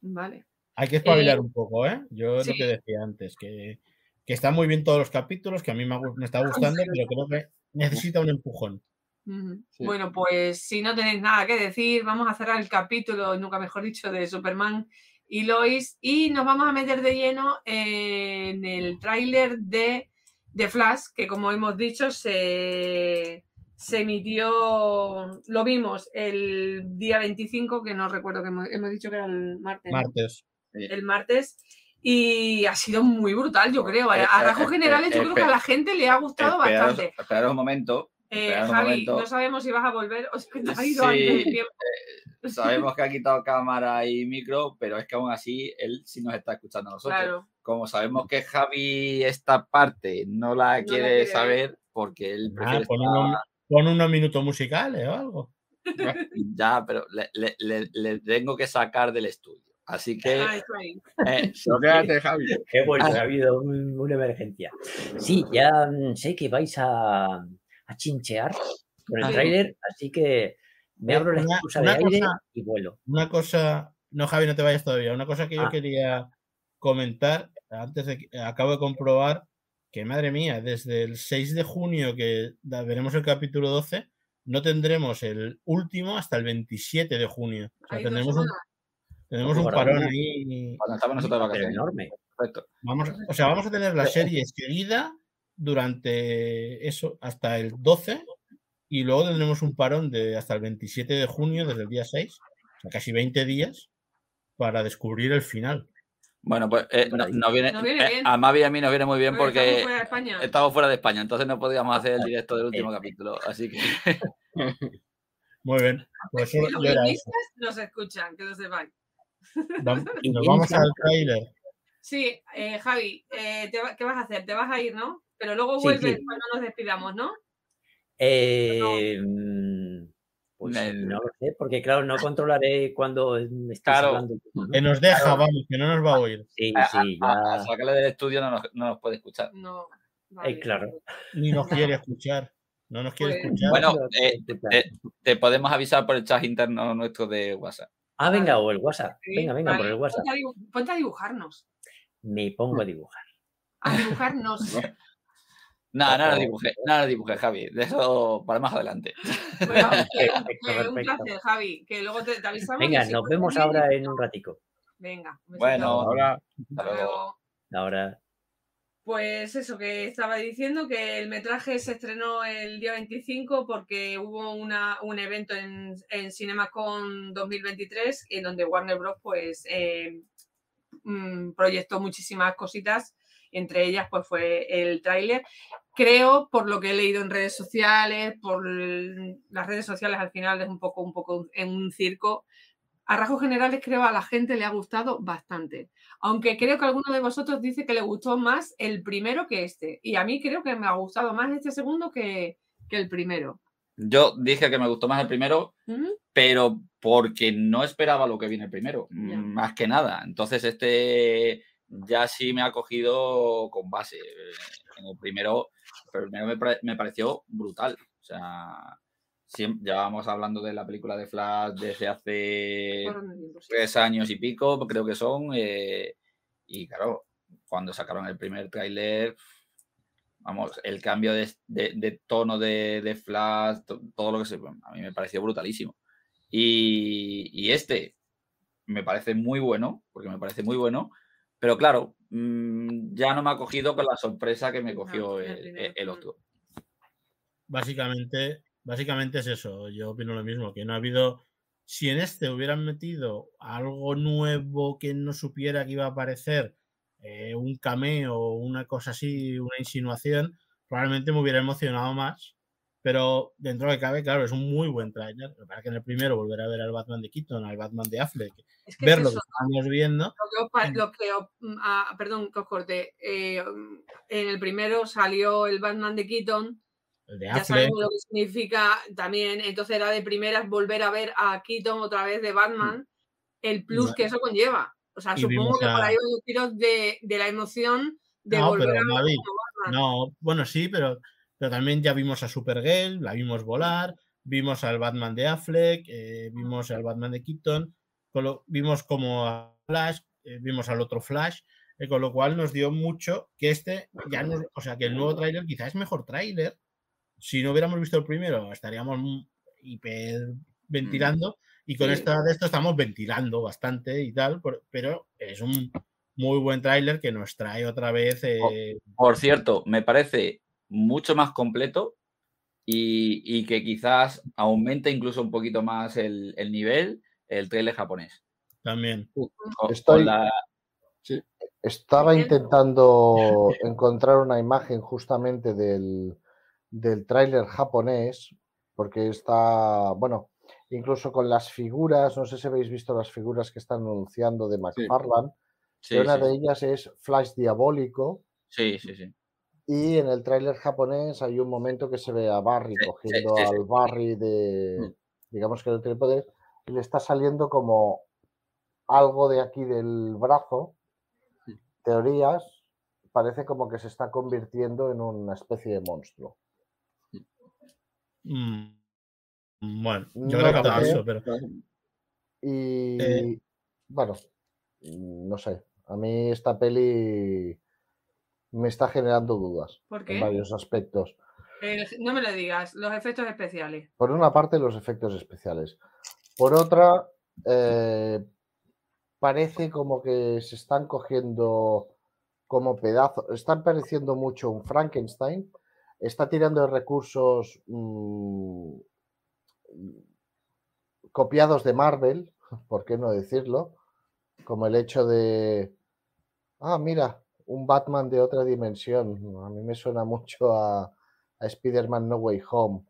Speaker 2: Vale.
Speaker 6: Hay que espabilar un poco, ¿eh? Yo
Speaker 2: sí.
Speaker 6: lo que decía antes, que, que están muy bien todos los capítulos, que a mí me, está gustando, pero creo que necesita un empujón.
Speaker 4: Sí.
Speaker 2: Bueno, pues si no tenéis nada que decir, vamos a cerrar el capítulo, nunca mejor dicho, de Superman y Lois y nos vamos a meter de lleno en el tráiler de, de Flash, que como hemos dicho se, se emitió, lo vimos el día 25, que no recuerdo que hemos, hemos dicho que era el martes. el martes. Y ha sido muy brutal, yo creo.
Speaker 3: Eh,
Speaker 2: A
Speaker 3: eh,
Speaker 2: rasgos
Speaker 3: eh,
Speaker 2: generales, yo
Speaker 3: eh,
Speaker 2: creo que a la gente le ha gustado
Speaker 3: Esperaros,
Speaker 2: bastante.
Speaker 3: esperaros un momento.
Speaker 2: Eh,
Speaker 3: un
Speaker 2: Javi,
Speaker 3: momento.
Speaker 2: no sabemos si vas a volver o si te has ido
Speaker 3: Sí,
Speaker 2: antes del tiempo.
Speaker 3: Sabemos que ha quitado cámara y micro, pero es que aún así él sí nos está escuchando a nosotros.
Speaker 2: Claro,
Speaker 3: Como sabemos que Javi esta parte no la quiere
Speaker 2: quiere
Speaker 3: saber porque él prefiere estar-
Speaker 6: pon unos minutos musicales o algo.
Speaker 3: Ya, pero le, le- le- le tengo que sacar del estudio. Así que
Speaker 2: Ah,
Speaker 3: eh,
Speaker 4: quédate, Javi.
Speaker 7: Qué bueno, ha habido un- una emergencia. Sí, ya mm, sé que vais a, a chinchear con el
Speaker 2: Sí.
Speaker 7: tráiler, así que me
Speaker 6: Eh,
Speaker 7: abro la
Speaker 6: una-
Speaker 7: excusa
Speaker 6: una
Speaker 7: de aire
Speaker 6: cosa-
Speaker 7: y vuelo.
Speaker 6: Una cosa, no Javi, no te vayas todavía. Una cosa que yo
Speaker 7: Ah.
Speaker 6: quería comentar antes de que acabo de comprobar que, madre mía, desde el 6 de junio que veremos el capítulo 12, no tendremos el último hasta el 27 de junio. O sea,
Speaker 2: dos
Speaker 6: tendremos un, tenemos un parón ahí.
Speaker 3: cuando estamos nosotros de vacaciones.
Speaker 7: enorme.
Speaker 3: perfecto.
Speaker 6: Vamos, o sea, vamos a tener la serie seguida durante eso hasta el 12 y luego tendremos un parón de hasta el 27 de junio, desde el día 6, o sea, casi 20 días para descubrir el final.
Speaker 3: Bueno, pues eh, no, viene,
Speaker 2: Nos viene
Speaker 3: eh, a Mavi y a mí nos viene muy bien
Speaker 2: Porque estamos fuera de España.
Speaker 3: estamos fuera de España, entonces no podíamos hacer el directo del último
Speaker 7: Eh,
Speaker 3: capítulo. Así que
Speaker 6: Muy bien, pues
Speaker 2: Los nos escuchan, que lo sepáis.
Speaker 6: Nos vamos al
Speaker 7: Gunn.
Speaker 6: tráiler.
Speaker 2: Sí, eh, Javi, eh, va- ¿qué vas a hacer? Te vas a ir, ¿no? Pero luego
Speaker 7: Sí,
Speaker 2: vuelves
Speaker 7: sí.
Speaker 2: cuando nos despidamos, ¿no?
Speaker 7: Eh, mm, pues
Speaker 3: El-
Speaker 7: no lo sé, porque claro, no controlaré cuando me
Speaker 3: Claro.
Speaker 7: hablando.
Speaker 6: Que nos deja,
Speaker 7: Claro.
Speaker 6: vamos, que no nos va a oír.
Speaker 7: Sí,
Speaker 3: a,
Speaker 7: sí,
Speaker 3: a- a
Speaker 7: ya.
Speaker 3: sacarle del estudio no nos, no nos puede escuchar.
Speaker 2: No.
Speaker 7: Eh,
Speaker 2: vale.
Speaker 7: claro.
Speaker 6: Ni nos quiere escuchar. No nos quiere
Speaker 2: Pues-
Speaker 6: escuchar.
Speaker 3: Bueno, eh, eh, Te podemos avisar por el chat interno nuestro de WhatsApp.
Speaker 7: ah, venga, o el WhatsApp. Venga, venga, por el WhatsApp.
Speaker 2: A, ponte a dibujarnos.
Speaker 7: Me pongo a dibujar.
Speaker 2: A dibujarnos.
Speaker 3: Nada, nada
Speaker 7: Ojo.
Speaker 3: dibujé, nada dibujé, Javi. De eso para más adelante.
Speaker 2: Bueno,
Speaker 7: Perfecto,
Speaker 2: un placer, Javi. Que luego te, te avisamos.
Speaker 7: Venga,
Speaker 2: si
Speaker 7: nos vemos ahora en un ratico.
Speaker 2: Venga.
Speaker 3: Bueno,
Speaker 4: Ahora,
Speaker 3: Hasta luego.
Speaker 7: Ahora.
Speaker 2: Pues eso que estaba diciendo, que el metraje se estrenó el día 25 porque hubo una, un evento en, en CinemaCon 2023 en donde Warner Bros. pues eh, mm, proyectó muchísimas cositas, entre ellas pues fue el tráiler. Creo, por lo que he leído en redes sociales, por las redes sociales al final es un poco, un poco en un circo. A rasgos generales creo a la gente le ha gustado bastante. Aunque creo que alguno de vosotros dice que le gustó más el primero que este. Y a mí creo que me ha gustado más este segundo que, que el primero.
Speaker 3: Yo dije que me gustó más el primero,
Speaker 2: ¿Mm?
Speaker 3: pero porque no esperaba lo que viene primero,
Speaker 2: Ya.
Speaker 3: mm, más que nada. Entonces este ya sí me ha cogido con base. Eh, En el primero, primero me, pare- me pareció brutal. O sea, siem- llevábamos hablando de la película de Flash desde hace tres años y pico, creo que son. eh, y claro, cuando sacaron el primer tráiler, vamos, el cambio de, de- de tono de, de Flash, to- todo lo que se. A mí me pareció brutalísimo. Y, y este me parece muy bueno, porque me parece muy bueno, pero claro, mm, ya no me ha cogido con la sorpresa que me cogió
Speaker 2: el
Speaker 3: el,
Speaker 2: primero,
Speaker 3: el
Speaker 2: mm.
Speaker 3: otro.
Speaker 6: Básicamente, básicamente es eso. Yo opino lo mismo, que no ha habido. Si en este hubieran metido algo nuevo que no supiera que iba a aparecer, eh, un cameo o una cosa así, una insinuación, probablemente me hubiera emocionado más. Pero dentro de cabe, claro, es un muy buen trailer. Para que en el primero volver a ver al Batman de Keaton, al Batman de Affleck,
Speaker 2: Es que
Speaker 6: ver
Speaker 2: es
Speaker 6: lo que estamos viendo.
Speaker 2: lo que
Speaker 6: Mm.
Speaker 2: lo que mm, ah, perdón, que os corté. Eh, mm, en el primero salió el Batman de Keaton.
Speaker 6: El de
Speaker 2: Ya sabemos lo que significa también. Entonces era de primeras volver a ver a Keaton otra vez de Batman. El plus que eso conlleva. O sea,
Speaker 6: y
Speaker 2: supongo que por
Speaker 6: a-
Speaker 2: ahí van los tiros de, de la emoción de
Speaker 6: No,
Speaker 2: volver
Speaker 6: pero,
Speaker 2: a ver como Batman.
Speaker 6: No, bueno, sí, pero, pero también ya vimos a Supergirl, la vimos volar, vimos al Batman de Affleck, eh, vimos al Batman de Keaton, con lo- vimos como a Flash, eh, vimos al otro Flash, eh, con lo cual nos dio mucho que este ya nos, o sea, que el nuevo tráiler quizás es mejor tráiler. Si no hubiéramos visto el primero, estaríamos mm, hiper ventilando y con
Speaker 3: Sí.
Speaker 6: esta de esto estamos ventilando bastante y tal, pero es un muy buen tráiler que nos trae otra vez eh,
Speaker 3: Por cierto, me parece mucho más completo y, y que quizás aumente incluso un poquito más el, el nivel el trailer japonés.
Speaker 6: también.
Speaker 3: Con- con
Speaker 5: Estoy-
Speaker 3: la-
Speaker 5: Estaba intentando encontrar una imagen justamente del, del tráiler japonés, porque está, bueno, incluso con las figuras, no sé si habéis visto las figuras que están anunciando de McFarlane,
Speaker 3: sí,
Speaker 5: que una
Speaker 3: sí,
Speaker 5: de ellas es Flash Diabólico,
Speaker 3: sí, sí, sí.
Speaker 5: Y en el tráiler japonés hay un momento que se ve a Barry cogiendo
Speaker 3: sí, sí, sí.
Speaker 5: al Barry de,
Speaker 3: Mm.
Speaker 5: digamos que no tiene poder, y le está saliendo como algo de aquí del brazo. Teorías, parece como que se está convirtiendo en una especie de monstruo.
Speaker 6: Mm, Bueno, yo
Speaker 5: No
Speaker 6: creo que eso, pero
Speaker 5: Y
Speaker 6: Eh.
Speaker 5: bueno, mm, no sé, a mí esta peli me está generando dudas
Speaker 2: ¿Por
Speaker 5: en
Speaker 2: qué?
Speaker 5: varios aspectos.
Speaker 2: El- no me lo digas, los efectos especiales.
Speaker 5: Por una parte, los efectos especiales. Por otra, eh, parece como que se están cogiendo como pedazo. Está pareciendo mucho un Frankenstein. Está tirando de recursos mm, copiados de Marvel, ¿por qué no decirlo? Como el hecho de, ah, mira, un Batman de otra dimensión. A mí me suena mucho a, a Spider-Man No Way Home.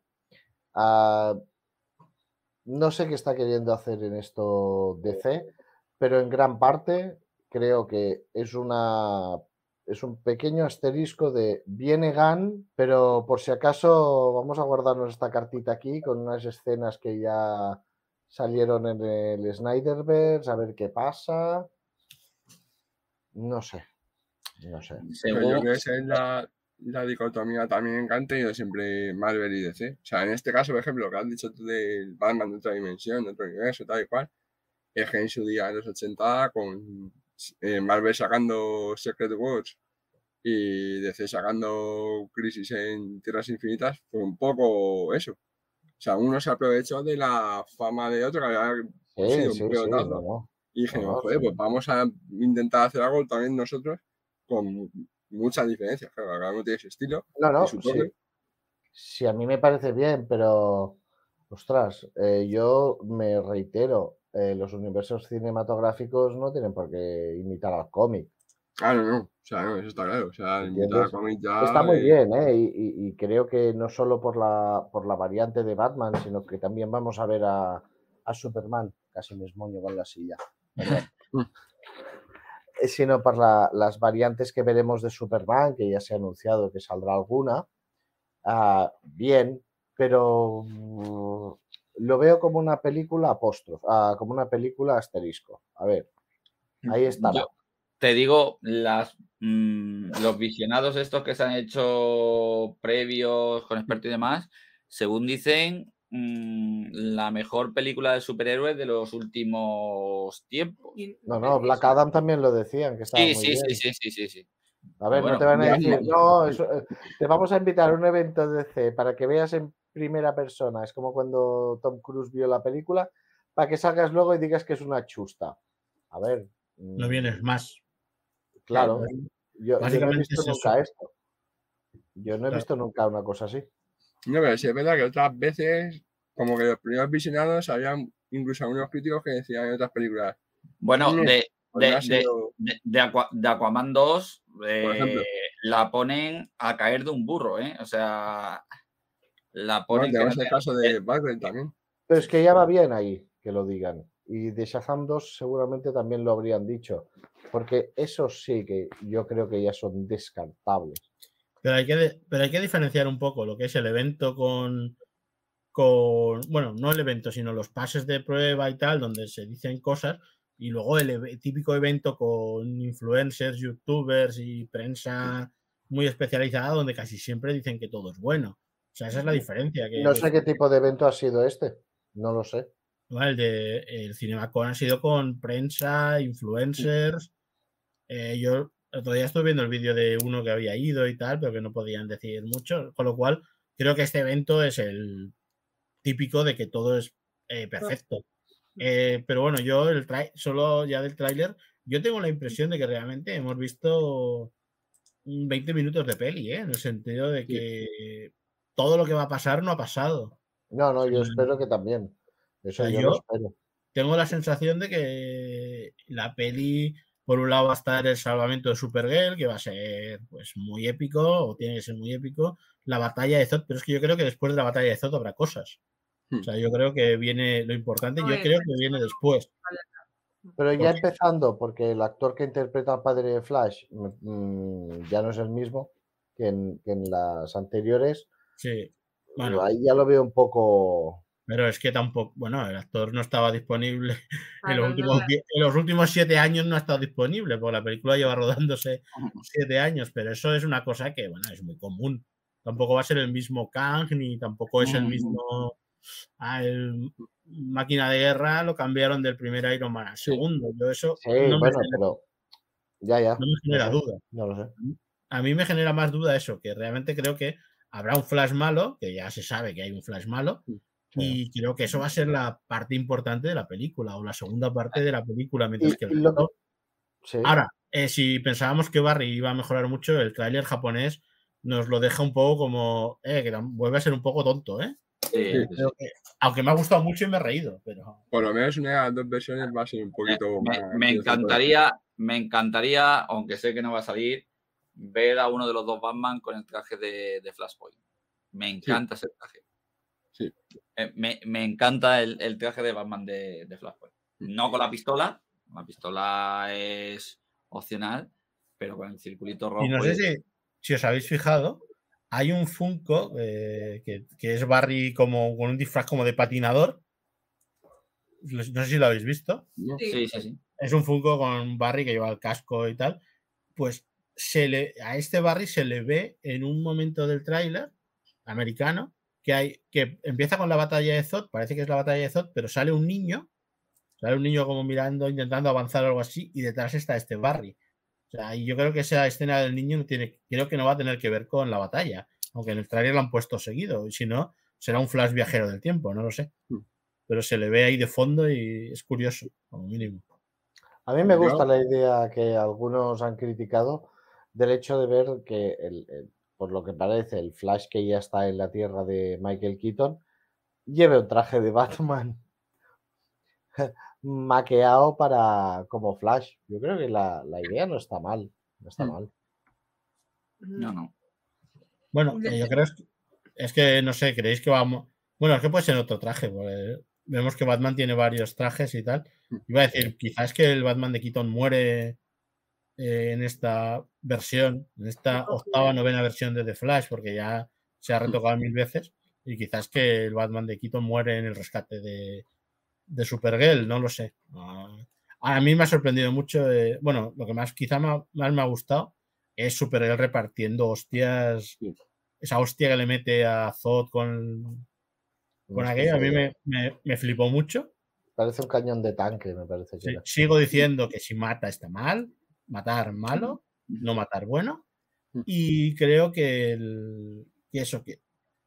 Speaker 5: Ah, no sé qué está queriendo hacer en esto DC, pero en gran parte creo que es una es un pequeño asterisco de viene GAN, pero por si acaso vamos a guardarnos esta cartita aquí con unas escenas que ya salieron en el Snyderverse, a ver qué pasa. No sé. No sé.
Speaker 4: Pero yo creo que esa es la, la dicotomía también que han tenido siempre Marvel y DC. O sea, en este caso, por ejemplo, lo que has dicho tú del Batman de otra dimensión, de otro universo, tal y cual, es que en su día, en los 80, con eh, Marvel sacando Secret Wars y DC sacando Crisis en Tierras Infinitas, fue un poco eso. O sea, uno se aprovechó de la fama de otro que había
Speaker 5: Sí,
Speaker 4: sido
Speaker 5: sí,
Speaker 4: un
Speaker 5: sí,
Speaker 4: pelotazo.
Speaker 5: no, no.
Speaker 4: Y dijimos,
Speaker 5: No,
Speaker 4: joder,
Speaker 5: sí.
Speaker 4: pues vamos a intentar hacer algo también nosotros con muchas diferencias. Claro, cada uno tiene su estilo
Speaker 5: No, no,
Speaker 4: y su
Speaker 5: sí. Sí, a mí me parece bien, pero ostras, eh, yo me reitero, eh, los universos cinematográficos no tienen por qué imitar al cómic.
Speaker 4: Ah, no. O sea, no, eso está claro. O sea,
Speaker 5: ¿Entiendes?
Speaker 4: invitar a cómic ya.
Speaker 5: Está muy
Speaker 4: eh,
Speaker 5: bien, ¿eh? Y, y- y creo que no solo por la, por la variante de Batman, sino que también vamos a ver a, a Superman, casi me esmoño con la silla, sino por la- las variantes que veremos de Superman, que ya se ha anunciado que saldrá alguna, ah, bien, pero mm, lo veo como una película apóstrofe, ah, como una película asterisco. A ver, ahí estará.
Speaker 3: Yo te digo, las, mm, los visionados estos que se han hecho previos con expertos y demás, según dicen, mm, la mejor película de superhéroes de los últimos tiempos.
Speaker 5: No, no, Black Adam también lo decían, que estaba
Speaker 3: Sí,
Speaker 5: muy
Speaker 3: sí,
Speaker 5: bien.
Speaker 3: sí, sí, sí, sí, sí.
Speaker 5: A ver,
Speaker 3: bueno,
Speaker 5: no te van a decir, no, eso, eh, te vamos a invitar a un evento de DC para que veas en primera persona. Es como cuando Tom Cruise vio la película, para que salgas luego y digas que es una chusta. A ver.
Speaker 6: No
Speaker 5: mm,
Speaker 6: vienes más.
Speaker 5: Claro. Yo, yo no he visto
Speaker 6: es
Speaker 5: nunca esto. Yo no he
Speaker 6: Claro.
Speaker 5: visto nunca una cosa así.
Speaker 4: No, pero sí es verdad que otras veces, como que los primeros visionados, habían incluso algunos críticos que decían en otras películas.
Speaker 3: Bueno,
Speaker 4: Mm,
Speaker 3: de,
Speaker 4: pues no
Speaker 3: de, de-
Speaker 4: sido-
Speaker 3: de- de Aqua- de Aquaman 2
Speaker 4: ejemplo.
Speaker 3: eh, la ponen a caer de un burro, ¿eh? O sea, la ponen... no
Speaker 4: el caso de Batman también.
Speaker 5: Pero es que ya va bien ahí que lo digan. Y de Shazam 2 seguramente también lo habrían dicho. Porque esos sí que yo creo que ya son descartables.
Speaker 6: Pero hay, que, pero hay que diferenciar un poco lo que es el evento con, con, bueno, no el evento, sino los pases de prueba y tal, donde se dicen cosas, y luego el típico evento con influencers, youtubers y prensa muy especializada, donde casi siempre dicen que todo es bueno. O sea, esa es la diferencia. Que,
Speaker 5: No sé qué tipo de evento ha sido este. No lo sé.
Speaker 6: ¿no? El de el CinemaCon ha sido con prensa, influencers. eh, yo otro día estuve viendo el vídeo de uno que había ido y tal, pero que no podían decir mucho. Con lo cual, creo que este evento es el típico de que todo es eh, perfecto. Eh, pero bueno, yo el solo ya del tráiler, yo tengo la impresión de que realmente hemos visto un 20 minutos de peli, ¿eh? en el sentido de
Speaker 4: Sí.
Speaker 6: que todo lo que va a pasar no ha pasado.
Speaker 5: No, no, yo
Speaker 6: Sí.
Speaker 5: espero que también. Eso
Speaker 6: sea,
Speaker 5: yo,
Speaker 6: yo-
Speaker 5: lo espero.
Speaker 6: tengo la sensación de que la peli, por un lado, va a estar el salvamento de Supergirl, que va a ser pues muy épico, o tiene que ser muy épico, la batalla de Zod, pero es que yo creo que después de la batalla de Zod habrá cosas.
Speaker 4: Hmm.
Speaker 6: O sea, yo creo que viene lo importante, yo
Speaker 2: eh,
Speaker 6: creo que viene después.
Speaker 5: Pero ya empezando, porque el actor que interpreta al padre de Flash mm, ya no es el mismo que en, que en las anteriores.
Speaker 6: Sí. Bueno,
Speaker 5: Ahí ya lo veo un poco.
Speaker 6: Pero es que tampoco, bueno, el actor no estaba disponible en
Speaker 2: Claro,
Speaker 6: los,
Speaker 2: no
Speaker 6: últimos, die- en los últimos siete años no ha estado disponible, porque la película lleva rodándose siete años, pero eso es una cosa que, bueno, es muy común. Tampoco va a ser el mismo Kang, ni tampoco es el
Speaker 3: Mm.
Speaker 6: mismo. Ah, el máquina de guerra lo cambiaron del primer Iron Man al segundo. Yo eso
Speaker 5: Sí,
Speaker 6: no, me
Speaker 5: bueno,
Speaker 6: genera,
Speaker 5: pero. Ya, ya.
Speaker 6: no me genera
Speaker 5: no sé,
Speaker 6: duda.
Speaker 5: No lo sé.
Speaker 6: A mí me genera más duda eso, que realmente creo que habrá un flash malo, que ya se sabe que hay un flash malo, y creo que eso va a ser la parte importante de la película, o la segunda parte de la película, mientras
Speaker 5: Y-
Speaker 6: que el
Speaker 5: lo- Sí.
Speaker 6: Ahora, eh, si pensábamos que Barry iba a mejorar mucho, el tráiler japonés nos lo deja un poco como, eh, que vuelve a ser un poco tonto, ¿eh?
Speaker 3: Sí, sí, sí.
Speaker 6: que- aunque me ha gustado mucho y me he reído, pero
Speaker 4: Por lo menos una de las dos versiones va a ser un poquito
Speaker 3: Me,
Speaker 4: más.
Speaker 3: me encantaría, me encantaría, aunque sé que no va a salir, ver a uno de los dos Batman con el traje de, de Flashpoint. Me encanta ese traje.
Speaker 4: Sí.
Speaker 3: Eh, Me, me encanta el, el traje de Batman de, de Flashpoint. No con la pistola, la pistola es opcional, pero con el circulito rojo.
Speaker 6: Y no sé si, si os habéis fijado, hay un Funko eh, que, que es Barry como con un disfraz como de patinador. No sé si lo habéis visto.
Speaker 2: Sí,
Speaker 3: sí, sí.
Speaker 6: Es un Funko con Barry que lleva el casco y tal. Pues se le, a este Barry se le ve en un momento del tráiler americano que hay que empieza con la batalla de Zod, parece que es la batalla de Zod, pero sale un niño, sale un niño como mirando, intentando avanzar o algo así, y detrás está este Barry. O sea, y yo creo que esa escena del niño no tiene, creo que no va a tener que ver con la batalla, aunque en el tráiler lo han puesto seguido, y si no, será un flash viajero del tiempo, no lo sé.
Speaker 4: Mm.
Speaker 6: Pero se le ve ahí de fondo y es curioso, como mínimo.
Speaker 5: A mí me gusta la idea que algunos han criticado del hecho de ver que, el- el- por lo que parece, el Flash que ya está en la Tierra de Michael Keaton lleve un traje de Batman maqueado para como Flash. Yo creo que la, la idea no está mal. No está
Speaker 3: Mm.
Speaker 5: mal.
Speaker 3: No, no.
Speaker 6: Bueno, eh, yo
Speaker 2: sé.
Speaker 6: creo es que, es que, no sé, creéis que vamos. Bueno, es que puede ser otro traje. porque vemos que Batman tiene varios trajes y tal. Iba a decir, quizás que el Batman de Keaton muere eh, en esta versión, en esta octava, novena versión de The Flash, porque ya se ha retocado mil veces. Y quizás que el Batman de Keaton muere en el rescate de, de Supergirl, no lo sé. Ah, a mí me ha sorprendido mucho. eh, bueno, lo que más quizá ma- más me ha gustado es Supergirl repartiendo hostias. Esa hostia que le mete a Zod con, con aquello, a mí me, me- me flipó mucho.
Speaker 5: Parece un cañón de tanque, me parece que
Speaker 6: Sí, sigo diciendo que si mata está mal, matar malo, no matar bueno. Y creo que, el, que eso, que,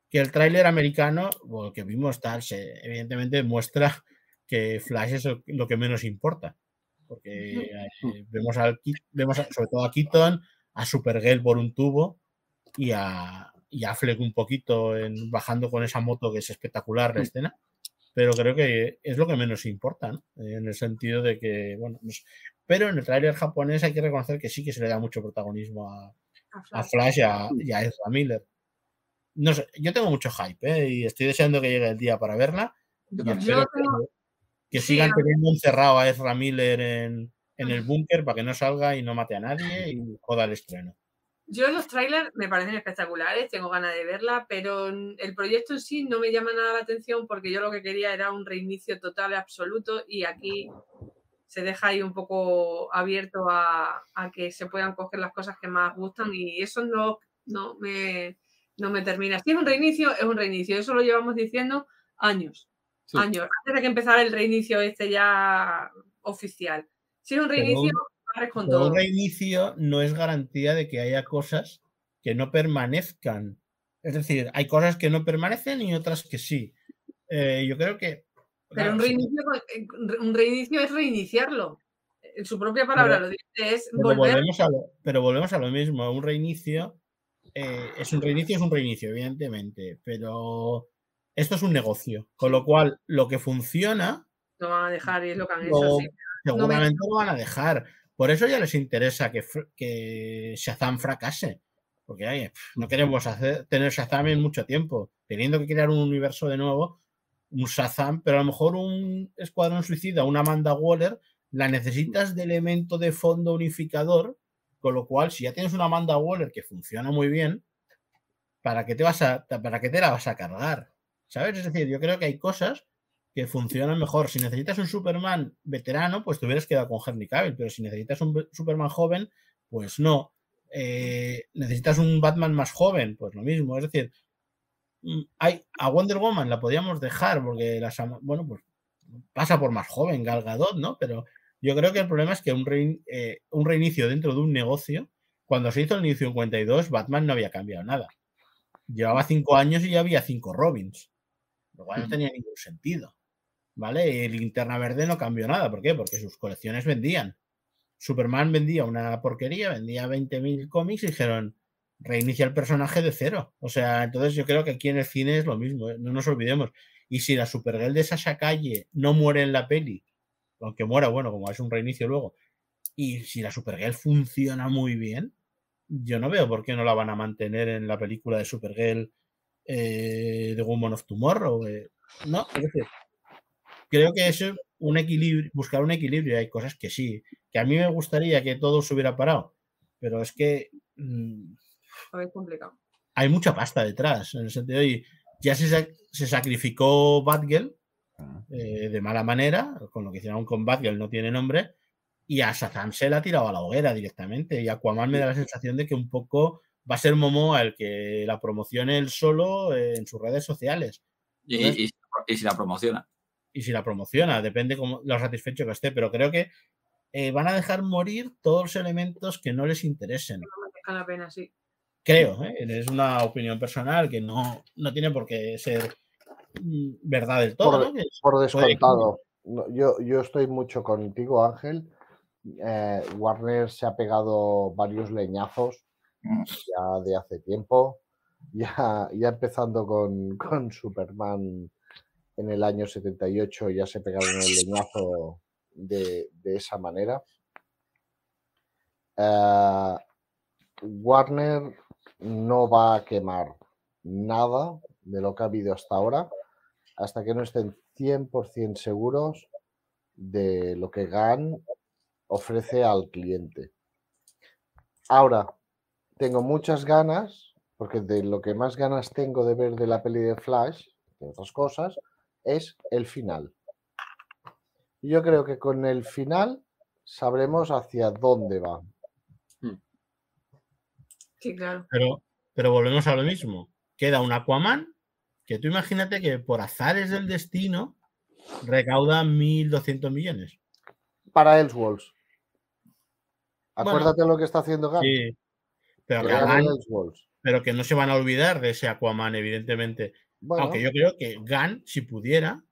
Speaker 6: que el tráiler americano, o que vimos tal, se, evidentemente muestra que Flash es lo- que menos importa. Porque eh, vemos, al, vemos a- sobre todo a Keaton, a Supergirl por un tubo y a, y a Fleck un poquito en, bajando con esa moto que es espectacular la escena. Pero creo que es lo que menos importa, ¿no? Eh, En el sentido de que, bueno. Pero en el tráiler japonés hay que reconocer que sí que se le da mucho protagonismo a,
Speaker 2: A
Speaker 6: a
Speaker 2: Flash.
Speaker 6: Y a, y a Ezra Miller. No sé, yo tengo mucho hype ¿eh? y estoy deseando que llegue el día para verla. Y espero
Speaker 2: Yo tengo-
Speaker 6: que,
Speaker 2: sí,
Speaker 6: sigan
Speaker 2: mí-
Speaker 6: teniendo encerrado a Ezra Miller en, en el búnker para que no salga y no mate a nadie y joda el estreno.
Speaker 2: Yo los trailers me parecen espectaculares, tengo ganas de verla, pero el proyecto en sí no me llama nada la atención porque yo lo que quería era un reinicio total y absoluto y aquí se deja ahí un poco abierto a, a que se puedan coger las cosas que más gustan y eso no, no, me, no me termina. Si es un reinicio, es un reinicio. Eso lo llevamos diciendo años.
Speaker 4: Sí.
Speaker 2: Años. Antes de que empezara el reinicio este ya oficial. Si es un reinicio, con todo.
Speaker 6: un reinicio no es garantía de que haya cosas que no permanezcan. Es decir, hay cosas que no permanecen y otras que sí. Eh, yo creo que.
Speaker 2: Pero un reinicio, eh, un reinicio es reiniciarlo. En su propia palabra
Speaker 6: Pero-
Speaker 2: lo dice, es
Speaker 6: Pero
Speaker 2: volver.
Speaker 6: volvemos, a lo, pero volvemos a lo mismo. Un reinicio eh, es un reinicio, es un reinicio, evidentemente. Pero esto es un negocio. Con lo cual, lo que funciona,
Speaker 2: Lo van a dejar y es lo que han
Speaker 6: lo-
Speaker 2: hecho. sí.
Speaker 6: seguramente lo van a dejar. Por eso ya les interesa que, que Shazam fracase. Porque no queremos hacer, tener Shazam en mucho tiempo. Teniendo que crear un universo de nuevo, un Shazam, pero a lo mejor un Escuadrón Suicida, una Amanda Waller, la necesitas de elemento de fondo unificador. Con lo cual, si ya tienes una Amanda Waller que funciona muy bien, ¿para qué te vas a, para qué te la vas a cargar? ¿Sabes? Es decir, yo creo que hay cosas que funcionan mejor. Si necesitas un Superman veterano, pues te hubieras quedado con Henry Cavill, pero si necesitas un Superman joven, pues no. Eh, necesitas un Batman más joven, pues lo mismo. Es decir, mm, hay, a Wonder Woman la podíamos dejar porque las, bueno, pues pasa por más joven, Gal Gadot, ¿no? Pero yo creo que el problema es que un, rein- eh, un reinicio dentro de un negocio, cuando se hizo el New 52, Batman no había cambiado nada. Llevaba cinco años y ya había cinco Robins, lo cual no
Speaker 3: Ujú.
Speaker 6: tenía ningún sentido. ¿Vale? El Linterna Verde no cambió nada. ¿Por qué? Porque sus colecciones vendían. Superman vendía una porquería, vendía 20.000 cómics y dijeron, reinicia el personaje de cero. O sea, entonces yo creo que aquí en el cine es lo mismo, ¿eh? no nos olvidemos. Y si la Supergirl de Sasha Calle no muere en la peli, aunque muera, bueno, como es un reinicio luego, y si la Supergirl funciona muy bien, yo no veo por qué no la van a mantener en la película de Supergirl eh, de Woman of Tomorrow. eh. No, es decir, creo que es un equilibrio, buscar un equilibrio. Hay cosas que sí, que a mí me gustaría que todo se hubiera parado, pero es que mm,
Speaker 2: A ver, complicado.
Speaker 6: hay mucha pasta detrás, en el sentido de ya se, sac- se sacrificó Batgirl eh, de mala manera, con lo que hicieron con Batgirl no tiene nombre, y a Shazam se la ha tirado a la hoguera directamente, y Aquaman me da la sensación de que un poco va a ser Momoa el que la promocione él solo eh, en sus redes sociales,
Speaker 3: Y,
Speaker 6: Entonces-
Speaker 3: y- y si la promociona.
Speaker 6: y si la promociona, depende cómo lo satisfecho que esté, pero creo que eh, van a dejar morir todos los elementos que no les interesen.
Speaker 2: No merezca la pena, sí.
Speaker 6: Creo, ¿eh? es una opinión personal que no, no tiene por qué ser mm, verdad del todo.
Speaker 5: Por, descontado. Yo, yo estoy mucho contigo, Ángel. Eh, Warner se ha pegado varios leñazos ya de hace tiempo. Ya, ya empezando con, con Superman en el año 78, ya se pegaron el leñazo de, de esa manera. Eh, Warner no va a quemar nada de lo que ha habido hasta ahora hasta que no estén 100% seguros de lo que GAN ofrece al cliente. Ahora, tengo muchas ganas, porque de lo que más ganas tengo de ver de la peli de Flash, de otras cosas, es el final. Yo creo que con el final sabremos hacia dónde va.
Speaker 2: Sí, claro.
Speaker 6: Pero, pero volvemos a lo mismo. Queda un Aquaman que tú imagínate que por azares del destino recauda 1.200 millones.
Speaker 5: Para Elseworlds.
Speaker 6: Bueno,
Speaker 5: Acuérdate lo que está haciendo GAN.
Speaker 6: Sí. Pero
Speaker 5: que
Speaker 6: pero no se van a olvidar de ese Aquaman, evidentemente.
Speaker 5: Bueno,
Speaker 6: Aunque yo creo que Gan, si pudiera,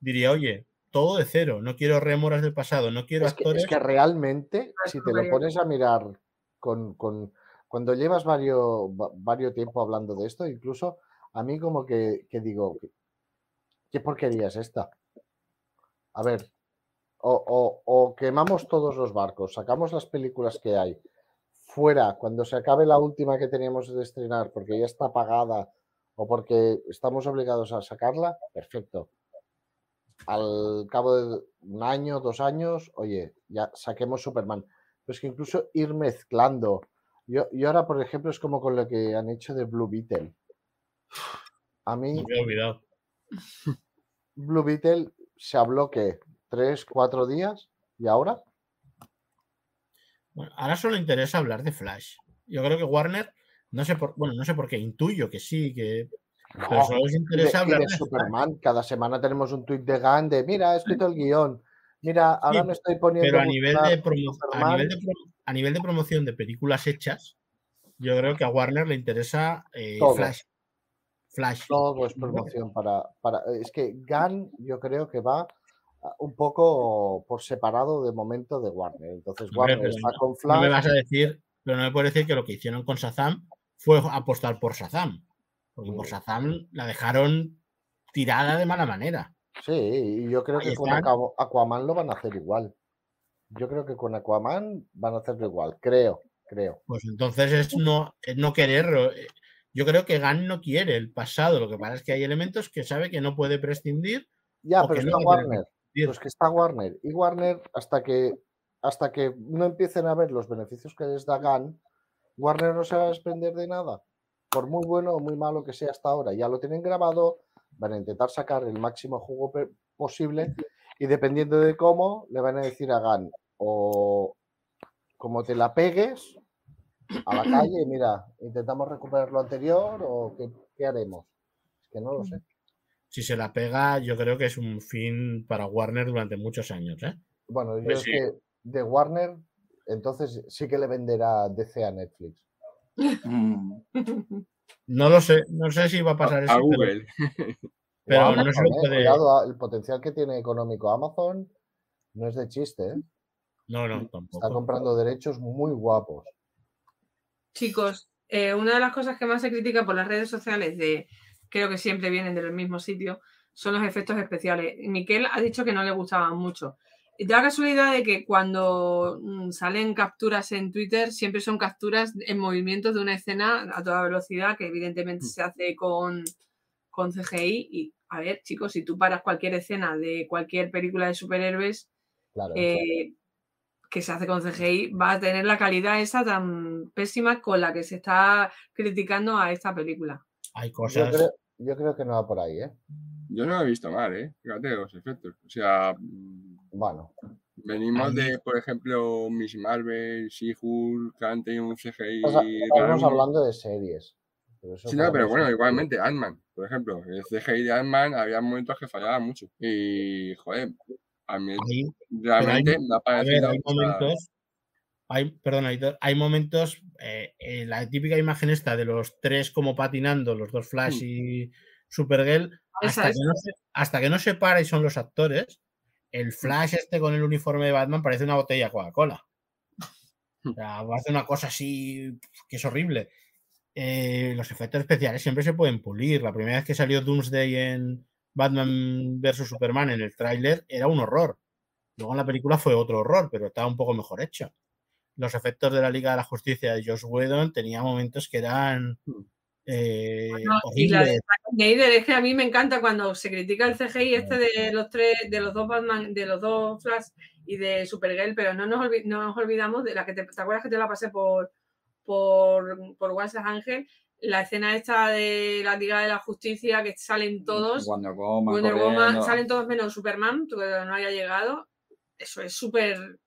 Speaker 6: diría, oye, todo de cero, no quiero remoras del pasado, no quiero
Speaker 5: es que, es que realmente, si te lo pones a mirar con, con- cuando llevas varios, va- varios tiempo hablando de esto, incluso a mí como que, digo, ¿qué, porquería es esta? A ver, o, o- o quemamos todos los barcos, sacamos las películas que hay, fuera, cuando se acabe la última que teníamos de estrenar, porque ya está pagada o porque estamos obligados a sacarla, perfecto. Al cabo de un año, dos años, oye, ya saquemos Superman. Pero es que incluso ir mezclando. Yo, y ahora, por ejemplo, es como con lo que han hecho de Blue Beetle. A mí,
Speaker 6: Me había olvidado.
Speaker 5: Blue Beetle se habló que tres, cuatro días y ahora
Speaker 6: Bueno, ahora solo interesa hablar de Flash. Yo creo que Warner, no sé por, bueno, no sé por qué, intuyo que sí, que. Pero
Speaker 5: No,
Speaker 6: solo les
Speaker 5: y de,
Speaker 6: interesa hablar
Speaker 5: de
Speaker 6: de Flash.
Speaker 5: Superman. Cada semana tenemos un tuit de Gan de mira, he escrito el guion. Mira, ahora
Speaker 6: Sí,
Speaker 5: me estoy poniendo
Speaker 6: Pero
Speaker 5: a
Speaker 6: nivel, de promo- a,
Speaker 5: Superman.
Speaker 6: nivel de pro- a nivel de promoción de películas hechas, yo creo que a Warner le interesa eh,
Speaker 5: Todo.
Speaker 6: Flash. Flash.
Speaker 5: Todo es promoción para, para. Es que Gunn yo creo que va ah, un poco por separado de momento de Warner. Entonces Warner está
Speaker 6: no-
Speaker 5: con
Speaker 6: No me
Speaker 5: Flash.
Speaker 6: vas a decir, pero no me puedes decir que lo que hicieron con Shazam fue apostar por Shazam. Porque por
Speaker 5: Mm.
Speaker 6: Shazam la dejaron tirada de mala manera.
Speaker 5: Sí, y yo creo
Speaker 6: Ahí
Speaker 5: que con Aquaman lo van a hacer igual. Yo creo que con Aquaman van a hacerlo igual. Creo, creo.
Speaker 6: Pues entonces es no, es no querer. eh, Yo creo que Gan no quiere el pasado. Lo que pasa es que hay elementos que sabe que no puede prescindir.
Speaker 5: Ya, pero
Speaker 6: no
Speaker 5: está
Speaker 6: tener
Speaker 5: Warner. Pues que está Warner. Y Warner, hasta que, hasta que no empiecen a ver los beneficios que les da Gunn, Warner no se va a desprender de nada. Por muy bueno o muy malo que sea hasta ahora. Ya lo tienen grabado, van a intentar sacar el máximo jugo posible y dependiendo de cómo, le van a decir a Gunn o como te la pegues a la calle, mira, intentamos recuperar lo anterior o qué, qué haremos. Es que no lo sé.
Speaker 6: Si se la pega, yo creo que es un fin para Warner durante muchos años. ¿eh?
Speaker 5: Bueno, yo
Speaker 3: Pues
Speaker 5: es
Speaker 3: sí.
Speaker 5: que de Warner, entonces sí que le venderá DC a Netflix.
Speaker 3: Mm.
Speaker 6: No lo sé. No sé si va a
Speaker 4: A,
Speaker 6: pasar
Speaker 4: a
Speaker 6: eso. pero-
Speaker 4: Google.
Speaker 6: Pero,
Speaker 5: O
Speaker 6: no se
Speaker 5: Amazon,
Speaker 6: lo
Speaker 5: eh,
Speaker 6: puede.
Speaker 5: cuidado, a- el potencial que tiene económico Amazon no es de chiste, ¿eh?
Speaker 6: No, no,
Speaker 5: Está
Speaker 6: tampoco.
Speaker 5: comprando derechos muy guapos.
Speaker 2: Chicos, eh, una de las cosas que más se critica por las redes sociales, de creo que siempre vienen del mismo sitio, son los efectos especiales. Miquel ha dicho que no le gustaban mucho. Y da la casualidad de que cuando mm, salen capturas en Twitter, siempre son capturas en movimientos de una escena a toda velocidad, que evidentemente se hace con, con CGI. Y a ver, chicos, si tú paras cualquier escena de cualquier película de superhéroes,
Speaker 5: Claro.
Speaker 2: eh, que se hace con CGI va a tener la calidad esa tan pésima con la que se está criticando a esta película.
Speaker 6: Hay
Speaker 5: yo,
Speaker 6: cosas.
Speaker 5: creo, yo creo que no va por ahí, ¿eh?
Speaker 4: Yo no lo he visto mal, ¿eh? Fíjate los efectos. O sea, mm,
Speaker 5: Bueno,
Speaker 4: venimos de, por ejemplo, Miss Marvel, She-Hulk, que han tenido un CGI.
Speaker 5: estamos, estamos hablando de series. Pero eso
Speaker 4: Sí, no, pero bueno, igualmente, Ant-Man, por ejemplo. El CGI de Ant-Man había momentos que fallaba mucho. Y, joder, a mí
Speaker 6: Hay,
Speaker 4: realmente me ha
Speaker 6: ver,
Speaker 4: parecido.
Speaker 6: hay momentos. Hay, perdón, hay, hay momentos. eh, eh, la típica imagen esta de los tres como patinando, los dos Flash y Supergirl, hasta
Speaker 2: es.
Speaker 6: que, no se, hasta que no se para y son los actores, el Flash este con el uniforme de Batman parece una botella de Coca-Cola. O sea, hace una cosa así que es horrible. Eh, los efectos especiales siempre se pueden pulir. La primera vez que salió Doomsday en Batman vs Superman en el tráiler era un horror. Luego en la película fue otro horror, pero estaba un poco mejor hecho. Los efectos de la Liga de la Justicia de Josh Whedon tenía momentos que eran eh,
Speaker 2: No, y la de Snyder, es que a mí me encanta cuando se critica el CGI este de los tres, de los dos Batman, de los dos Flash y de Supergirl, pero no nos, olvi- no nos olvidamos de la que te, ¿te acuerdas que te la pasé por por, por WhatsApp Ángel? La escena esta de la Liga de la Justicia que salen todos,
Speaker 3: Wonder Woman,
Speaker 2: Wonder Woman,
Speaker 3: corriendo.
Speaker 2: salen todos menos Superman, que no haya llegado. Eso es súper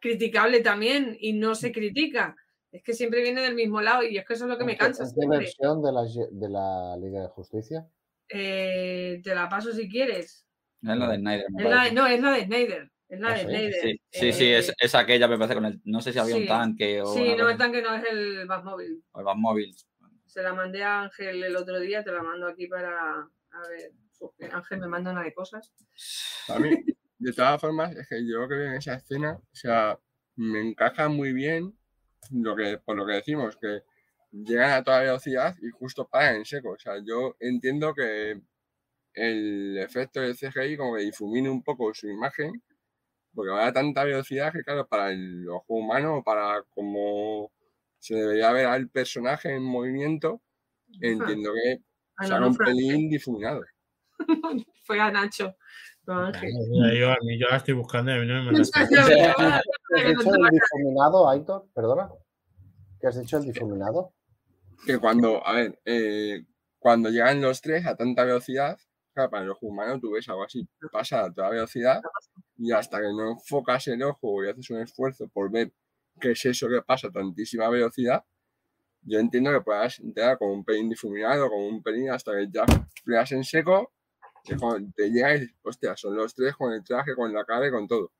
Speaker 2: criticable también y no se critica. Es que siempre viene del mismo lado y es que eso es lo que me
Speaker 5: ¿En qué-
Speaker 2: cansa
Speaker 5: qué
Speaker 2: siempre.
Speaker 5: versión de la, de la Liga de Justicia?
Speaker 2: Eh, te la paso si quieres.
Speaker 3: Es la de Snyder,
Speaker 2: Es la de- no, es la de Snyder. Es la
Speaker 5: ¿Ah,
Speaker 2: de? Snyder.
Speaker 3: Sí, sí, sí, es,
Speaker 2: Eh,
Speaker 3: es aquella, me parece, con el. No sé si había
Speaker 2: sí.
Speaker 3: un tanque o.
Speaker 2: sí, no,
Speaker 3: cosa
Speaker 2: el tanque no es el Batmóvil.
Speaker 3: O el Batmóvil.
Speaker 2: Se la mandé a Ángel el otro día, te la mando aquí para. A ver, uf, Ángel me manda una de cosas.
Speaker 4: A mí, de todas formas, es que yo creo que en esa escena, o sea, me encaja muy bien lo que, por lo que decimos, que llegan a toda velocidad y justo paran en seco. O sea, yo entiendo que el efecto del CGI como que difumine un poco su imagen, porque va a tanta velocidad que, claro, para el ojo humano, para como se debería ver al personaje en movimiento, entiendo que
Speaker 2: Ah, no,
Speaker 4: un pelín difuminado.
Speaker 2: fue a Nacho. No, Ángel.
Speaker 6: Yo, a mí yo la estoy buscando y a mí no me
Speaker 2: No,
Speaker 6: manda.
Speaker 2: no, no,
Speaker 5: ¿Qué
Speaker 2: no,
Speaker 5: has dicho el difuminado, Aitor? Perdona. ¿Qué has dicho el difuminado?
Speaker 4: que cuando, a ver, eh, cuando llegan los tres a tanta velocidad, claro, para el ojo humano tú ves algo así, pasa a toda velocidad y hasta que no enfocas el ojo y haces un esfuerzo por ver qué es eso que pasa a tantísima velocidad, yo entiendo que puedas entrar con un pelín difuminado, con un pelín hasta que ya freas en seco te llega y dices, hostia, son los tres con el traje, con la cara y con todo.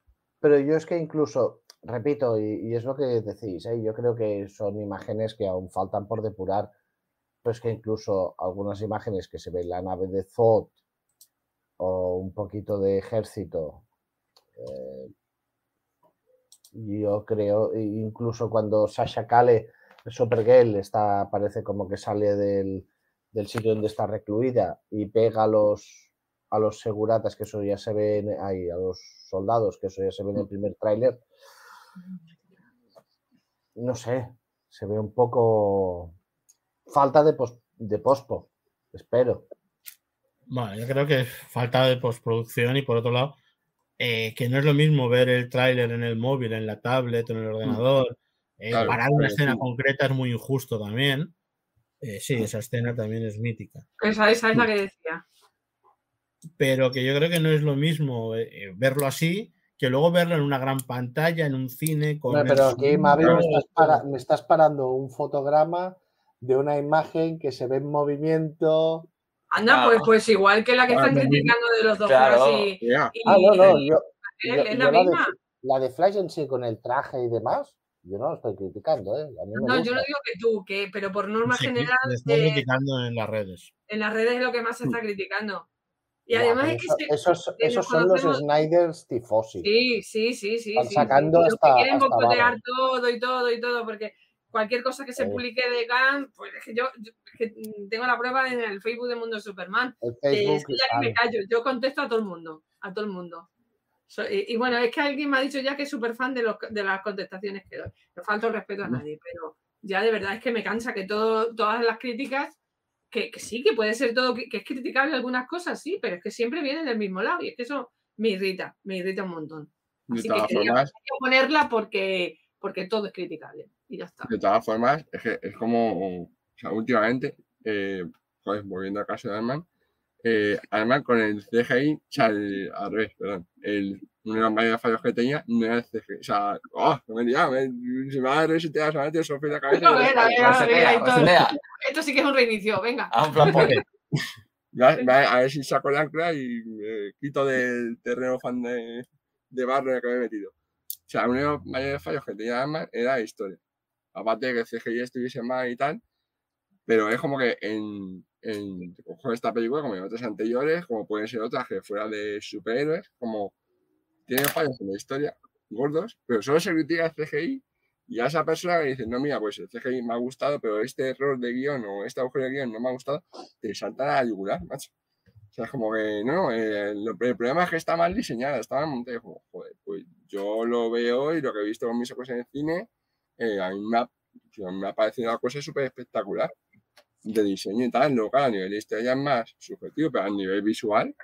Speaker 5: Pero yo es que incluso, repito, y, y es lo que decís, ¿eh? yo creo que son imágenes que aún faltan por depurar, pues que incluso algunas imágenes que se ve en la nave de Zod o un poquito de ejército, eh, yo creo, e incluso cuando Sasha Kale, Supergirl, está, parece como que sale del, del sitio donde está recluida y pega a los, a los seguratas, que eso ya se ve, en- ahí, a los soldados, que eso ya se ve en el primer tráiler. No sé, se ve un poco falta de, pos- de pospo, espero.
Speaker 6: Bueno, yo creo que es falta de postproducción y por otro lado, eh, que no es lo mismo ver el tráiler en el móvil, en la tablet o en el ordenador. eh,
Speaker 4: Claro,
Speaker 6: parar una escena
Speaker 4: sí.
Speaker 6: concreta es muy injusto también. Eh, sí, esa escena también es mítica.
Speaker 2: Esa, esa es la que decía.
Speaker 6: Pero que yo creo que no es lo mismo verlo así que luego verlo en una gran pantalla, en un cine. Con el
Speaker 5: pero aquí, Mavi, me
Speaker 6: sonido,
Speaker 5: estás, para- me estás parando un fotograma de una imagen que se ve en movimiento.
Speaker 2: Anda,
Speaker 3: Claro.
Speaker 2: pues, pues igual que la que
Speaker 6: Claro,
Speaker 2: están criticando de los dos
Speaker 3: Claro.
Speaker 2: Y,
Speaker 4: Ya,
Speaker 2: y-
Speaker 5: Ah, no, no, yo, yo-
Speaker 2: es
Speaker 5: yo
Speaker 2: la
Speaker 5: la, de,
Speaker 2: misma.
Speaker 5: la de Flash en sí con el traje y demás, yo no lo estoy criticando, ¿eh? A mí me
Speaker 2: No, yo no
Speaker 5: gusta.
Speaker 2: digo que tú, que, pero por norma
Speaker 6: cri-
Speaker 2: general
Speaker 6: se está
Speaker 2: eh,
Speaker 6: criticando en las redes.
Speaker 2: en las redes es lo que más se
Speaker 5: Mm.
Speaker 2: está criticando. Y
Speaker 5: Buah,
Speaker 2: además es que
Speaker 5: eso-
Speaker 2: se-
Speaker 5: esos,
Speaker 2: que
Speaker 5: esos son los Snyders tifosi.
Speaker 2: Sí, sí, sí, sí.
Speaker 5: Van
Speaker 2: sí, sí.
Speaker 5: sacando
Speaker 2: los
Speaker 5: hasta-
Speaker 2: que quieren
Speaker 5: barro.
Speaker 2: todo y todo y todo, porque cualquier cosa que se
Speaker 5: Sí.
Speaker 2: publique de Gunn, pues es que yo, yo- es que tengo la prueba en el Facebook de Mundo Superman. Eh, es que ya me callo, yo contesto a todo el mundo, a todo el mundo. So- y, y bueno, es que alguien me ha dicho ya que es súper fan de, los, de las contestaciones que doy. No falta el respeto a nadie, pero ya de verdad es que me cansa que todo, todas las críticas, que, que sí, que puede ser todo, que, que es criticable algunas cosas, sí, pero es que siempre vienen del mismo lado y es que eso me irrita, me irrita un montón. Así que
Speaker 4: todas
Speaker 2: quería-
Speaker 4: formas,
Speaker 2: Hay que ponerla porque, porque todo es criticable y ya está.
Speaker 4: de todas formas, es que es como, o sea, últimamente, eh, joder, volviendo al caso de Ant-Man, eh, Ant-Man con el CGI, o sea, el- al revés, perdón, el, uno de los mayores fallos que tenía no era el CGI, o sea, oh, no me he me- se me va a resetear Sofía en la cabeza.
Speaker 2: A ver, a ver, a ver,
Speaker 3: Resetea,
Speaker 2: ahí todo.
Speaker 3: resetea.
Speaker 2: Esto sí que es un reinicio, venga.
Speaker 3: Haz un plan pocket.
Speaker 4: Va- va- a ver si saco el ancla y me quito del terreno fan de, de barro en el que me he metido. O sea, uno de los mayores fallos que tenía Ant-Man era la historia. Aparte de que el CGI estuviese mal y tal, pero es como que en, en cojo esta película, como en otras anteriores, como pueden ser otras que fuera de superhéroes, como tiene fallos en la historia gordos, pero solo se critica el CGI y a esa persona que dice, no, mira, pues el CGI me ha gustado, pero este error de guion o este agujero de guion no me ha gustado, te salta la yugular, macho. O sea, es como que, no, eh, lo- el problema es que está mal diseñada, está mal montada. Joder, pues yo lo veo y lo que he visto con mis ojos en el cine, eh, a mí me ha, me ha parecido una cosa súper espectacular de diseño y tal. Luego, claro, a nivel de historia es más subjetivo, pero a nivel visual,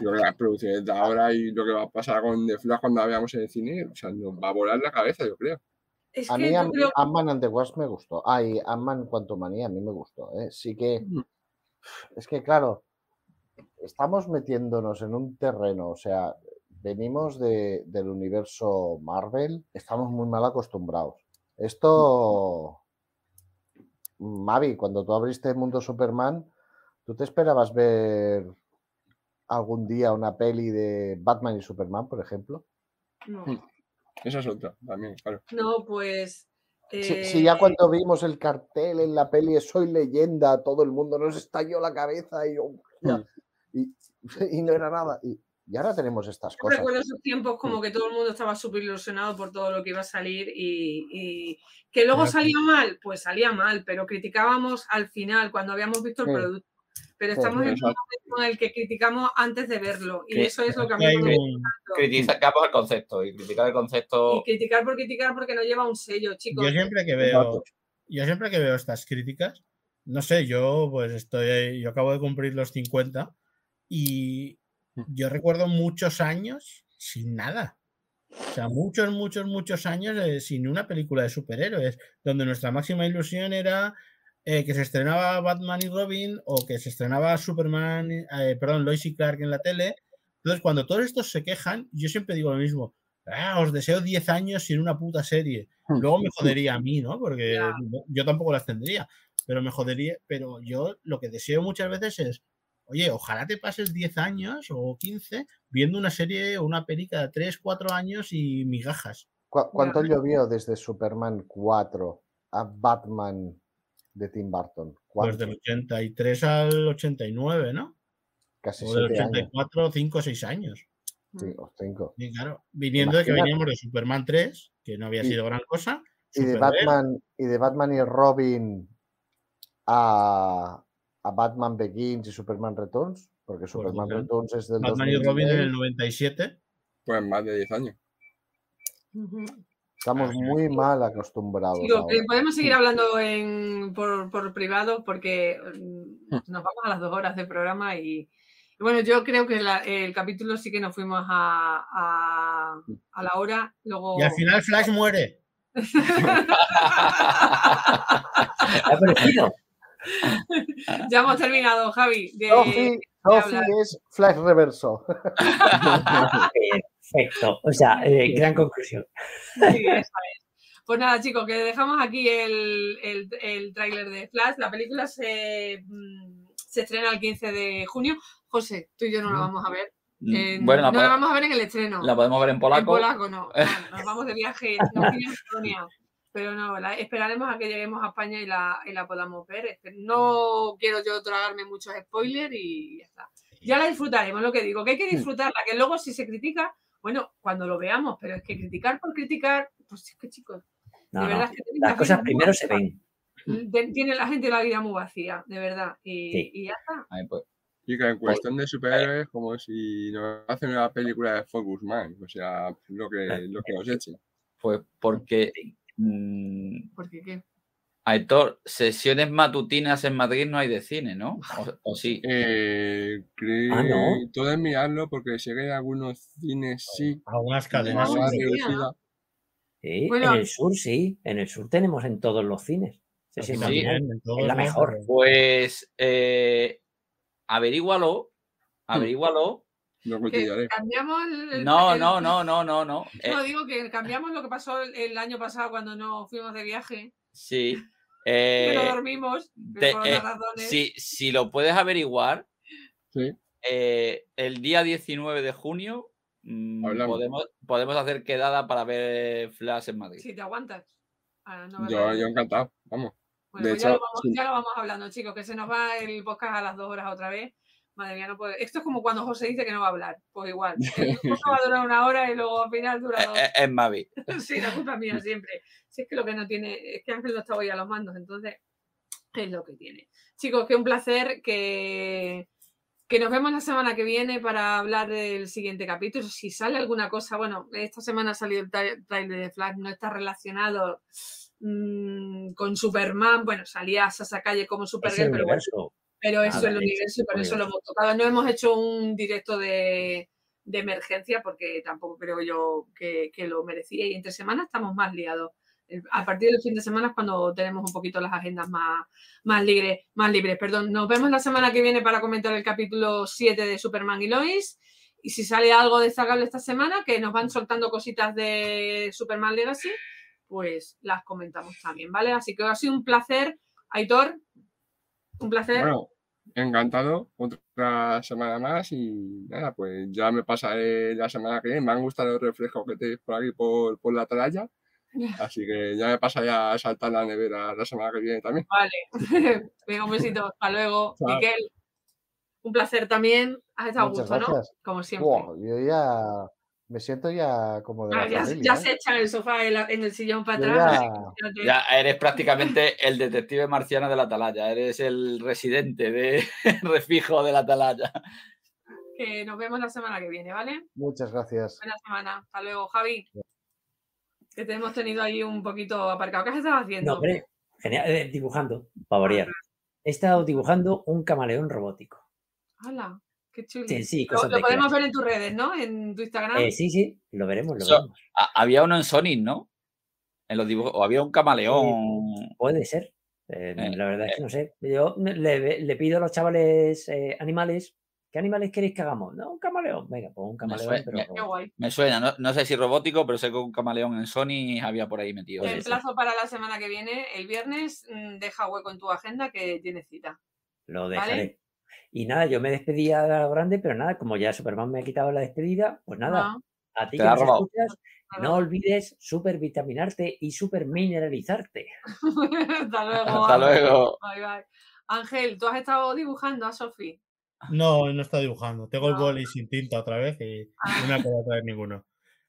Speaker 4: yo creo que las producciones de ahora y lo que va a pasar con The Flash cuando la veamos en el cine, o sea, nos va a volar la cabeza, yo creo.
Speaker 2: Es
Speaker 5: A mí
Speaker 2: creo
Speaker 5: Ant-Man and the Wasp me gustó. Ay, Ant-Man Quantumania a mí me gustó. ¿eh? Sí que,
Speaker 4: Mm.
Speaker 5: es que claro, estamos metiéndonos en un terreno, o sea, venimos de- del universo Marvel, estamos muy mal acostumbrados. Esto, Mavi, cuando tú abriste el mundo Superman, ¿tú te esperabas ver algún día una peli de Batman y Superman, por ejemplo?
Speaker 2: no,
Speaker 4: Mm. Esa es otra también, claro.
Speaker 2: no, pues.
Speaker 5: Si, si ya
Speaker 2: eh,
Speaker 5: cuando vimos el cartel en la peli Soy leyenda, todo el mundo nos estalló la cabeza y, hostia, y, y no era nada. Y, y ahora tenemos estas
Speaker 2: Yo
Speaker 5: cosas.
Speaker 2: recuerdo esos tiempos como que todo el mundo estaba súper ilusionado por todo lo que iba a salir y, y que luego salía mal, pues salía mal, pero criticábamos al final cuando habíamos visto el
Speaker 5: Sí.
Speaker 2: producto. Pero
Speaker 5: Sí,
Speaker 2: estamos en un momento en el que criticamos antes de verlo y
Speaker 3: Sí,
Speaker 2: eso es lo que a mí me gusta.
Speaker 3: Criticamos el concepto y criticar el concepto.
Speaker 2: Y criticar por criticar porque no lleva un sello, chicos.
Speaker 6: Yo siempre que veo, yo siempre que veo estas críticas, no sé, yo pues estoy, yo acabo de cumplir los 50 y yo recuerdo muchos años sin nada. O sea, muchos, muchos, muchos años eh, sin una película de superhéroes, donde nuestra máxima ilusión era eh, que se estrenaba Batman y Robin o que se estrenaba Superman, eh, perdón, Lois y Clark en la tele. Entonces, cuando todos estos se quejan, yo siempre digo lo mismo. "Ah, os deseo 10 años sin una puta serie. Luego me jodería a mí, ¿no? Porque yo tampoco las tendría. Pero me jodería. Pero yo lo que deseo muchas veces es, oye, ojalá te pases 10 años o 15 viendo una serie o una peli cada 3, 4 años y migajas.
Speaker 5: ¿Cu- ¿Cuánto
Speaker 2: Ya.
Speaker 5: llovió desde Superman 4 a Batman de Tim Burton?
Speaker 6: Pues
Speaker 5: ¿Cuánto?
Speaker 6: del 83 al 89, ¿no?
Speaker 5: Casi
Speaker 6: O del
Speaker 5: siete años.
Speaker 6: 84, 5 o 6 años.
Speaker 5: Sí, o cinco.
Speaker 6: Y claro, viniendo de que
Speaker 5: Imagínate.
Speaker 6: veníamos de Superman 3, que no había
Speaker 5: Y-
Speaker 6: sido gran cosa.
Speaker 5: Y de Batman, y de Batman y Robin a, a Batman Begins y Superman Returns, porque Superman
Speaker 6: bien.
Speaker 5: Returns es del
Speaker 6: Batman y Robin en
Speaker 5: 2006.
Speaker 6: el 97.
Speaker 4: Pues más de 10 años.
Speaker 5: Estamos muy mal acostumbrados. Ahora.
Speaker 2: eh, podemos seguir hablando en, por, por privado porque mm, nos vamos a las dos horas de programa y, y bueno, yo creo que la- el capítulo sí que nos fuimos a, a, a la hora. Luego...
Speaker 6: Y al final Flash muere.
Speaker 7: Ha aparecido.
Speaker 2: Ya hemos terminado, Javi. de-
Speaker 5: Sophie, Sophie
Speaker 2: hablar.
Speaker 5: es Flash Reverso.
Speaker 7: Perfecto. O sea, eh, gran conclusión.
Speaker 2: Sí, esa es. Pues nada, chicos, que dejamos aquí el, el, el tráiler de Flash. La película se, mm, se estrena el 15 de junio. José, tú y yo no la vamos a ver. Eh,
Speaker 3: Mm. bueno, la,
Speaker 2: no la vamos a ver en el estreno.
Speaker 3: la podemos ver en
Speaker 2: En
Speaker 3: polaco.
Speaker 2: polaco no. no, Nos vamos de viaje, Estonia. Pero no, la- esperaremos a que lleguemos a España y la, y la podamos ver. Espe- No quiero yo tragarme muchos spoilers y ya está. Ya la disfrutaremos, lo que digo, que hay que
Speaker 4: Sí.
Speaker 2: disfrutarla, que luego si se critica, bueno, cuando lo veamos, pero es que criticar por criticar, pues es que chicos,
Speaker 7: No,
Speaker 2: de
Speaker 7: no,
Speaker 2: verdad es que
Speaker 7: Las
Speaker 2: la
Speaker 7: cosas primero se ven.
Speaker 2: Tiene la gente la vida muy vacía, de verdad. Y,
Speaker 7: Sí.
Speaker 2: y ya está.
Speaker 3: Ay, pues,
Speaker 4: Y que en cuestión de superhéroes, como si nos hacen una película de Focus Man, o sea, lo que, lo que nos echen.
Speaker 3: pues porque. Mm,
Speaker 2: Porque qué.
Speaker 3: Aitor, sesiones matutinas en Madrid no hay de cine, ¿no? O, o sí.
Speaker 4: Eh, creo
Speaker 7: Ah, ¿no?
Speaker 4: todo es mirarlo porque sé que hay algunos cines sí.
Speaker 6: Algunas
Speaker 4: de
Speaker 6: cadenas.
Speaker 2: Vamos,
Speaker 4: manera
Speaker 6: sí.
Speaker 2: Bueno,
Speaker 7: en el sur sí. En el sur tenemos en todos los cines.
Speaker 3: Sí.
Speaker 6: en
Speaker 7: es la mejor.
Speaker 3: Pues eh, averígualo, averígualo.
Speaker 2: Que cambiamos el, el-
Speaker 3: No,
Speaker 2: el-
Speaker 3: no, no, no, no, no. Eh,
Speaker 2: No, digo que cambiamos lo que pasó el, el año pasado cuando nos fuimos de viaje,
Speaker 3: sí.
Speaker 2: que no
Speaker 3: eh,
Speaker 2: dormimos,
Speaker 3: de-
Speaker 2: por
Speaker 3: eh,
Speaker 2: razones.
Speaker 3: si, si lo puedes averiguar,
Speaker 4: Sí.
Speaker 3: eh, el día 19 de junio mm, podemos, podemos hacer quedada para ver Flash en Madrid.
Speaker 2: Si te aguantas. Ah, no,
Speaker 4: Yo, yo encantado, vamos.
Speaker 2: Bueno,
Speaker 4: de
Speaker 2: pues ya,
Speaker 4: hecho,
Speaker 2: lo vamos,
Speaker 4: sí.
Speaker 2: ya lo vamos hablando, chicos, que se nos va el podcast a las dos horas otra vez. Madre mía, no puede. Esto es como cuando José dice que no va a hablar. Pues igual. El va a durar una hora y luego al final dura
Speaker 3: Eh,
Speaker 2: dos.
Speaker 3: eh, Es Mavi.
Speaker 2: Sí, la culpa mía siempre. Si es que lo que no tiene, es que Ángel no está hoy a los mandos, entonces es lo que tiene. Chicos, que un placer que, que nos vemos la semana que viene para hablar del siguiente capítulo. Si sale alguna cosa, bueno, esta semana ha salido el tra- trailer de Flash, no está relacionado mm, con Superman. Bueno, salía Sasa Calle como Supergirl, pero bueno. Pero eso es el universo y por eso lo hemos tocado. No hemos hecho un directo de, de emergencia porque tampoco creo yo que, que lo merecía y entre semanas estamos más liados. A partir del fin de semana es cuando tenemos un poquito las agendas más, más, libres, más libres. Perdón, nos vemos la semana que viene para comentar el capítulo 7 de Superman y Lois. Y si sale algo destacable esta semana, que nos van soltando cositas de Superman Legacy, pues las comentamos también, ¿vale? Así que ha sido un placer, Aitor. Un placer.
Speaker 4: Bueno, encantado. Otra semana más y nada, pues ya me pasaré la semana que viene. Me han gustado los reflejos que tenéis por aquí por, por la atalaya. Así que ya me pasaré a saltar la nevera la semana que viene también.
Speaker 2: Vale. Venga, un besito. Hasta luego.
Speaker 4: Chao.
Speaker 2: Miquel, un placer también. Has estado a gusto, ¿no?
Speaker 5: gracias.
Speaker 2: Como siempre.
Speaker 5: Buah, yo ya me siento ya como de
Speaker 2: Ah,
Speaker 5: la
Speaker 2: ya,
Speaker 5: familia.
Speaker 2: ya
Speaker 5: ¿eh?
Speaker 2: se echa en el sofá, en, la- en el sillón para
Speaker 5: Yo
Speaker 2: atrás.
Speaker 5: ya-
Speaker 3: eres prácticamente el detective marciano de la atalaya, eres el residente de refijo de la atalaya.
Speaker 2: Que nos vemos la semana que viene, ¿vale?
Speaker 5: Muchas gracias.
Speaker 2: Buena semana. Hasta luego, Javi. Que te hemos tenido ahí un poquito aparcado. ¿Qué has estado haciendo?
Speaker 7: No, hombre, genial. eh, dibujando, para variar. He estado dibujando un camaleón robótico.
Speaker 2: Hala, qué chulo.
Speaker 7: Sí, sí,
Speaker 2: Lo,
Speaker 7: cosas
Speaker 2: lo
Speaker 7: de
Speaker 2: podemos ver en tus redes, ¿no? En tu Instagram.
Speaker 7: Eh, sí, sí, lo veremos, lo
Speaker 3: So-
Speaker 7: veremos.
Speaker 3: Ha- Había uno en Sonic, ¿no? En los dibujos, o había un camaleón.
Speaker 7: Puede ser. Eh,
Speaker 3: Eh,
Speaker 7: la verdad es que no sé. Yo le, le pido a los chavales eh, animales, ¿qué animales queréis que hagamos? No, un camaleón. Venga, pues un camaleón,
Speaker 3: suena-
Speaker 7: pero
Speaker 3: me-
Speaker 2: Qué
Speaker 7: robótico.
Speaker 2: guay.
Speaker 3: Me suena, no, no sé si robótico, pero sé que un camaleón en Sony había por ahí metido.
Speaker 7: Ser.
Speaker 2: emplazo para la semana que viene, el viernes, mm, deja hueco en tu agenda que tienes cita.
Speaker 7: lo
Speaker 2: ¿vale?
Speaker 7: Y nada, yo me despedía a lo grande, pero nada, como ya Superman me ha quitado la despedida, pues nada,
Speaker 2: Ah,
Speaker 7: a ti que nos escuchas, no olvides supervitaminarte y supermineralizarte.
Speaker 2: Hasta luego.
Speaker 3: Hasta
Speaker 2: Ángel.
Speaker 3: luego.
Speaker 2: Bye, bye. Ángel, ¿tú has estado dibujando a Sofi?
Speaker 6: No, no está dibujando. Tengo el
Speaker 2: No.
Speaker 6: boli sin tinta otra vez y
Speaker 2: Ah.
Speaker 6: no me acuerdo traer ninguno.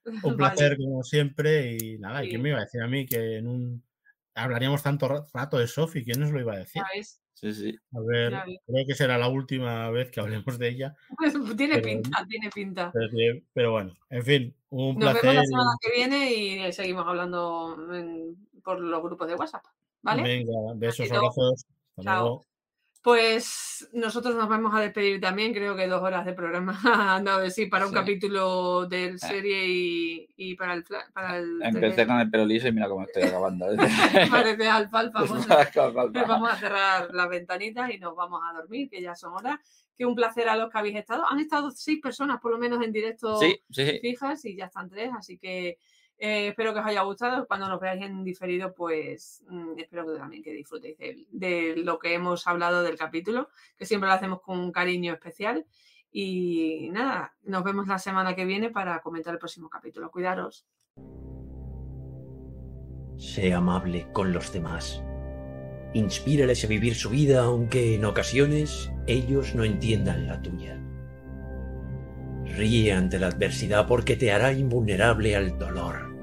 Speaker 6: Un
Speaker 2: Vale.
Speaker 6: placer como siempre y nada, ¿y
Speaker 2: Sí.
Speaker 6: ¿quién me iba a decir a mí que en un hablaríamos tanto ra- rato de Sofi? ¿Quién nos lo iba a decir?
Speaker 2: Ya ves.
Speaker 3: Sí, sí.
Speaker 6: A ver, creo que será la última vez que hablemos de ella,
Speaker 2: tiene
Speaker 6: Pero-
Speaker 2: pinta, tiene pinta.
Speaker 6: pero, bueno, en fin, un
Speaker 2: Nos vemos
Speaker 6: placer.
Speaker 2: la
Speaker 6: y-
Speaker 2: semana que viene y seguimos hablando en- por los grupos de WhatsApp. ¿Vale?
Speaker 6: Venga, besos, abrazos. Hasta
Speaker 2: Chao.
Speaker 6: luego.
Speaker 2: Pues nosotros nos vamos a despedir también. Creo que dos horas de programa han dado de sí para un
Speaker 3: Sí.
Speaker 2: capítulo de serie y, y para el. Para el
Speaker 3: Empecé con el pelo liso y mira cómo estoy acabando.
Speaker 2: Parece alfalfa. pues,
Speaker 3: Alfalfa.
Speaker 2: vamos a cerrar las ventanitas y nos vamos a dormir, que ya son horas. Que un placer a los que habéis estado. Han estado seis personas por lo menos en directo
Speaker 3: Sí, sí, sí.
Speaker 2: fijas y ya están tres, así que eh, espero que os haya gustado. Cuando nos veáis en diferido, pues mm, espero que también que disfrutéis de, de lo que hemos hablado del capítulo, que siempre lo hacemos con un cariño especial. Y nada, nos vemos la semana que viene para comentar el próximo capítulo. Cuidaros.
Speaker 7: Sé amable con los demás. Inspírales a vivir su vida aunque en ocasiones ellos no entiendan la tuya. Ríe ante la adversidad porque te hará invulnerable al dolor.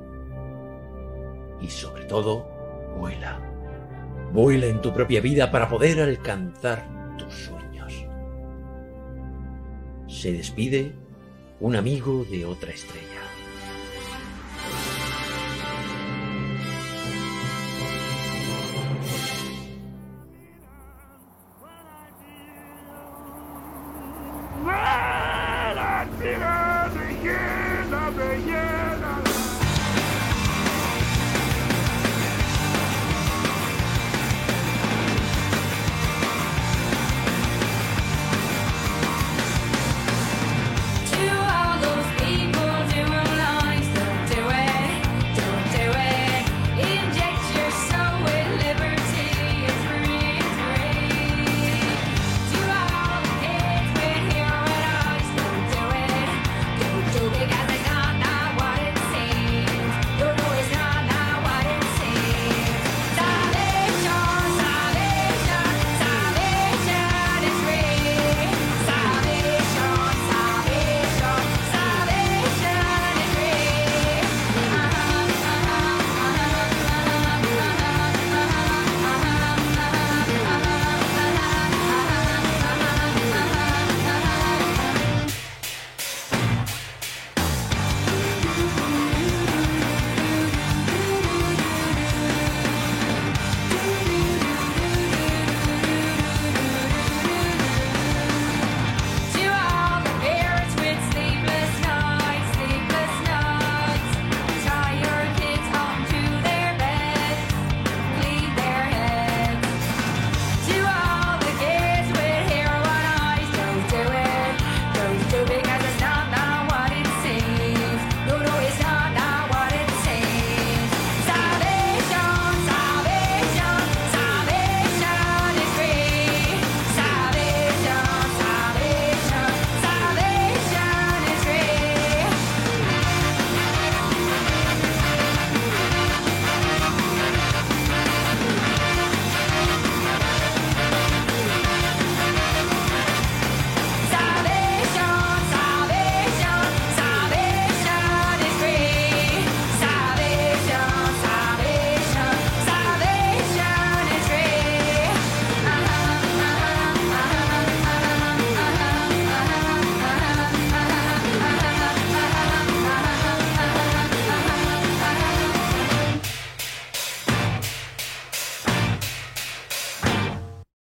Speaker 7: Y sobre todo, vuela. Vuela en tu propia vida para poder alcanzar tus sueños. Se despide un amigo de otra estrella.